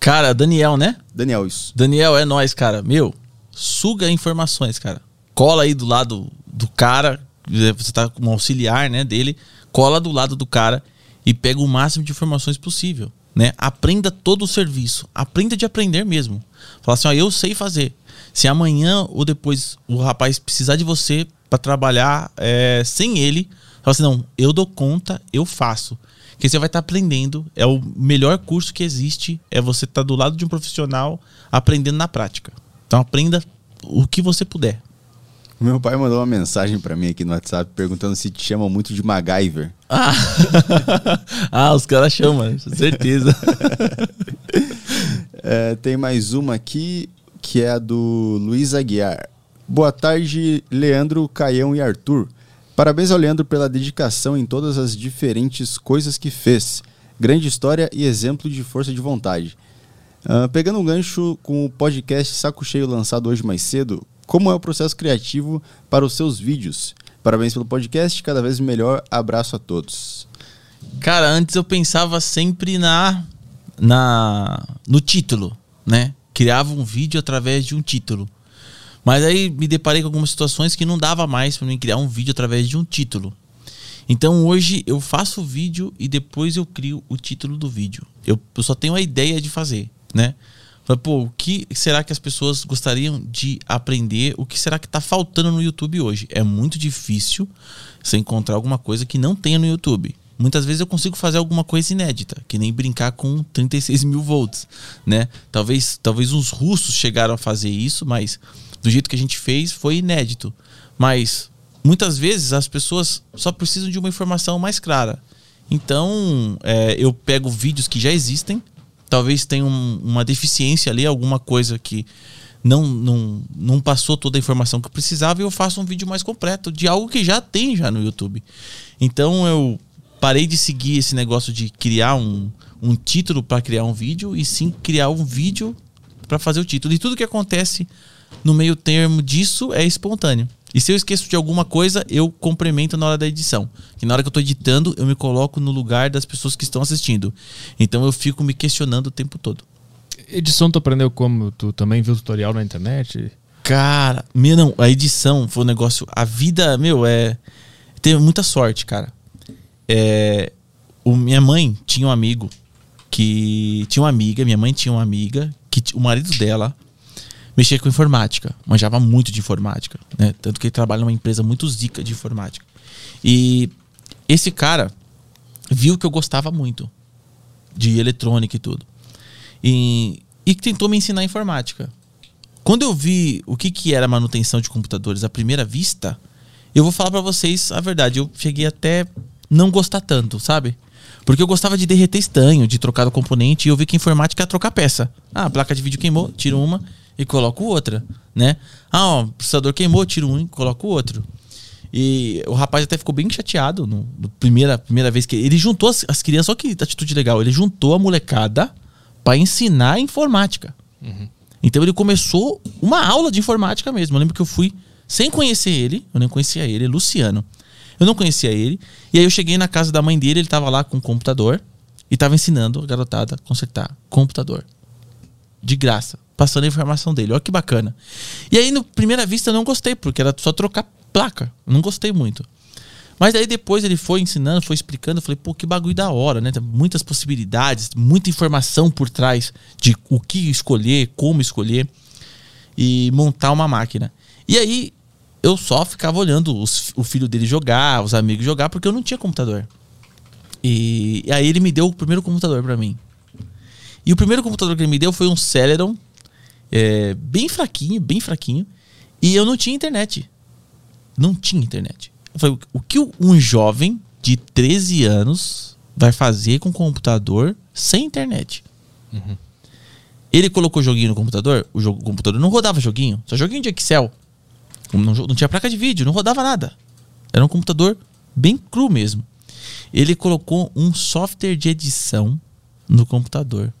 Cara, Daniel, né? Daniel, isso. Daniel, é nós, cara. Meu, suga informações, cara. Cola aí do lado do cara é, você tá como auxiliar, né, dele, cola do lado do cara e pega o máximo de informações possível, né? Aprenda todo o serviço, aprenda de aprender mesmo. Fala assim, ó, eu sei fazer. Se amanhã ou depois o rapaz precisar de você para trabalhar é, sem ele, fala assim, não, eu dou conta, eu faço. Que você vai estar aprendendo, é o melhor curso que existe, é você estar do lado de um profissional aprendendo na prática. Então aprenda o que você puder. Meu pai mandou uma mensagem pra mim aqui no WhatsApp perguntando se te chamam muito de MacGyver. Ah, ah os caras chamam, certeza. É, tem mais uma aqui que é a do Luiz Aguiar. Boa tarde, Leandro, Caião e Arthur. Parabéns ao Leandro pela dedicação em todas as diferentes coisas que fez. Grande história e exemplo de força de vontade. Ah, pegando um gancho com o podcast Saco Cheio lançado hoje mais cedo, como é o processo criativo para os seus vídeos? Parabéns pelo podcast, cada vez melhor. Abraço a todos. Cara, antes eu pensava sempre na, na no título, né? Criava um vídeo através de um título. Mas aí me deparei com algumas situações que não dava mais para mim criar um vídeo através de um título. Então hoje eu faço o vídeo e depois eu crio o título do vídeo. Eu, eu só tenho a ideia de fazer, né? Falei, pô, o que será que as pessoas gostariam de aprender? O que será que tá faltando no YouTube hoje? É muito difícil você encontrar alguma coisa que não tenha no YouTube. Muitas vezes eu consigo fazer alguma coisa inédita, que nem brincar com 36 mil volts, né? Talvez, talvez uns russos chegaram a fazer isso, mas do jeito que a gente fez foi inédito. Mas muitas vezes as pessoas só precisam de uma informação mais clara. Então é, eu pego vídeos que já existem, talvez tenha um, uma deficiência ali, alguma coisa que não, não, não passou toda a informação que precisava e eu faço um vídeo mais completo de algo que já tem já no YouTube. Então eu parei de seguir esse negócio de criar um, um título para criar um vídeo e sim criar um vídeo para fazer o título. E tudo que acontece no meio termo disso é espontâneo. E se eu esqueço de alguma coisa, eu complemento na hora da edição. Que na hora que eu estou editando, eu me coloco no lugar das pessoas que estão assistindo. Então eu fico me questionando o tempo todo. Edição tu aprendeu como? Tu também viu tutorial na internet? Cara, meu, não, a edição foi um negócio. A vida, meu, é. Teve muita sorte, cara. É. O, minha mãe tinha um amigo que. Tinha uma amiga, minha mãe tinha uma amiga, que o marido dela mexia com informática, manjava muito de informática, né? Tanto que ele trabalha numa empresa muito zica de informática. E esse cara viu que eu gostava muito de eletrônica e tudo. E, e tentou me ensinar informática. Quando eu vi o que, que era manutenção de computadores à primeira vista, eu vou falar para vocês a verdade. Eu cheguei até não gostar tanto, sabe? Porque eu gostava de derreter estanho, de trocar o componente, e eu vi que informática é trocar peça. Ah, a placa de vídeo queimou, tiro uma, e coloco outra, né? Ah, ó, o processador queimou, tiro um e coloco outro. E o rapaz até ficou bem chateado no, no primeira, primeira vez que ele juntou as, as crianças, olha que atitude legal, ele juntou a molecada para ensinar informática. Uhum. Então ele começou uma aula de informática mesmo. Eu lembro que eu fui sem conhecer ele, eu nem conhecia ele, Luciano. Eu não conhecia ele. E aí eu cheguei na casa da mãe dele, ele tava lá com o computador e tava ensinando a garotada a consertar computador. De graça passando a informação dele. Olha que bacana. E aí, no primeira vista, eu não gostei, porque era só trocar placa. Eu não gostei muito. Mas aí depois ele foi ensinando, foi explicando, eu falei, pô, que bagulho da hora, né? Tem muitas possibilidades, muita informação por trás de o que escolher, como escolher e montar uma máquina. E aí eu só ficava olhando os, o filho dele jogar, os amigos jogar, porque eu não tinha computador. E, e aí ele me deu o primeiro computador para mim. E o primeiro computador que ele me deu foi um Celeron é, bem fraquinho, bem fraquinho. E eu não tinha internet. Não tinha internet. Eu falei, o que um jovem de 13 anos vai fazer com um computador sem internet? Uhum. Ele colocou joguinho no computador, o, jogo, o computador não rodava joguinho, só joguinho de Excel. Não, não tinha placa de vídeo, não rodava nada. Era um computador bem cru mesmo. Ele colocou um software de edição no computador,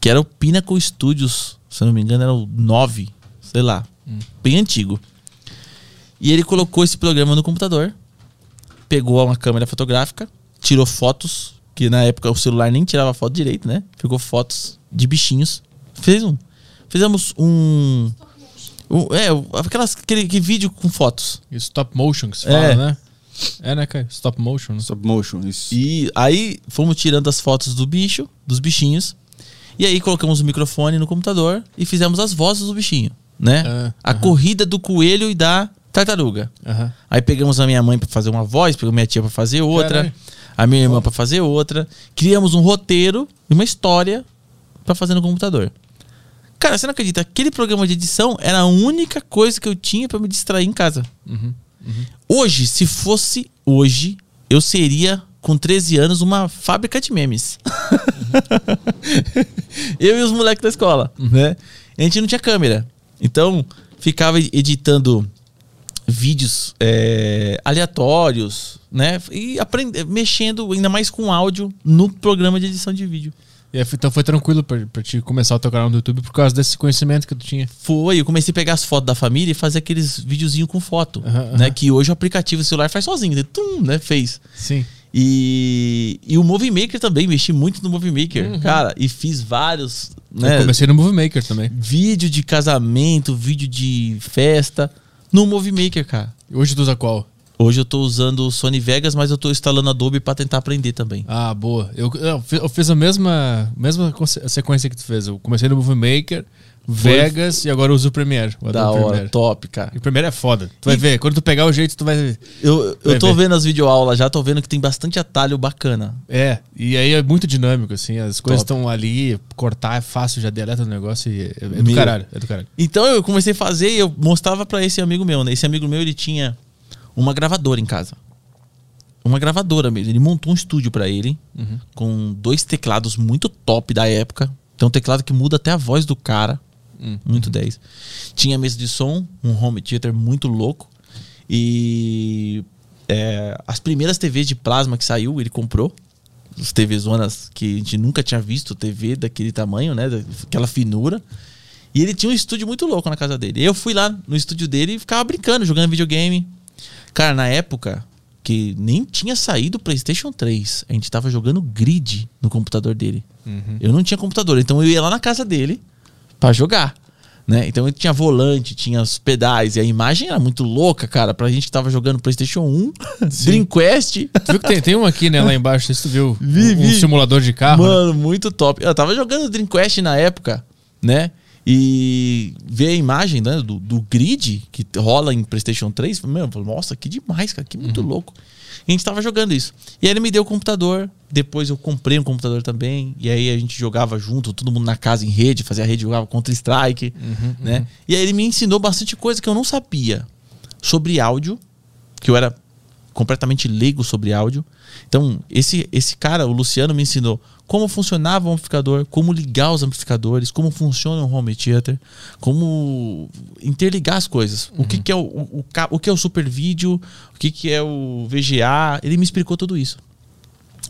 que era o Pinnacle Studios se eu não me engano, era o 9, sei lá, hum. bem antigo. E ele colocou esse programa no computador, pegou uma câmera fotográfica, tirou fotos, que na época o celular nem tirava foto direito, né? Pegou fotos de bichinhos, fez um. Fizemos um O- é, aquelas, aquele, aquele vídeo com fotos. E Stop motion que se É. fala, né? É, né, cara? Stop motion. Né? Stop motion, isso. E aí fomos tirando as fotos do bicho, dos bichinhos. E aí colocamos o microfone no computador e fizemos as vozes do bichinho, né? Ah, a corrida do coelho e da tartaruga. Aham. Aí pegamos a minha mãe pra fazer uma voz, pegamos minha tia pra fazer outra, Caralho. a minha irmã pra fazer outra. Criamos um roteiro e uma história pra fazer no computador. Cara, você não acredita? Aquele programa de edição era a única coisa que eu tinha pra me distrair em casa. Uhum. Hoje, se fosse hoje, eu seria, com 13 anos, uma fábrica de memes. eu e os moleques da escola, né? A gente não tinha câmera. Então, ficava editando vídeos é, aleatórios, né? E aprende, mexendo ainda mais com áudio no programa de edição de vídeo. E então foi tranquilo pra, pra te começar o teu canal no YouTube por causa desse conhecimento que tu tinha. Foi, eu comecei a pegar as fotos da família e fazer aqueles videozinhos com foto, Aham, né? aham. Que hoje o aplicativo celular faz sozinho, né? Tum, né? Fez. Sim. E, e o Movie Maker também, mexi muito no Movie Maker, cara, e fiz vários, né? Eu comecei no Movie Maker também. Vídeo de casamento, vídeo de festa no Movie Maker, cara. E Hoje tu usa qual? Hoje eu tô usando o Sony Vegas, mas eu tô instalando Adobe pra tentar aprender também. Ah, boa. Eu, eu fi- eu fiz a mesma, mesma sequência que tu fez. Eu comecei no Movie Maker, Vegas e agora eu uso o Premiere. da hora, Premiere. top, cara. E o Premiere é foda. Tu vai E- ver. Quando tu pegar o jeito, tu vai ver. Eu, eu tô ver. vendo as videoaulas já, tô vendo que tem bastante atalho bacana. É, e aí é muito dinâmico, assim. As coisas estão ali, cortar é fácil, já deleta o negócio e é, é do Meu. caralho. É do caralho. Então eu comecei a fazer e eu mostrava pra esse amigo meu, né? Esse amigo meu, ele tinha uma gravadora em casa. Uma gravadora mesmo. Ele montou um estúdio pra ele com dois teclados muito top da época. Tem um teclado que muda até a voz do cara. Muito 10. Tinha mesa de som, um home theater muito louco. E é, as primeiras TVs de plasma que saiu, ele comprou. As TV zonas que a gente nunca tinha visto, TV daquele tamanho, né? Daquela finura. E ele tinha um estúdio muito louco na casa dele. Eu fui lá no estúdio dele e ficava brincando, jogando videogame. Cara, na época que nem tinha saído o PlayStation 3, a gente tava jogando grid no computador dele. Eu não tinha computador, então eu ia lá na casa dele pra jogar. Né? Então ele tinha volante, tinha os pedais, e a imagem era muito louca, cara. Pra gente que tava jogando PlayStation 1, Dreamcast. Tu viu que tem, tem um aqui, né, lá embaixo, tu viu. Vi, um, vi. um simulador de carro. né? Mano, muito top. Eu tava jogando Dreamcast na época, né? E ver a imagem né, do, do grid que rola em PlayStation 3, meu, nossa, que demais, cara, que muito louco. E a gente tava jogando isso. E aí ele me deu o computador, depois eu comprei um computador também, e aí a gente jogava junto, todo mundo na casa em rede, fazia rede, jogava Counter-Strike, né? E aí ele me ensinou bastante coisa que eu não sabia sobre áudio, que eu era completamente leigo sobre áudio. Então, esse, esse cara, o Luciano, me ensinou como funcionava o amplificador, como ligar os amplificadores, como funciona o home theater, como interligar as coisas. O, que, que, é o, o, o o que é o super vídeo, o que, que é o VGA. Ele me explicou tudo isso.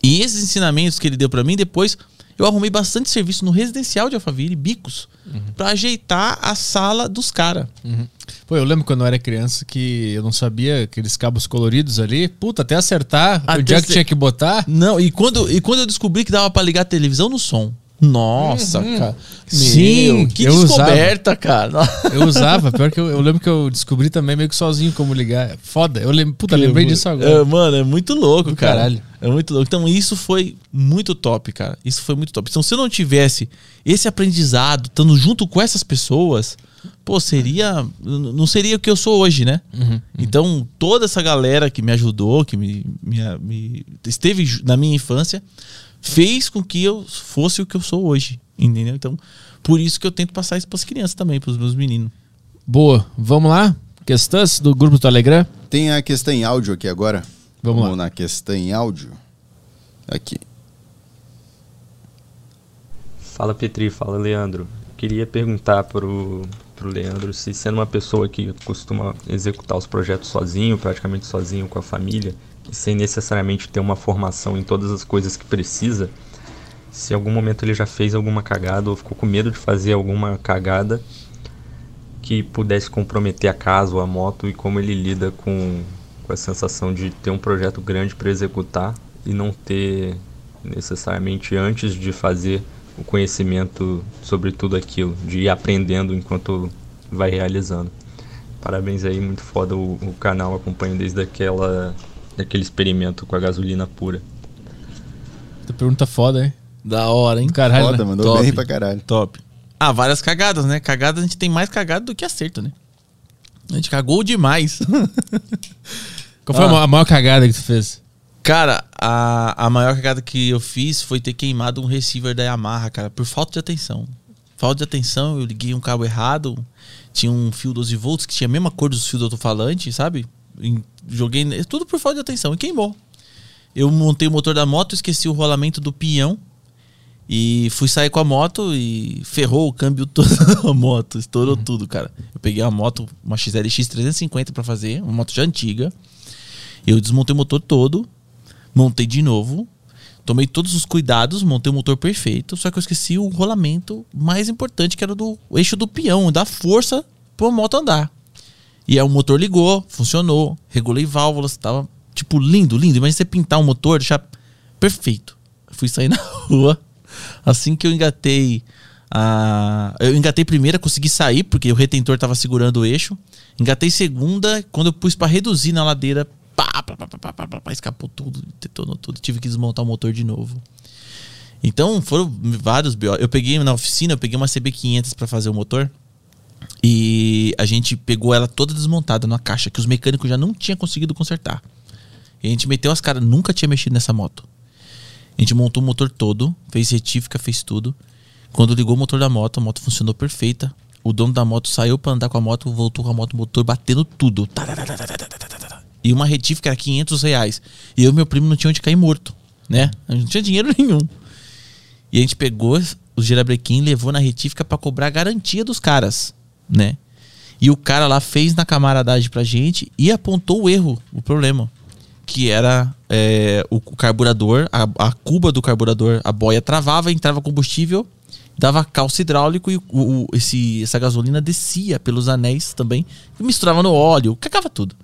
E esses ensinamentos que ele deu pra mim, depois eu arrumei bastante serviço no residencial de Alphaville, bicos, pra ajeitar a sala dos caras. Pô, eu lembro quando eu era criança que eu não sabia aqueles cabos coloridos ali. Puta, até acertar Até onde é que tinha que botar. Não, e quando, e quando eu descobri que dava pra ligar a televisão no som. Nossa, cara. Sim, Meu, que eu descoberta, cara. Eu usava, pior que eu, eu lembro que eu descobri também meio que sozinho como ligar. Foda, eu lembro, puta, lembrei disso É, agora. mano, é muito louco, Do cara. caralho. É muito louco. Então, isso foi muito top, cara. Isso foi muito top. Então, se eu não tivesse esse aprendizado, estando junto com essas pessoas, pô, seria. Não seria o que eu sou hoje, né? Uhum, Então, toda essa galera que me ajudou, que me, me, me- esteve na minha infância, fez com que eu fosse o que eu sou hoje. Entendeu? Então, por isso que eu tento passar isso pras crianças também, pros meus meninos. Boa, vamos lá? Questões do grupo do Telegram? Tem a questão em áudio aqui agora. Vamos lá. na questão em áudio. Aqui. Fala Petri, fala Leandro. Queria perguntar pro, pro Leandro se sendo uma pessoa que costuma executar os projetos sozinho, praticamente sozinho com a família, e sem necessariamente ter uma formação em todas as coisas que precisa, se em algum momento ele já fez alguma cagada ou ficou com medo de fazer alguma cagada que pudesse comprometer a casa ou a moto e como ele lida com, com a sensação de ter um projeto grande para executar e não ter necessariamente antes de fazer o conhecimento sobre tudo aquilo, de ir aprendendo enquanto vai realizando. Parabéns aí, muito foda o, o canal, acompanho desde aquela, aquele experimento com a gasolina pura. Tua pergunta foda, hein? Da hora, hein? Caralho, Foda, né? mandou Top. bem pra caralho. Top. Ah, várias cagadas, né? Cagada a gente tem mais cagada do que acerto, né? A gente cagou demais. Qual foi a Ah. a maior cagada que tu fez? Cara, a, a maior cagada que eu fiz foi ter queimado um receiver da Yamaha, cara, por falta de atenção. Falta de atenção, eu liguei um cabo errado, tinha um fio 12 volts que tinha a mesma cor dos fios do alto-falante, sabe? Joguei tudo por falta de atenção e queimou. Eu montei o motor da moto, esqueci o rolamento do pinhão e fui sair com a moto e ferrou o câmbio todo da moto, estourou tudo, cara. Eu peguei a moto, uma XLX 350 pra fazer, uma moto já antiga. Eu desmontei o motor todo, montei de novo, tomei todos os cuidados, montei o motor perfeito, só que eu esqueci o rolamento mais importante, que era do eixo do peão, da força pra moto andar. E aí o motor ligou, funcionou, regulei válvulas, tava tipo lindo, lindo. Imagina você pintar um motor, deixar perfeito. Fui sair na rua, Assim que eu engatei a. Eu engatei primeira, consegui sair, porque o retentor estava segurando o eixo. Engatei segunda, quando eu pus para reduzir na ladeira, pá, pá, pá, pá, pá, pá, pá, escapou tudo, detonou tudo. Tive que desmontar o motor de novo. Então foram vários BO. Eu peguei na oficina, eu peguei uma CB500 para fazer o motor. E a gente pegou ela toda desmontada numa caixa que os mecânicos já não tinham conseguido consertar. E a gente meteu as caras, nunca tinha mexido nessa moto. A gente montou o motor todo, fez retífica, fez tudo. Quando ligou o motor da moto, a moto funcionou perfeita. O dono da moto saiu para andar com a moto, voltou com a moto, motor batendo tudo. E uma retífica era 500 reais. E eu e meu primo não tinha onde cair morto, né? A gente não tinha dinheiro nenhum. E a gente pegou o girabrequim, levou na retífica para cobrar a garantia dos caras, né? E o cara lá fez na camaradagem pra gente e apontou o erro, o problema. Que era é, o, carburador, a, a cuba do carburador, a boia travava, entrava combustível, dava calço hidráulico e o, o- esse, essa gasolina descia pelos anéis também, e misturava no óleo, cagava tudo.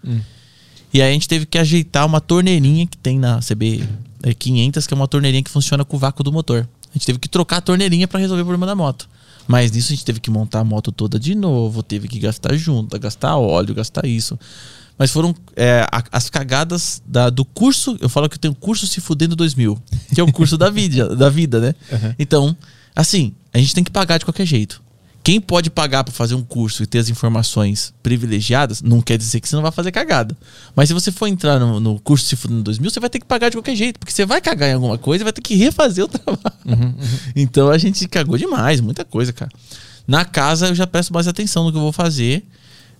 E aí a gente teve que ajeitar uma torneirinha que tem na CB é, 500, que é uma torneirinha que funciona com o vácuo do motor. A gente teve que trocar a torneirinha para resolver o problema da moto. Mas nisso a gente teve que montar a moto toda de novo, teve que gastar junta, gastar óleo, gastar isso. Mas foram é, a- as cagadas da- do curso. Eu falo que eu tenho curso Se Fudendo 2000, que é o curso da vida, da vida, né? Então, assim, a gente tem que pagar de qualquer jeito. Quem pode pagar para fazer um curso e ter as informações privilegiadas, não quer dizer que você não vai fazer cagada. Mas se você for entrar no, no curso Se Fudendo 2000, você vai ter que pagar de qualquer jeito, porque você vai cagar em alguma coisa e vai ter que refazer o trabalho. Então a gente cagou demais, muita coisa, cara. Na casa eu já presto mais atenção no que eu vou fazer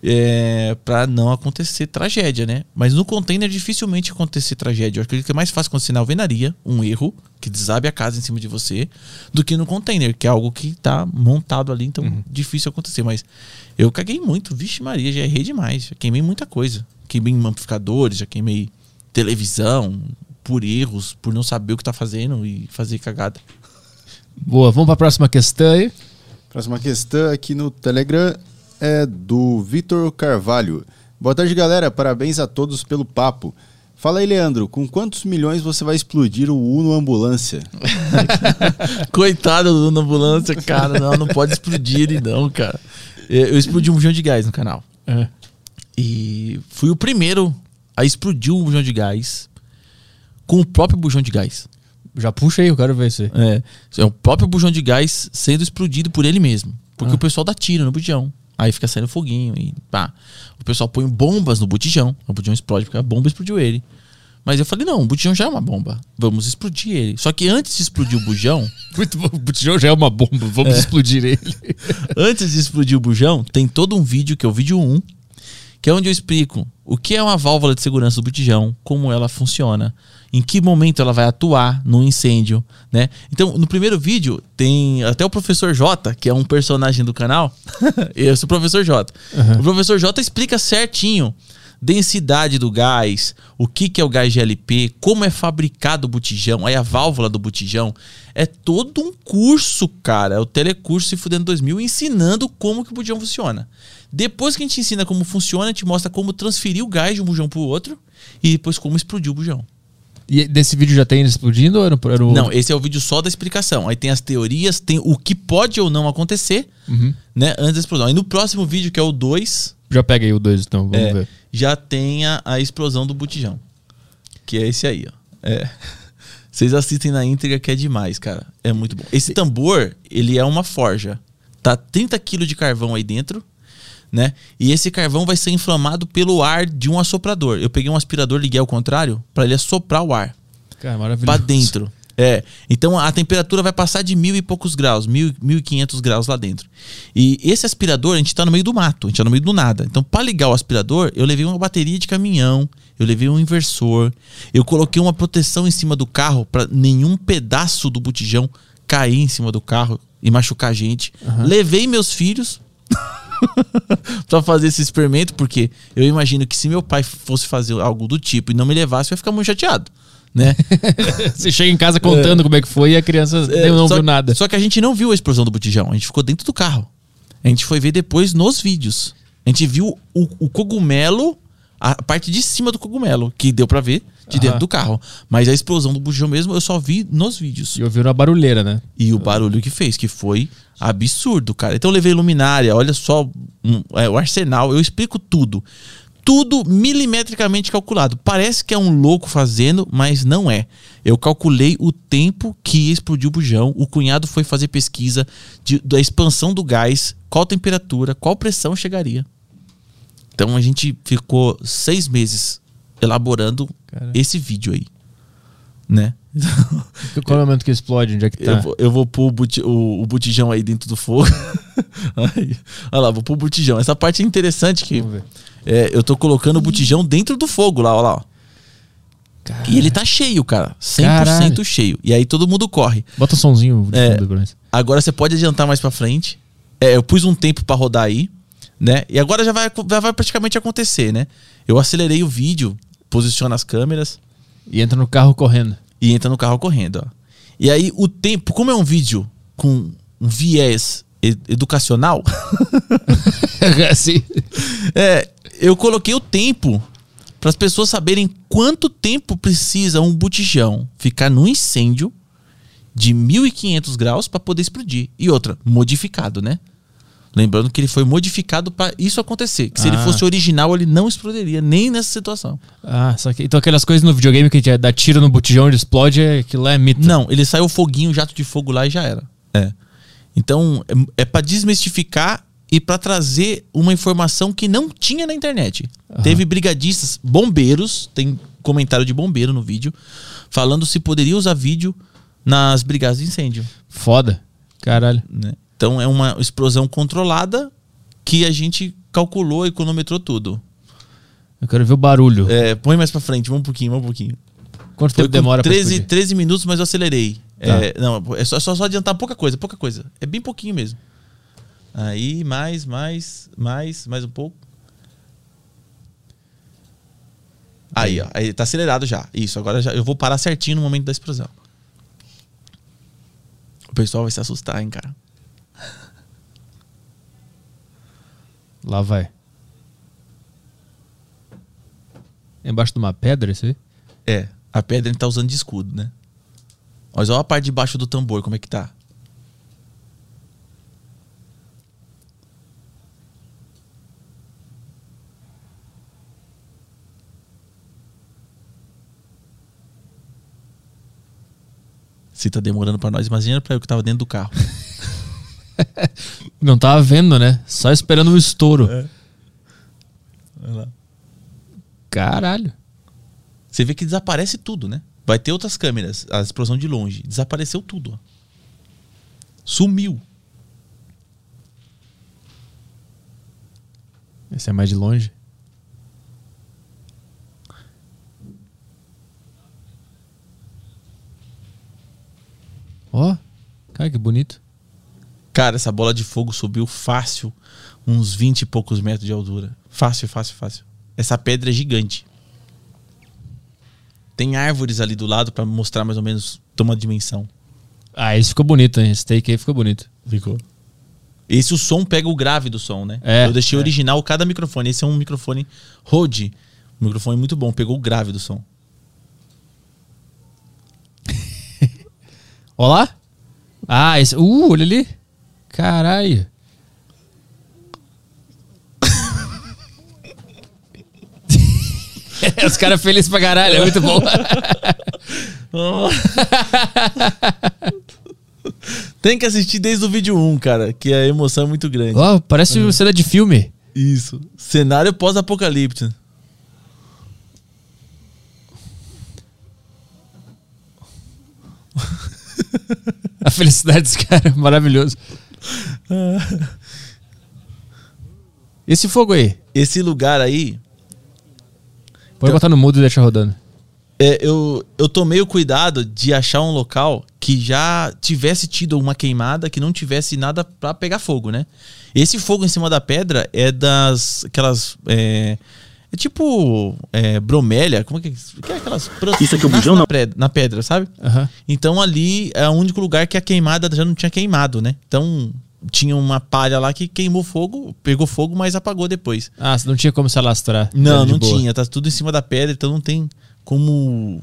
é, para não acontecer tragédia, né? Mas no container dificilmente acontecer tragédia. Eu acredito que é mais fácil acontecer na alvenaria, um erro que desabe a casa em cima de você, do que no container, que é algo que tá montado ali, então difícil acontecer. Mas eu caguei muito, vixe Maria, já errei demais, já queimei muita coisa. Queimei amplificadores, já queimei televisão, por erros, por não saber o que tá fazendo e fazer cagada. Boa, vamos pra próxima questão aí. Próxima questão aqui no Telegram é do Vitor Carvalho. Boa tarde, galera. Parabéns a todos pelo papo. Fala aí, Leandro, com quantos milhões você vai explodir o Uno Ambulância? Coitado do na ambulância, cara. Não, não pode explodir ele, não, cara. É, Eu explodi um bujão de gás no canal. É. E fui o primeiro a explodir um bujão de gás com o próprio bujão de gás. Já puxa aí, eu quero ver isso aí. É, é o próprio bujão de gás sendo explodido por ele mesmo. Porque o pessoal dá tiro no botijão. Aí fica saindo foguinho e pá. O pessoal põe bombas no botijão. O botijão explode porque a bomba explodiu ele. Mas eu falei, não, o botijão já é uma bomba. Vamos explodir ele. Só que antes de explodir o bujão, Muito bom. O botijão já é uma bomba, vamos explodir ele. antes de explodir o bujão, tem todo um vídeo, que é o vídeo 1, que é onde eu explico o que é uma válvula de segurança do botijão, como ela funciona, em que momento ela vai atuar no incêndio, né? Então, no primeiro vídeo tem até o professor J, que é um personagem do canal. eu sou o professor J. O professor J explica certinho densidade do gás, o que, que é o gás GLP, como é fabricado o botijão, aí a válvula do botijão. É todo um curso, cara. É o telecurso Se Fudendo 2000 ensinando como que o botijão funciona. Depois que a gente ensina como funciona, a gente mostra como transferir o gás de um bujão pro outro e depois como explodir o bujão. E desse vídeo já tem ele explodindo ou era, era o... Não, esse é o vídeo só da explicação. Aí tem as teorias, tem o que pode ou não acontecer, né? Antes da explosão. Aí no próximo vídeo, que é o 2, Já pega aí o 2, então, vamos é, ver. já tem a, a explosão do botijão. Que é esse aí, ó. É. Vocês assistem na íntegra que é demais, cara. É muito bom. Esse tambor, ele é uma forja. Tá 30 kg de carvão aí dentro, né? E esse carvão vai ser inflamado pelo ar de um assoprador. Eu peguei um aspirador, liguei ao contrário, para ele assoprar o ar Cara, maravilhoso. pra dentro. É. Então a temperatura vai passar de mil e poucos graus, mil, mil e quinhentos graus lá dentro. E esse aspirador, a gente tá no meio do mato, a gente tá no meio do nada. Então, para ligar o aspirador, eu levei uma bateria de caminhão, eu levei um inversor, eu coloquei uma proteção em cima do carro para nenhum pedaço do botijão cair em cima do carro e machucar a gente. Levei meus filhos pra fazer esse experimento, porque eu imagino que se meu pai fosse fazer algo do tipo e não me levasse, eu ia ficar muito chateado, né? Você chega em casa contando como é que foi e a criança É, não só, viu nada. Só que a gente não viu a explosão do botijão, a gente ficou dentro do carro. A gente foi ver depois nos vídeos. A gente viu o, o cogumelo, a parte de cima do cogumelo, que deu pra ver de dentro Aham. do carro. Mas a explosão do botijão mesmo eu só vi nos vídeos. E ouviram a barulheira, né? E o barulho que fez, que foi absurdo, cara. Então eu levei luminária, olha só um, é, o arsenal, eu explico tudo. Tudo milimetricamente calculado. Parece que é um louco fazendo, mas não é. Eu calculei o tempo que explodiu o bujão. O cunhado foi fazer pesquisa de- da expansão do gás, qual temperatura, qual pressão chegaria. Então a gente ficou seis meses elaborando Cara. esse vídeo aí, né? Qual é o momento que explode? Onde é que tá? Eu, vou, eu vou pôr o, buti- o- o botijão aí dentro do fogo. Aí, Olha lá, vou pôr o botijão. Essa parte é interessante que é, eu tô colocando o botijão dentro do fogo lá, olha lá. ó. E ele tá cheio, cara. 100% Caralho. cheio. E aí todo mundo corre. Bota um somzinho É. Agora você pode adiantar mais pra frente. É, eu pus um tempo pra rodar aí, né? E agora já vai, já vai praticamente acontecer, né? Eu acelerei o vídeo, posiciono as câmeras E entra no carro correndo. e entra no carro correndo, ó. E aí o tempo, como é um vídeo com um viés e- educacional, assim. é, eu coloquei o tempo para as pessoas saberem quanto tempo precisa um botijão ficar no incêndio de 1500 graus para poder explodir. E outra, modificado, né? Lembrando que ele foi modificado para isso acontecer. Que se ele Ah. fosse original, ele não explodiria nem nessa situação. Ah, só que. Então aquelas coisas no videogame que a gente dá tiro no botijão e explode, é- aquilo lá é mito. Não, ele saiu foguinho, jato de fogo lá e já era. É. Então, é, é para desmistificar e para trazer uma informação que não tinha na internet. Teve brigadistas, bombeiros, tem comentário de bombeiro no vídeo, falando se poderia usar vídeo nas brigadas de incêndio. Foda. Caralho. né? Então, é uma explosão controlada que a gente calculou e cronometrou tudo. Eu quero ver o barulho. É, põe mais pra frente, vamos um pouquinho, vamos um pouquinho. Quanto Foi tempo demora pra 13, explodir? 13 minutos, mas eu acelerei. Tá. É, não, é só, só, só adiantar pouca coisa, pouca coisa. É bem pouquinho mesmo. Aí, mais, mais, mais, mais um pouco. Aí, ó. Aí tá acelerado já. Isso, agora já, eu vou parar certinho no momento da explosão. O pessoal vai se assustar, hein, cara. Lá vai. É Embaixo de uma pedra, isso aí? É, a pedra ele tá usando de escudo, né? Mas olha a parte de baixo do tambor, como é que tá. Se tá demorando pra nós, imagina pra eu que tava dentro do carro. Não tava vendo, né? Só esperando o estouro. Olha lá. Caralho. Você vê que desaparece tudo, né? Vai ter outras câmeras, a explosão de longe. Desapareceu tudo. ó. Sumiu. Esse é mais de longe. Ó, cara, que bonito. Cara, essa bola de fogo subiu fácil, uns 20 e poucos metros de altura. Fácil, fácil, fácil. Essa pedra é gigante. Tem árvores ali do lado pra mostrar mais ou menos uma dimensão. Ah, esse ficou bonito, hein? Esse take aí ficou bonito. Ficou. Esse o som pega o grave do som, né? É, Eu deixei é. original cada microfone. Esse é um microfone Rode. Um microfone muito bom, pegou o grave do som. Ó lá. Ah, esse. Uh, olha ali. Caralho. Os caras felizes pra caralho, é muito bom. Tem que assistir desde o vídeo 1, cara, que a emoção é muito grande. Ó, parece uma cena de filme. Isso. Cenário pós-apocalipse. A felicidade desse cara, maravilhoso. Esse fogo aí, Esse lugar aí, pode botar no mudo e deixar rodando. é, eu, eu tomei o cuidado de achar um local que já tivesse tido uma queimada, que não tivesse nada pra pegar fogo, né? Esse fogo em cima da pedra é das. aquelas. É, é tipo. É, bromélia. Como é que, que é aquelas plantas Isso aqui é o bujão, na, não? pre- na pedra, sabe? Aham. Então ali é o único lugar que a queimada já não tinha queimado, né? Então tinha uma palha lá que queimou fogo, pegou fogo, mas apagou depois. Ah, não tinha como se alastrar. Não, não boa. tinha. Tá tudo em cima da pedra, então não tem como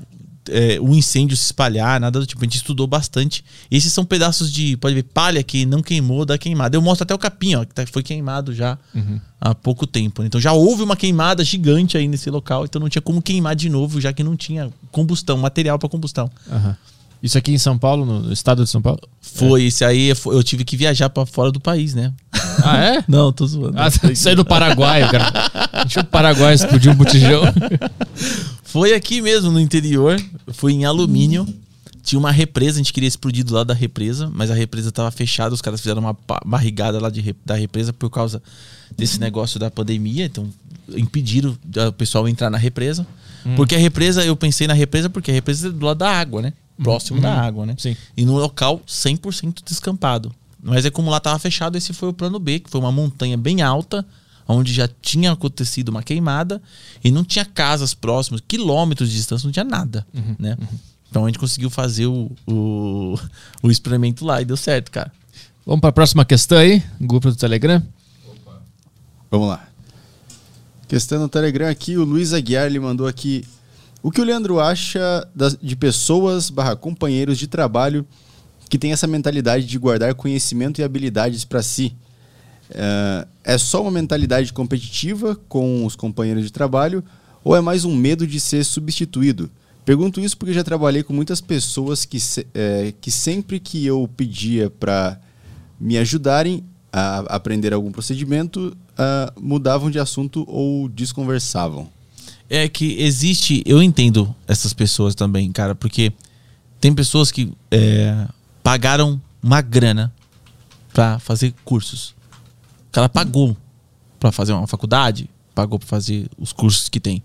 é, o incêndio se espalhar, nada do tipo. A gente estudou bastante. Esses são pedaços de, pode ver, palha que não queimou da queimada. Eu mostro até o capim, ó, que tá- foi queimado já Uhum. há pouco tempo. né? Então já houve uma queimada gigante aí nesse local, então não tinha como queimar de novo, já que não tinha combustão, material para combustão. Aham. Isso aqui em São Paulo, no estado de São Paulo? Foi, esse aí eu tive que viajar para fora do país, né? Ah, é? Não, tô zoando. Ah, isso aí do Paraguai, cara. Deixa o Paraguai explodir um botijão. Foi aqui mesmo, no interior. Foi em alumínio. Tinha uma represa, a gente queria explodir do lado da represa, mas a represa estava fechada. Os caras fizeram uma barrigada lá de da represa por causa desse negócio da pandemia. Então, impediram o pessoal entrar na represa. Porque a represa, eu pensei na represa porque a represa é do lado da água, né? Próximo da água, né? Sim. E num local 100% descampado. Mas é como lá estava fechado, esse foi o plano B, que foi uma montanha bem alta, onde já tinha acontecido uma queimada e não tinha casas próximas, quilômetros de distância, não tinha nada, né? Então a gente conseguiu fazer o, o, o experimento lá e deu certo, cara. Vamos para a próxima questão aí, grupo do Telegram. Vamos lá. Questão no Telegram aqui, o Luiz Aguiar ele mandou aqui. O que o Leandro acha das- de pessoas barra companheiros de trabalho que têm essa mentalidade de guardar conhecimento e habilidades para si? É, é só uma mentalidade competitiva com os companheiros de trabalho ou é mais um medo de ser substituído? Pergunto isso porque já trabalhei com muitas pessoas que, se- é, que sempre que eu pedia para me ajudarem a aprender algum procedimento, ah, mudavam de assunto ou desconversavam. É que existe, eu entendo essas pessoas também, cara, porque tem pessoas que é, pagaram uma grana pra fazer cursos. O cara pagou pra fazer uma faculdade, pagou pra fazer os cursos que tem.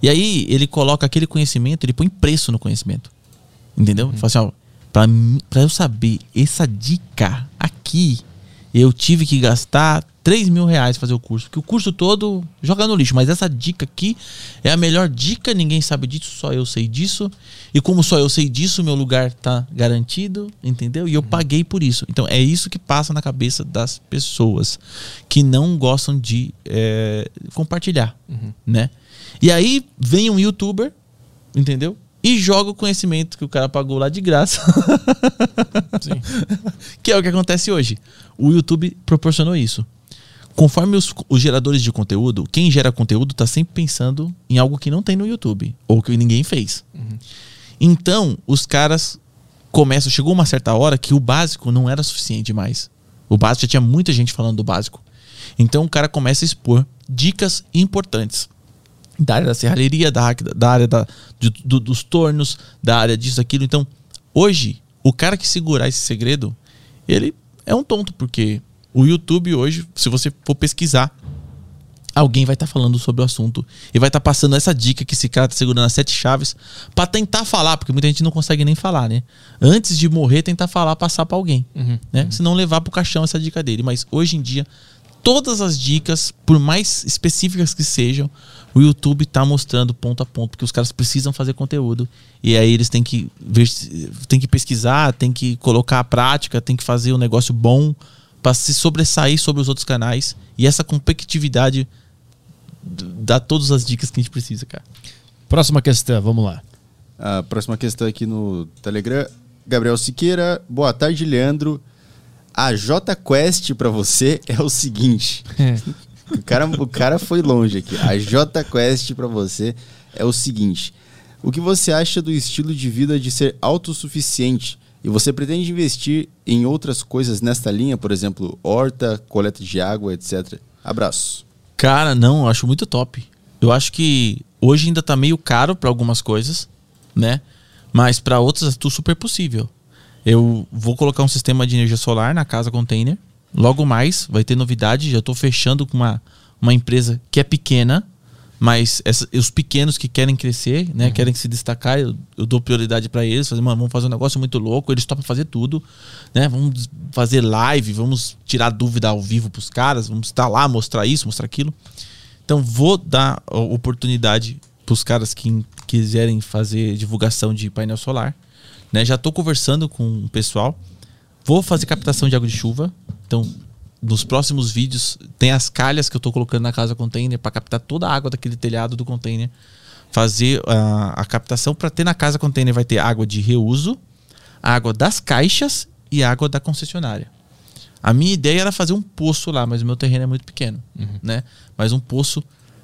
E aí ele coloca aquele conhecimento, ele põe preço no conhecimento. Entendeu? Ele fala assim, ó, pra, pra eu saber essa dica aqui, eu tive que gastar 3 mil reais fazer o curso. Porque o curso todo joga no lixo. Mas essa dica aqui é a melhor dica, ninguém sabe disso, só eu sei disso. E como só eu sei disso, meu lugar tá garantido, entendeu? E eu paguei por isso. Então é isso que passa na cabeça das pessoas que não gostam de é, compartilhar, né? E aí vem um youtuber, entendeu? E joga o conhecimento que o cara pagou lá de graça. que é o que acontece hoje. O YouTube proporcionou isso. Conforme os, os geradores de conteúdo, quem gera conteúdo está sempre pensando em algo que não tem no YouTube ou que ninguém fez. Então, os caras começam. Chegou uma certa hora que o básico não era suficiente mais. O básico já tinha muita gente falando do básico. Então, o cara começa a expor dicas importantes da área da serralheria, da, da área da, de- do- dos tornos, da área disso, aquilo. Então, hoje, o cara que segurar esse segredo, ele é um tonto, porque o YouTube hoje, se você for pesquisar, alguém vai estar falando sobre o assunto e vai estar passando essa dica que esse cara tá segurando as sete chaves pra tentar falar, porque muita gente não consegue nem falar, né? Antes de morrer, tentar falar, passar pra alguém, né? Se não levar pro caixão essa dica dele. Mas hoje em dia, todas as dicas, por mais específicas que sejam, o YouTube tá mostrando ponto a ponto, porque os caras precisam fazer conteúdo. E aí eles têm que ver, têm que pesquisar, têm que colocar a prática, têm que fazer um negócio bom para se sobressair sobre os outros canais. E essa competitividade dá todas as dicas que a gente precisa, cara. Próxima questão, vamos lá. A próxima questão aqui no Telegram. Gabriel Siqueira, boa tarde, Leandro. A J Quest pra você é o seguinte. O cara, o cara foi longe aqui. A J Quest pra você é o seguinte. O que você acha do estilo de vida de ser autossuficiente? E você pretende investir em outras coisas nesta linha, por exemplo, horta, coleta de água, etc. Abraço. Cara, não, eu acho muito top. Eu acho que hoje ainda tá meio caro pra algumas coisas, né? Mas pra outras é super possível. Eu vou colocar um sistema de energia solar na casa container. Logo mais vai ter novidade. Já tô fechando com uma, uma empresa que é pequena, mas essa- os pequenos que querem crescer, né, querem se destacar, eu, eu dou prioridade pra eles. Fazer, mano, vamos fazer um negócio muito louco. Eles topam fazer tudo, né? Vamos fazer live, vamos tirar dúvida ao vivo pros caras, vamos estar lá, mostrar isso, mostrar aquilo. Então vou dar oportunidade para os caras que quiserem fazer divulgação de painel solar. Né? Já estou conversando com o pessoal. Vou fazer captação de água de chuva. Então, nos próximos vídeos, tem as calhas que eu estou colocando na casa container para captar toda a água daquele telhado do container. Fazer a, a captação para ter na casa container vai ter água de reuso, água das caixas e água da concessionária. A minha ideia era fazer um poço lá, mas o meu terreno é muito pequeno, né? Mas um poço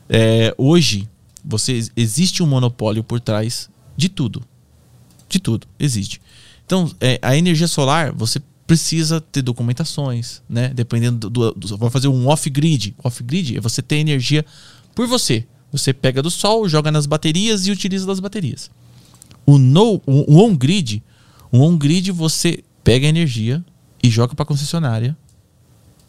é, hoje você existe um monopólio por trás de tudo, de tudo existe. Então é, a energia solar você precisa ter documentações, né? Dependendo do, do vou fazer um off grid. Off grid é você ter energia por você. Você pega do sol, joga nas baterias e utiliza das baterias. O no, o, o on grid, o on grid você pega a energia e joga para concessionária.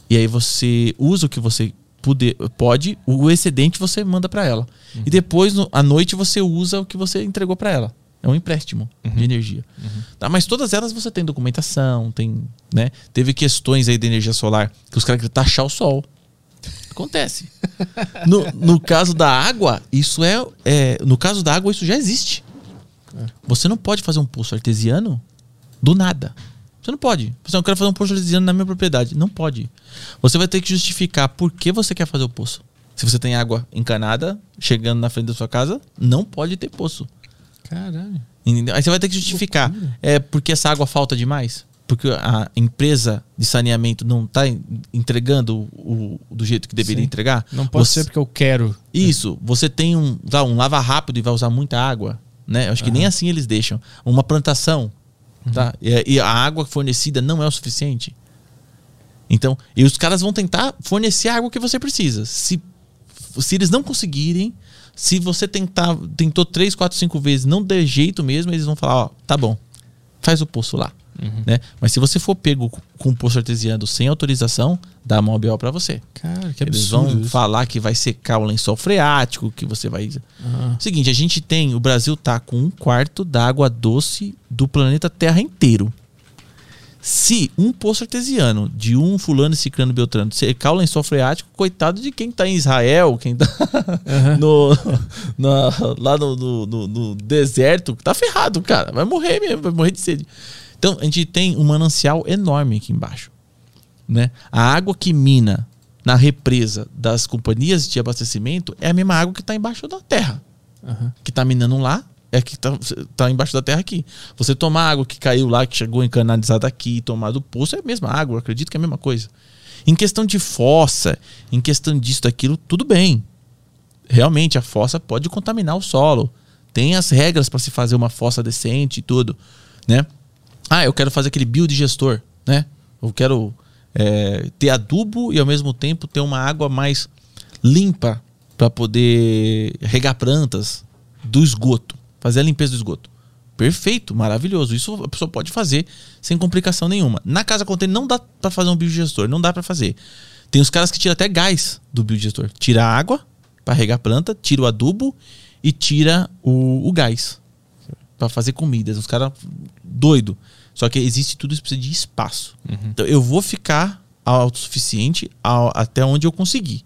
E aí você usa o que você puder, pode, o excedente você manda para ela. E depois no- à noite você usa o que você entregou para ela. É um empréstimo de energia. Tá, mas todas elas você tem documentação, tem, né? Teve questões aí de energia solar que os caras queriam taxar o sol. Acontece. No, no caso da água, isso é, é. No caso da água, isso já existe. Você não pode fazer um poço artesiano do nada. Você não pode. Você não quer fazer um poço artesiano na minha propriedade. Não pode. Você vai ter que justificar por que você quer fazer o poço. Se você tem água encanada chegando na frente da sua casa, não pode ter poço. Caralho. Entendeu? Aí você vai ter que justificar. É porque essa água falta demais? Porque a empresa de saneamento não está entregando o, o- do jeito que deveria Sim. entregar? Não pode Você- ser porque eu quero. Isso, você tem um, tá, um lava rápido e vai usar muita água, né? Eu Acho que nem assim eles deixam. Uma plantação, tá? E, e a água fornecida não é o suficiente. Então, e os caras vão tentar fornecer a água que você precisa. Se, se eles não conseguirem, se você tentar, tentou três, quatro, cinco vezes, não der jeito mesmo, eles vão falar, ó, tá bom, faz o poço lá. Né? Mas se você for pego com- um poço artesiano sem autorização, dá uma OBO pra você. Cara, que Eles vão isso. falar que vai secar o lençol freático, que você vai. Seguinte, a gente tem. O Brasil tá com um quarto da água doce do planeta Terra inteiro. Se um poço artesiano de um fulano, ciclano, beltrano secar o lençol freático, coitado de quem tá em Israel, quem tá no, na- lá no, no- no- deserto, tá ferrado, cara. Vai morrer mesmo, vai morrer de sede. Então, a gente tem um manancial enorme aqui embaixo né? A água que mina na represa das companhias de abastecimento é a mesma água que está embaixo da terra. Aham. Que está minando lá, é que está embaixo da terra aqui. Você tomar água que caiu lá, que chegou encanalizada aqui, tomar do poço, é a mesma água, acredito que é a mesma coisa. Em questão de fossa, em questão disso, daquilo, tudo bem. Realmente, a fossa pode contaminar o solo. Tem as regras para se fazer uma fossa decente e tudo, né? Ah, eu quero fazer aquele biodigestor, né? Eu quero é, ter adubo e ao mesmo tempo ter uma água mais limpa para poder regar plantas do esgoto, fazer a limpeza do esgoto. Perfeito, maravilhoso. Isso a pessoa pode fazer sem complicação nenhuma. Na casa container não dá para fazer um biodigestor, não dá para fazer. Tem os caras que tiram até gás do biodigestor. Tira a água para regar a planta, tira o adubo e tira o, o gás para fazer comidas. Os caras doido. Só que existe tudo isso precisa de espaço. Então eu vou ficar autossuficiente ao, até onde eu conseguir,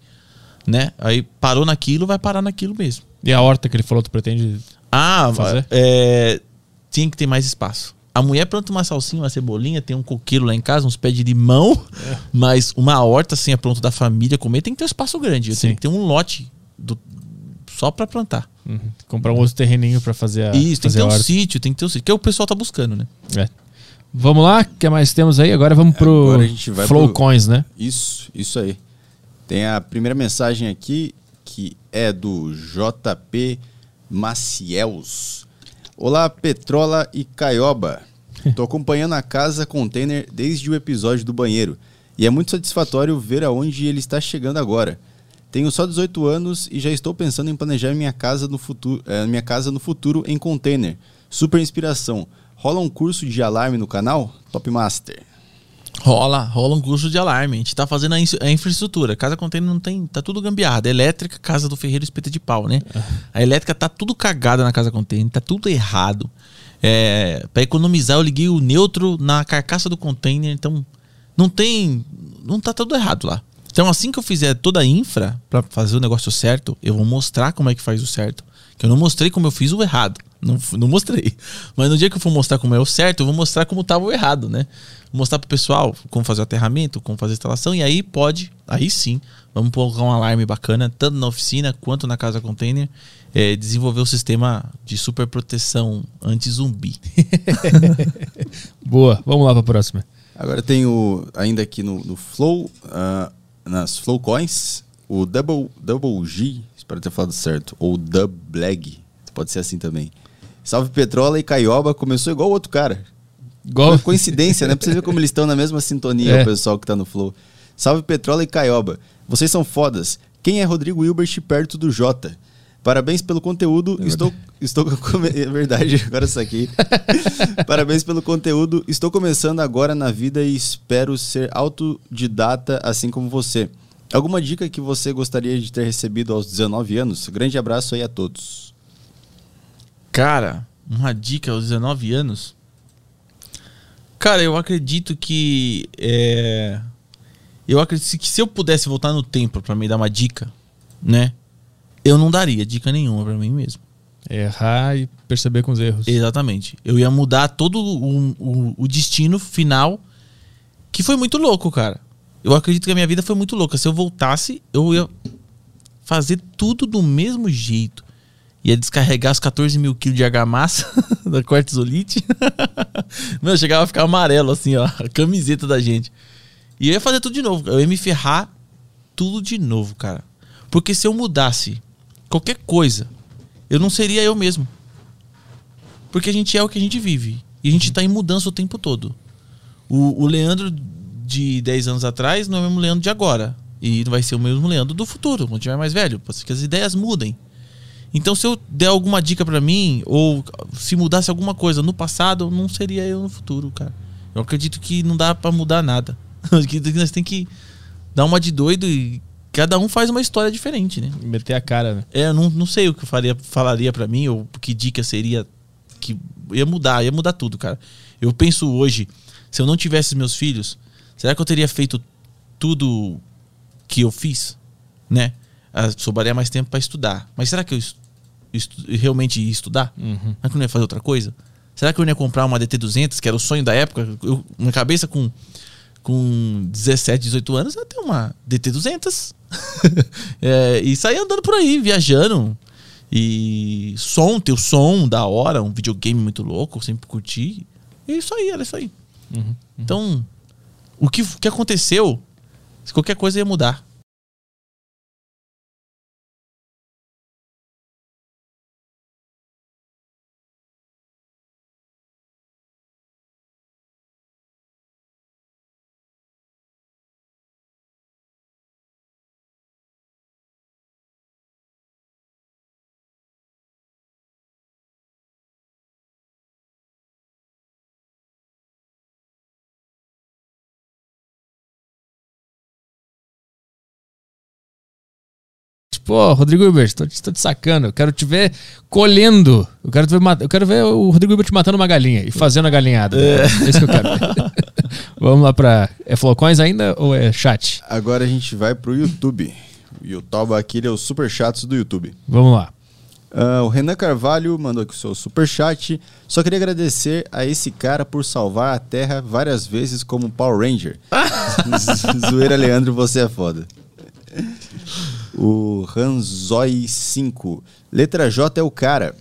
né? Aí parou naquilo, vai parar naquilo mesmo. E a horta que ele falou, tu pretende. Ah, Fazer? é, tinha que ter mais espaço. A mulher planta uma salsinha, uma cebolinha, tem um coqueiro lá em casa, uns pés de limão, É. mas uma horta assim é pronto da família comer, tem que ter um espaço grande. Eu Sim. tenho que ter um lote do- só para plantar. Uhum. Comprar um outro terreninho pra fazer a. Isso, tem que fazer ter um sítio, tem que ter um sítio, que é o pessoal tá buscando, né? É. Vamos lá, o que mais temos aí? Agora vamos pro Agora a gente vai Flow pro- Coins, né? Isso, isso aí. Tem a primeira mensagem aqui, que é do JP Maciels. Olá, Petrola e Caioba. Tô acompanhando a Casa Container desde o episódio do banheiro. E é muito satisfatório ver aonde ele está chegando agora. Tenho só 18 anos e já estou pensando em planejar minha casa no futuro, eh, minha casa no futuro em container. Super inspiração. Rola um curso de alarme no canal? Top Master. Rola, rola um curso de alarme. A gente tá fazendo a, a infraestrutura. Casa container não tem. Tá tudo gambiarrado. Elétrica, casa do ferreiro espeta de pau, né? A elétrica tá tudo cagada na casa container, tá tudo errado. É, para economizar, eu liguei o neutro na carcaça do container, então não tem. Não tá tudo errado lá. Então, assim que eu fizer toda a infra para fazer o negócio certo, eu vou mostrar como é que faz o certo. Que eu não mostrei como eu fiz o errado. Não, não mostrei. Mas no dia que eu for mostrar como é o certo, eu vou mostrar como estava o errado, né? Vou mostrar pro pessoal como fazer o aterramento, como fazer a instalação. E aí pode, aí sim, vamos colocar um alarme bacana, tanto na oficina quanto na casa container. é, desenvolver o sistema de super proteção anti-zumbi. Boa, vamos lá pra próxima. Agora tem o, ainda aqui no, no Flow, ah, nas Flow Coins, o Double, Double G, espero ter falado certo, ou Dubleg, pode ser assim também. Salve Petrola e Caioba, começou igual o outro cara. Igual. Co- Coincidência, né? Pra você ver como eles estão na mesma sintonia, É. o pessoal que tá no Flow. Salve Petrola e Caioba, vocês são fodas. Quem é Rodrigo Hilbert perto do Jota? Parabéns pelo conteúdo. estou, estou come- é verdade, agora isso aqui. Parabéns pelo conteúdo. Estou começando agora na vida e espero ser autodidata assim como você. Alguma dica que você gostaria de ter recebido aos 19 anos? Grande abraço aí a todos. Cara, uma dica aos 19 anos. Cara, eu acredito que. é, eu acredito que se eu pudesse voltar no tempo pra me dar uma dica, né? Eu não daria dica nenhuma pra mim mesmo. Errar e perceber com os erros. Exatamente. Eu ia mudar todo o, o, o destino final, que foi muito louco, cara. Eu acredito que a minha vida foi muito louca. Se eu voltasse, eu ia fazer tudo do mesmo jeito. Ia descarregar os 14 mil quilos de argamassa da cortisolite. Meu, chegava a ficar amarelo, assim, ó, a camiseta da gente. E eu ia fazer tudo de novo. Eu ia me ferrar tudo de novo, cara. Porque se eu mudasse qualquer coisa, eu não seria eu mesmo. Porque a gente é o que a gente vive. E a gente tá em mudança o tempo todo. O, o Leandro de 10 anos atrás não é o mesmo Leandro de agora. E não vai ser o mesmo Leandro do futuro, quando tiver mais velho. Pode ser que as ideias mudem. Então, se eu der alguma dica pra mim, ou se mudasse alguma coisa no passado, não seria eu no futuro, cara. Eu acredito que não dá pra mudar nada. Acredito que nós tem que dar uma de doido e cada um faz uma história diferente, né? Meter a cara, né? É, eu não, não sei o que eu faria, falaria pra mim, ou que dica seria que ia mudar, ia mudar tudo, cara. Eu penso hoje, se eu não tivesse meus filhos, será que eu teria feito tudo que eu fiz, né? Ah, sobraria mais tempo pra estudar. Mas será que eu estu- realmente ia estudar? Uhum. Será que eu não ia fazer outra coisa? Será que eu não ia comprar uma DT200, que era o sonho da época? Eu, minha cabeça com, com 17, 18 anos, ia ter uma DT200. É, e sair andando por aí, viajando. E som, ter o som da hora, um videogame muito louco, eu sempre curti. E isso aí, era isso aí. Uhum. Então, o que, que aconteceu, se qualquer coisa ia mudar. Ó, Rodrigo Hilbert, tô, te- tô te sacando. Eu quero te ver colhendo. Eu quero, te ver, eu quero ver o Rodrigo Hilbert matando uma galinha e fazendo a galinhada. É isso que eu quero. Vamos lá pra. É Flowcoins ainda ou é chat? Agora a gente vai pro YouTube. O YouTube aqui ele é o super chatos do YouTube. Vamos lá. Ah, o Renan Carvalho mandou aqui o seu super chat. Só queria agradecer a esse cara por salvar a Terra várias vezes como Power Ranger. Zoeira Leandro, você é foda. O Ranzoi 5. Letra J é o cara.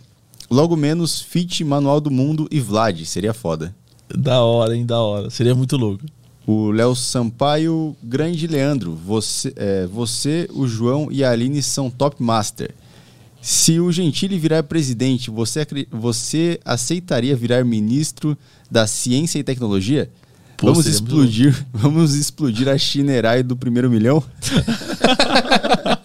Logo menos Fit Manual do Mundo e Vlad. Seria foda. Da hora, hein? Da hora. Seria muito louco. O Léo Sampaio, grande Leandro, você, é, você, o João e a Aline são top master. Se o Gentili virar presidente, você, você aceitaria virar ministro da Ciência e Tecnologia? Pô, vamos explodir, vamos explodir a Shinerai do primeiro milhão?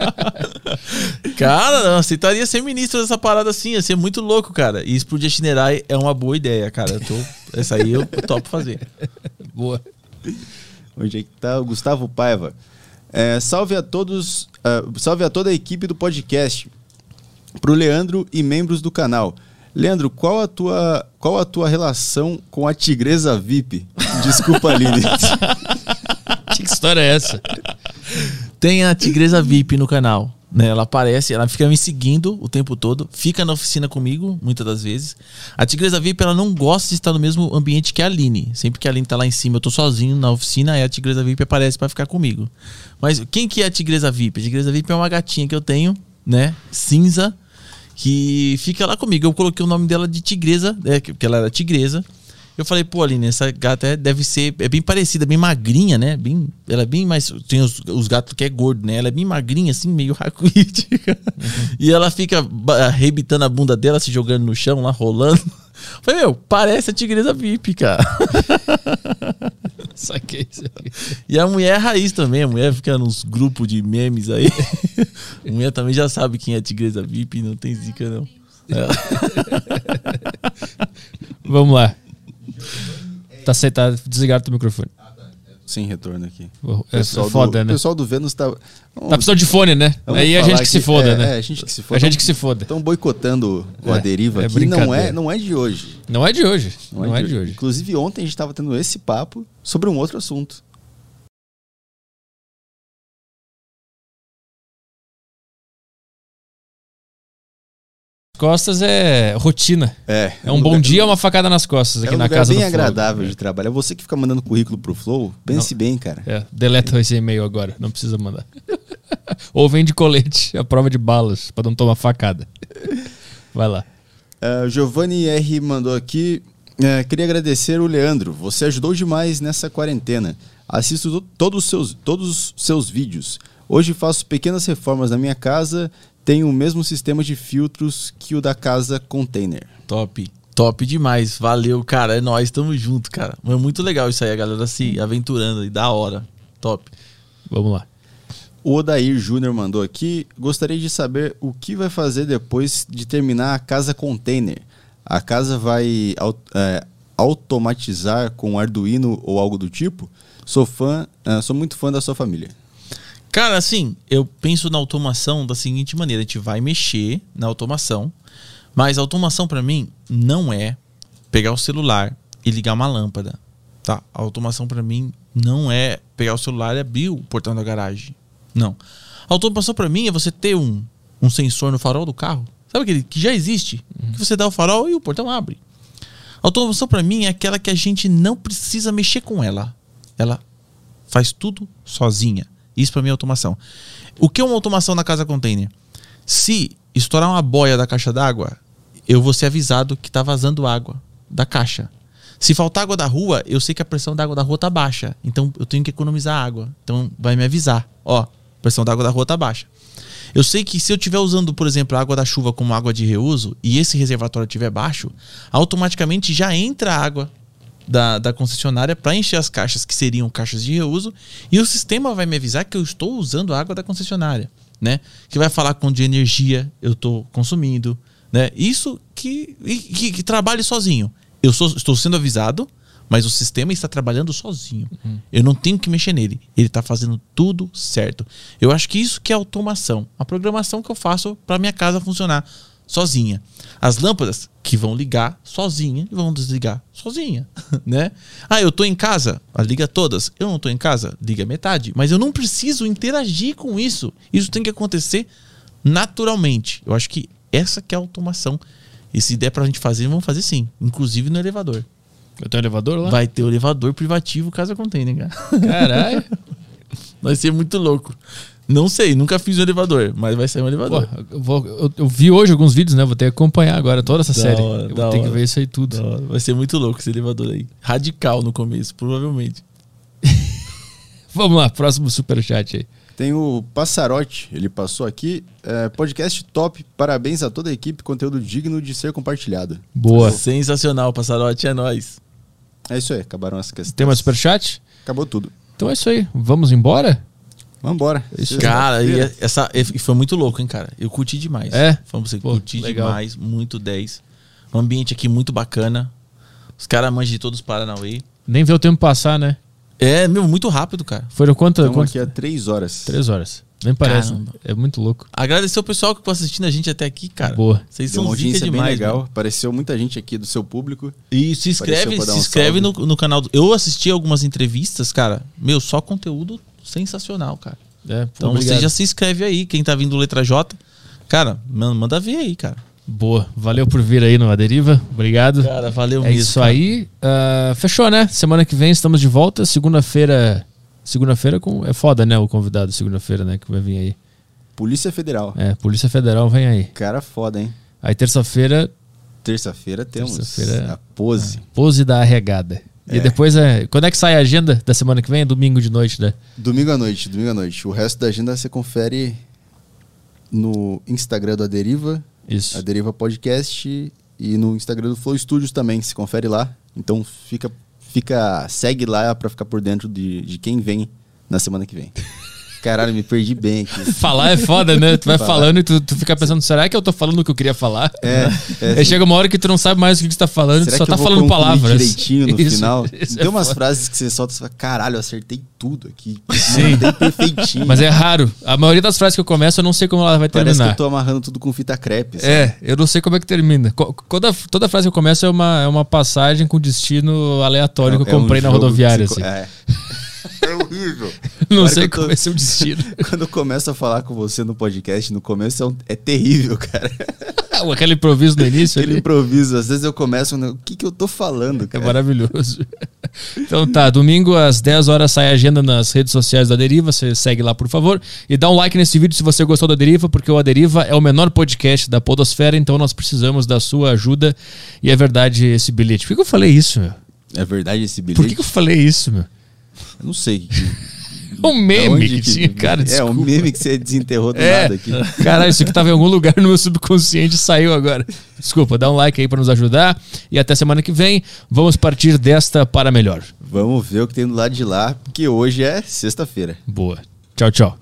Cara, não, aceitaria ser ministro dessa parada assim, ia ser muito louco, cara. E explodir Shinerai é uma boa ideia, cara. Eu tô, essa aí eu topo fazer. Boa. Onde é que tá o Gustavo Paiva? É, salve a todos, ah, salve a toda a equipe do podcast. Pro Leandro e membros do canal. Leandro, qual a tua, qual a tua relação com a Tigresa VIP? Desculpa, Aline. Que história é essa? Tem a Tigresa VIP no canal. Né? Ela aparece, ela fica me seguindo o tempo todo, fica na oficina comigo, muitas das vezes. A Tigresa VIP, ela não gosta de estar no mesmo ambiente que a Aline. Sempre que a Aline tá lá em cima, eu tô sozinho na oficina, aí a Tigresa VIP aparece para ficar comigo. Mas quem que é a Tigresa VIP? A Tigresa VIP é uma gatinha que eu tenho, né? Cinza, que fica lá comigo. Eu coloquei o nome dela de Tigresa, né? porque ela era tigresa. Eu falei, pô, Aline, essa gata é- deve ser. É bem parecida, bem magrinha, né? Bem, ela é bem mais. Tem os, os gatos que é gordo, né? Ela é bem magrinha, assim, meio raquítica. E ela fica arrebitando a bunda dela, se jogando no chão, lá rolando. Falei, meu, parece a tigresa VIP, cara. Saquei isso aqui. E a mulher é raiz também, a mulher fica nos grupos de memes aí. A mulher também já sabe quem é a tigresa VIP, não tem zica, não. É. Vamos lá. Tá aceitado. Desligar teu microfone. Sem retorno aqui. É foda, do, né? O pessoal do Vênus tá. Tá precisando de fone, né? Vamos Aí a gente que se aqui- foda, é, né? É, a gente que se foda. A gente que se foda. Estão boicotando o É, A Deriva é aqui. Não é, não é de hoje. Não é de hoje. Não, é de hoje. Inclusive, ontem a gente estava tendo esse papo sobre um outro assunto. Costas é rotina. É. É um bom lugar- dia, uma facada nas costas aqui é um na lugar casa bem do Flow. agradável de trabalhar. Você que fica mandando currículo pro Flow, pense bem, cara. É, deleta esse e-mail agora, não precisa mandar. Ou vende colete, a prova de balas, pra não tomar facada. Vai lá. Uh, Giovanni R mandou aqui. é, queria agradecer o Leandro. Você ajudou demais nessa quarentena. Assisto to- todos os seus, todos os seus vídeos. Hoje faço pequenas reformas na minha casa. Tenho o mesmo sistema de filtros que o da casa container. Top. Top demais. Valeu, cara. É nóis, tamo junto, cara. É muito legal isso aí, a galera se aventurando aí, da hora. Top. Vamos lá. O Odair Júnior mandou aqui. Gostaria de saber o que vai fazer depois de terminar a casa container. A casa vai é, automatizar com Arduino ou algo do tipo? Sou fã, ah, sou muito fã da sua família. Cara, assim, eu penso na automação da seguinte maneira: a gente vai mexer na automação, mas a automação pra mim não é pegar o celular e ligar uma lâmpada, tá? A automação pra mim não é pegar o celular e abrir o portão da garagem. Não. A automação pra mim é você ter um, um sensor no farol do carro. Sabe aquele que já existe? Que você dá o farol e o portão abre. A automação pra mim é aquela que a gente não precisa mexer com ela. Ela faz tudo sozinha. Isso pra mim é automação. O que é uma automação na casa container? Se estourar uma boia da caixa d'água, eu vou ser avisado que tá vazando água da caixa. Se faltar água da rua, eu sei que a pressão da água da rua tá baixa. Então eu tenho que economizar água. Então vai me avisar. Ó, a pressão da água da rua tá baixa. Eu sei que se eu estiver usando, por exemplo, a água da chuva como água de reuso e esse reservatório estiver baixo, automaticamente já entra água da, da concessionária para encher as caixas que seriam caixas de reuso e o sistema vai me avisar que eu estou usando a água da concessionária, né? Que vai falar quanto de energia eu estou consumindo, né? Isso que, que, que trabalhe sozinho. Eu sou- estou sendo avisado, mas o sistema está trabalhando sozinho. Eu não tenho que mexer nele. Ele está fazendo tudo certo. Eu acho que isso que é automação. A programação que eu faço para minha casa funcionar sozinha. As lâmpadas que vão ligar sozinha e vão desligar sozinha, né? Ah, eu tô em casa, ah, liga todas. Eu não tô em casa, liga metade. Mas eu não preciso interagir com isso. Isso tem que acontecer naturalmente. Eu acho que essa que é a automação. E se der pra gente fazer, vamos fazer sim. Inclusive no elevador. Eu tenho um elevador lá? Vai ter o elevador privativo casa container, cara. Caralho. Vai ser muito louco. Não sei, nunca fiz um elevador, mas vai sair um Pô, elevador. eu, vou- eu- eu vi hoje alguns vídeos, né? Vou ter que acompanhar agora toda essa Da série. hora, vou ter que hora. ver isso aí tudo. Vai ser muito louco esse elevador aí. Radical no começo, provavelmente. Vamos lá, próximo superchat aí. Tem o Passarote, ele passou aqui. é, podcast top, parabéns a toda a equipe, conteúdo digno de ser compartilhado. Boa. Sensacional, passarote, é nóis. É isso aí, acabaram as questões. Tem mais superchat? Acabou tudo. Então é isso aí. Vamos embora? Vambora. Isso. Cara, e Sexta-feira. essa e foi muito louco, hein, cara? Eu curti demais. É? Vamos você Pô, curti legal. demais, muito 10. O ambiente aqui muito bacana. Os caras manjam de todos os Paranauê. Nem vê o tempo passar, né? É, meu, muito rápido, cara. Foram quanto? Estamos quanto? aqui há três horas. Três horas. Nem parece. Caramba. É muito louco. Agradecer o pessoal que ficou assistindo a gente até aqui, cara. Boa. Vocês Deu são zica audiência bem demais, legal. mano. Apareceu muita gente aqui do seu público. E se inscreve, pra se um inscreve no, no canal. Do... Eu assisti algumas entrevistas, cara. Meu, só conteúdo sensacional, cara. É, pô, Então obrigado. você já se inscreve aí. Quem tá vindo letra J, cara, man- manda ver aí, cara. Boa. Valeu por vir aí no Aderiva. Obrigado. Cara, valeu é mesmo. isso cara. aí. Ah, fechou, né? Semana que vem estamos de volta. Segunda-feira. Segunda-feira com... é foda, né? O convidado segunda-feira, né? Que vai vir aí. Polícia Federal. É, Polícia Federal vem aí. Cara foda, hein? Aí terça-feira, Terça-feira temos Terça-feira- a pose. pose da arregada. E É. depois é. Quando é que sai a agenda da semana que vem? É domingo de noite, né? Domingo à noite, domingo à noite. O resto da agenda você confere no Instagram do Aderiva, Isso. Aderiva Podcast e no Instagram do Flow Studios também, se confere lá. Então fica, fica segue lá pra ficar por dentro de, de quem vem na semana que vem. Caralho, me perdi bem aqui. Falar é foda, né? Tu vai Falar. falando e tu, tu fica pensando, será que eu tô falando o que eu queria falar? É, é Aí chega uma hora que tu não sabe mais o que, tu tá falando, tu Será só que eu tá falando palavras. direitinho no Isso, final? isso é Tem umas foda. frases que você solta e fala, caralho, eu acertei tudo aqui. Sim. Perfeitinho. Mas é raro. A maioria das frases que eu começo, eu não sei como ela vai Parece que terminar. eu tô amarrando tudo com fita crepe. sabe? É, eu não sei como é que termina. Toda, toda frase que eu começo é uma, é uma passagem com destino aleatório que eu É um comprei na jogo que rodoviária. Assim. É. É horrível. Não sei como é seu destino. Quando eu começo a falar com você no podcast, no começo é, um- é terrível, cara. Aquele improviso no início Aquele ali. improviso. Às vezes eu começo, no- o que, que eu tô falando, É cara? maravilhoso. Então tá, domingo às 10 horas sai a agenda nas redes sociais da Deriva, você segue lá, por favor. E dá um like nesse vídeo se você gostou da Deriva, porque o A Deriva é o menor podcast da Podosfera, então nós precisamos da sua ajuda. E é verdade esse bilhete. Por que, que eu falei isso, meu? É verdade esse bilhete? Por que, que eu falei isso, meu? Eu não sei. Um meme onde que tinha, cara. É, um meme que você desenterrou do É. nada aqui. Caralho, isso aqui tava em algum lugar no meu subconsciente saiu agora. Desculpa, dá um like aí pra nos ajudar. E até semana que vem, vamos partir desta para melhor. Vamos ver o que tem do lado de lá, porque hoje é sexta-feira. Boa. Tchau, tchau.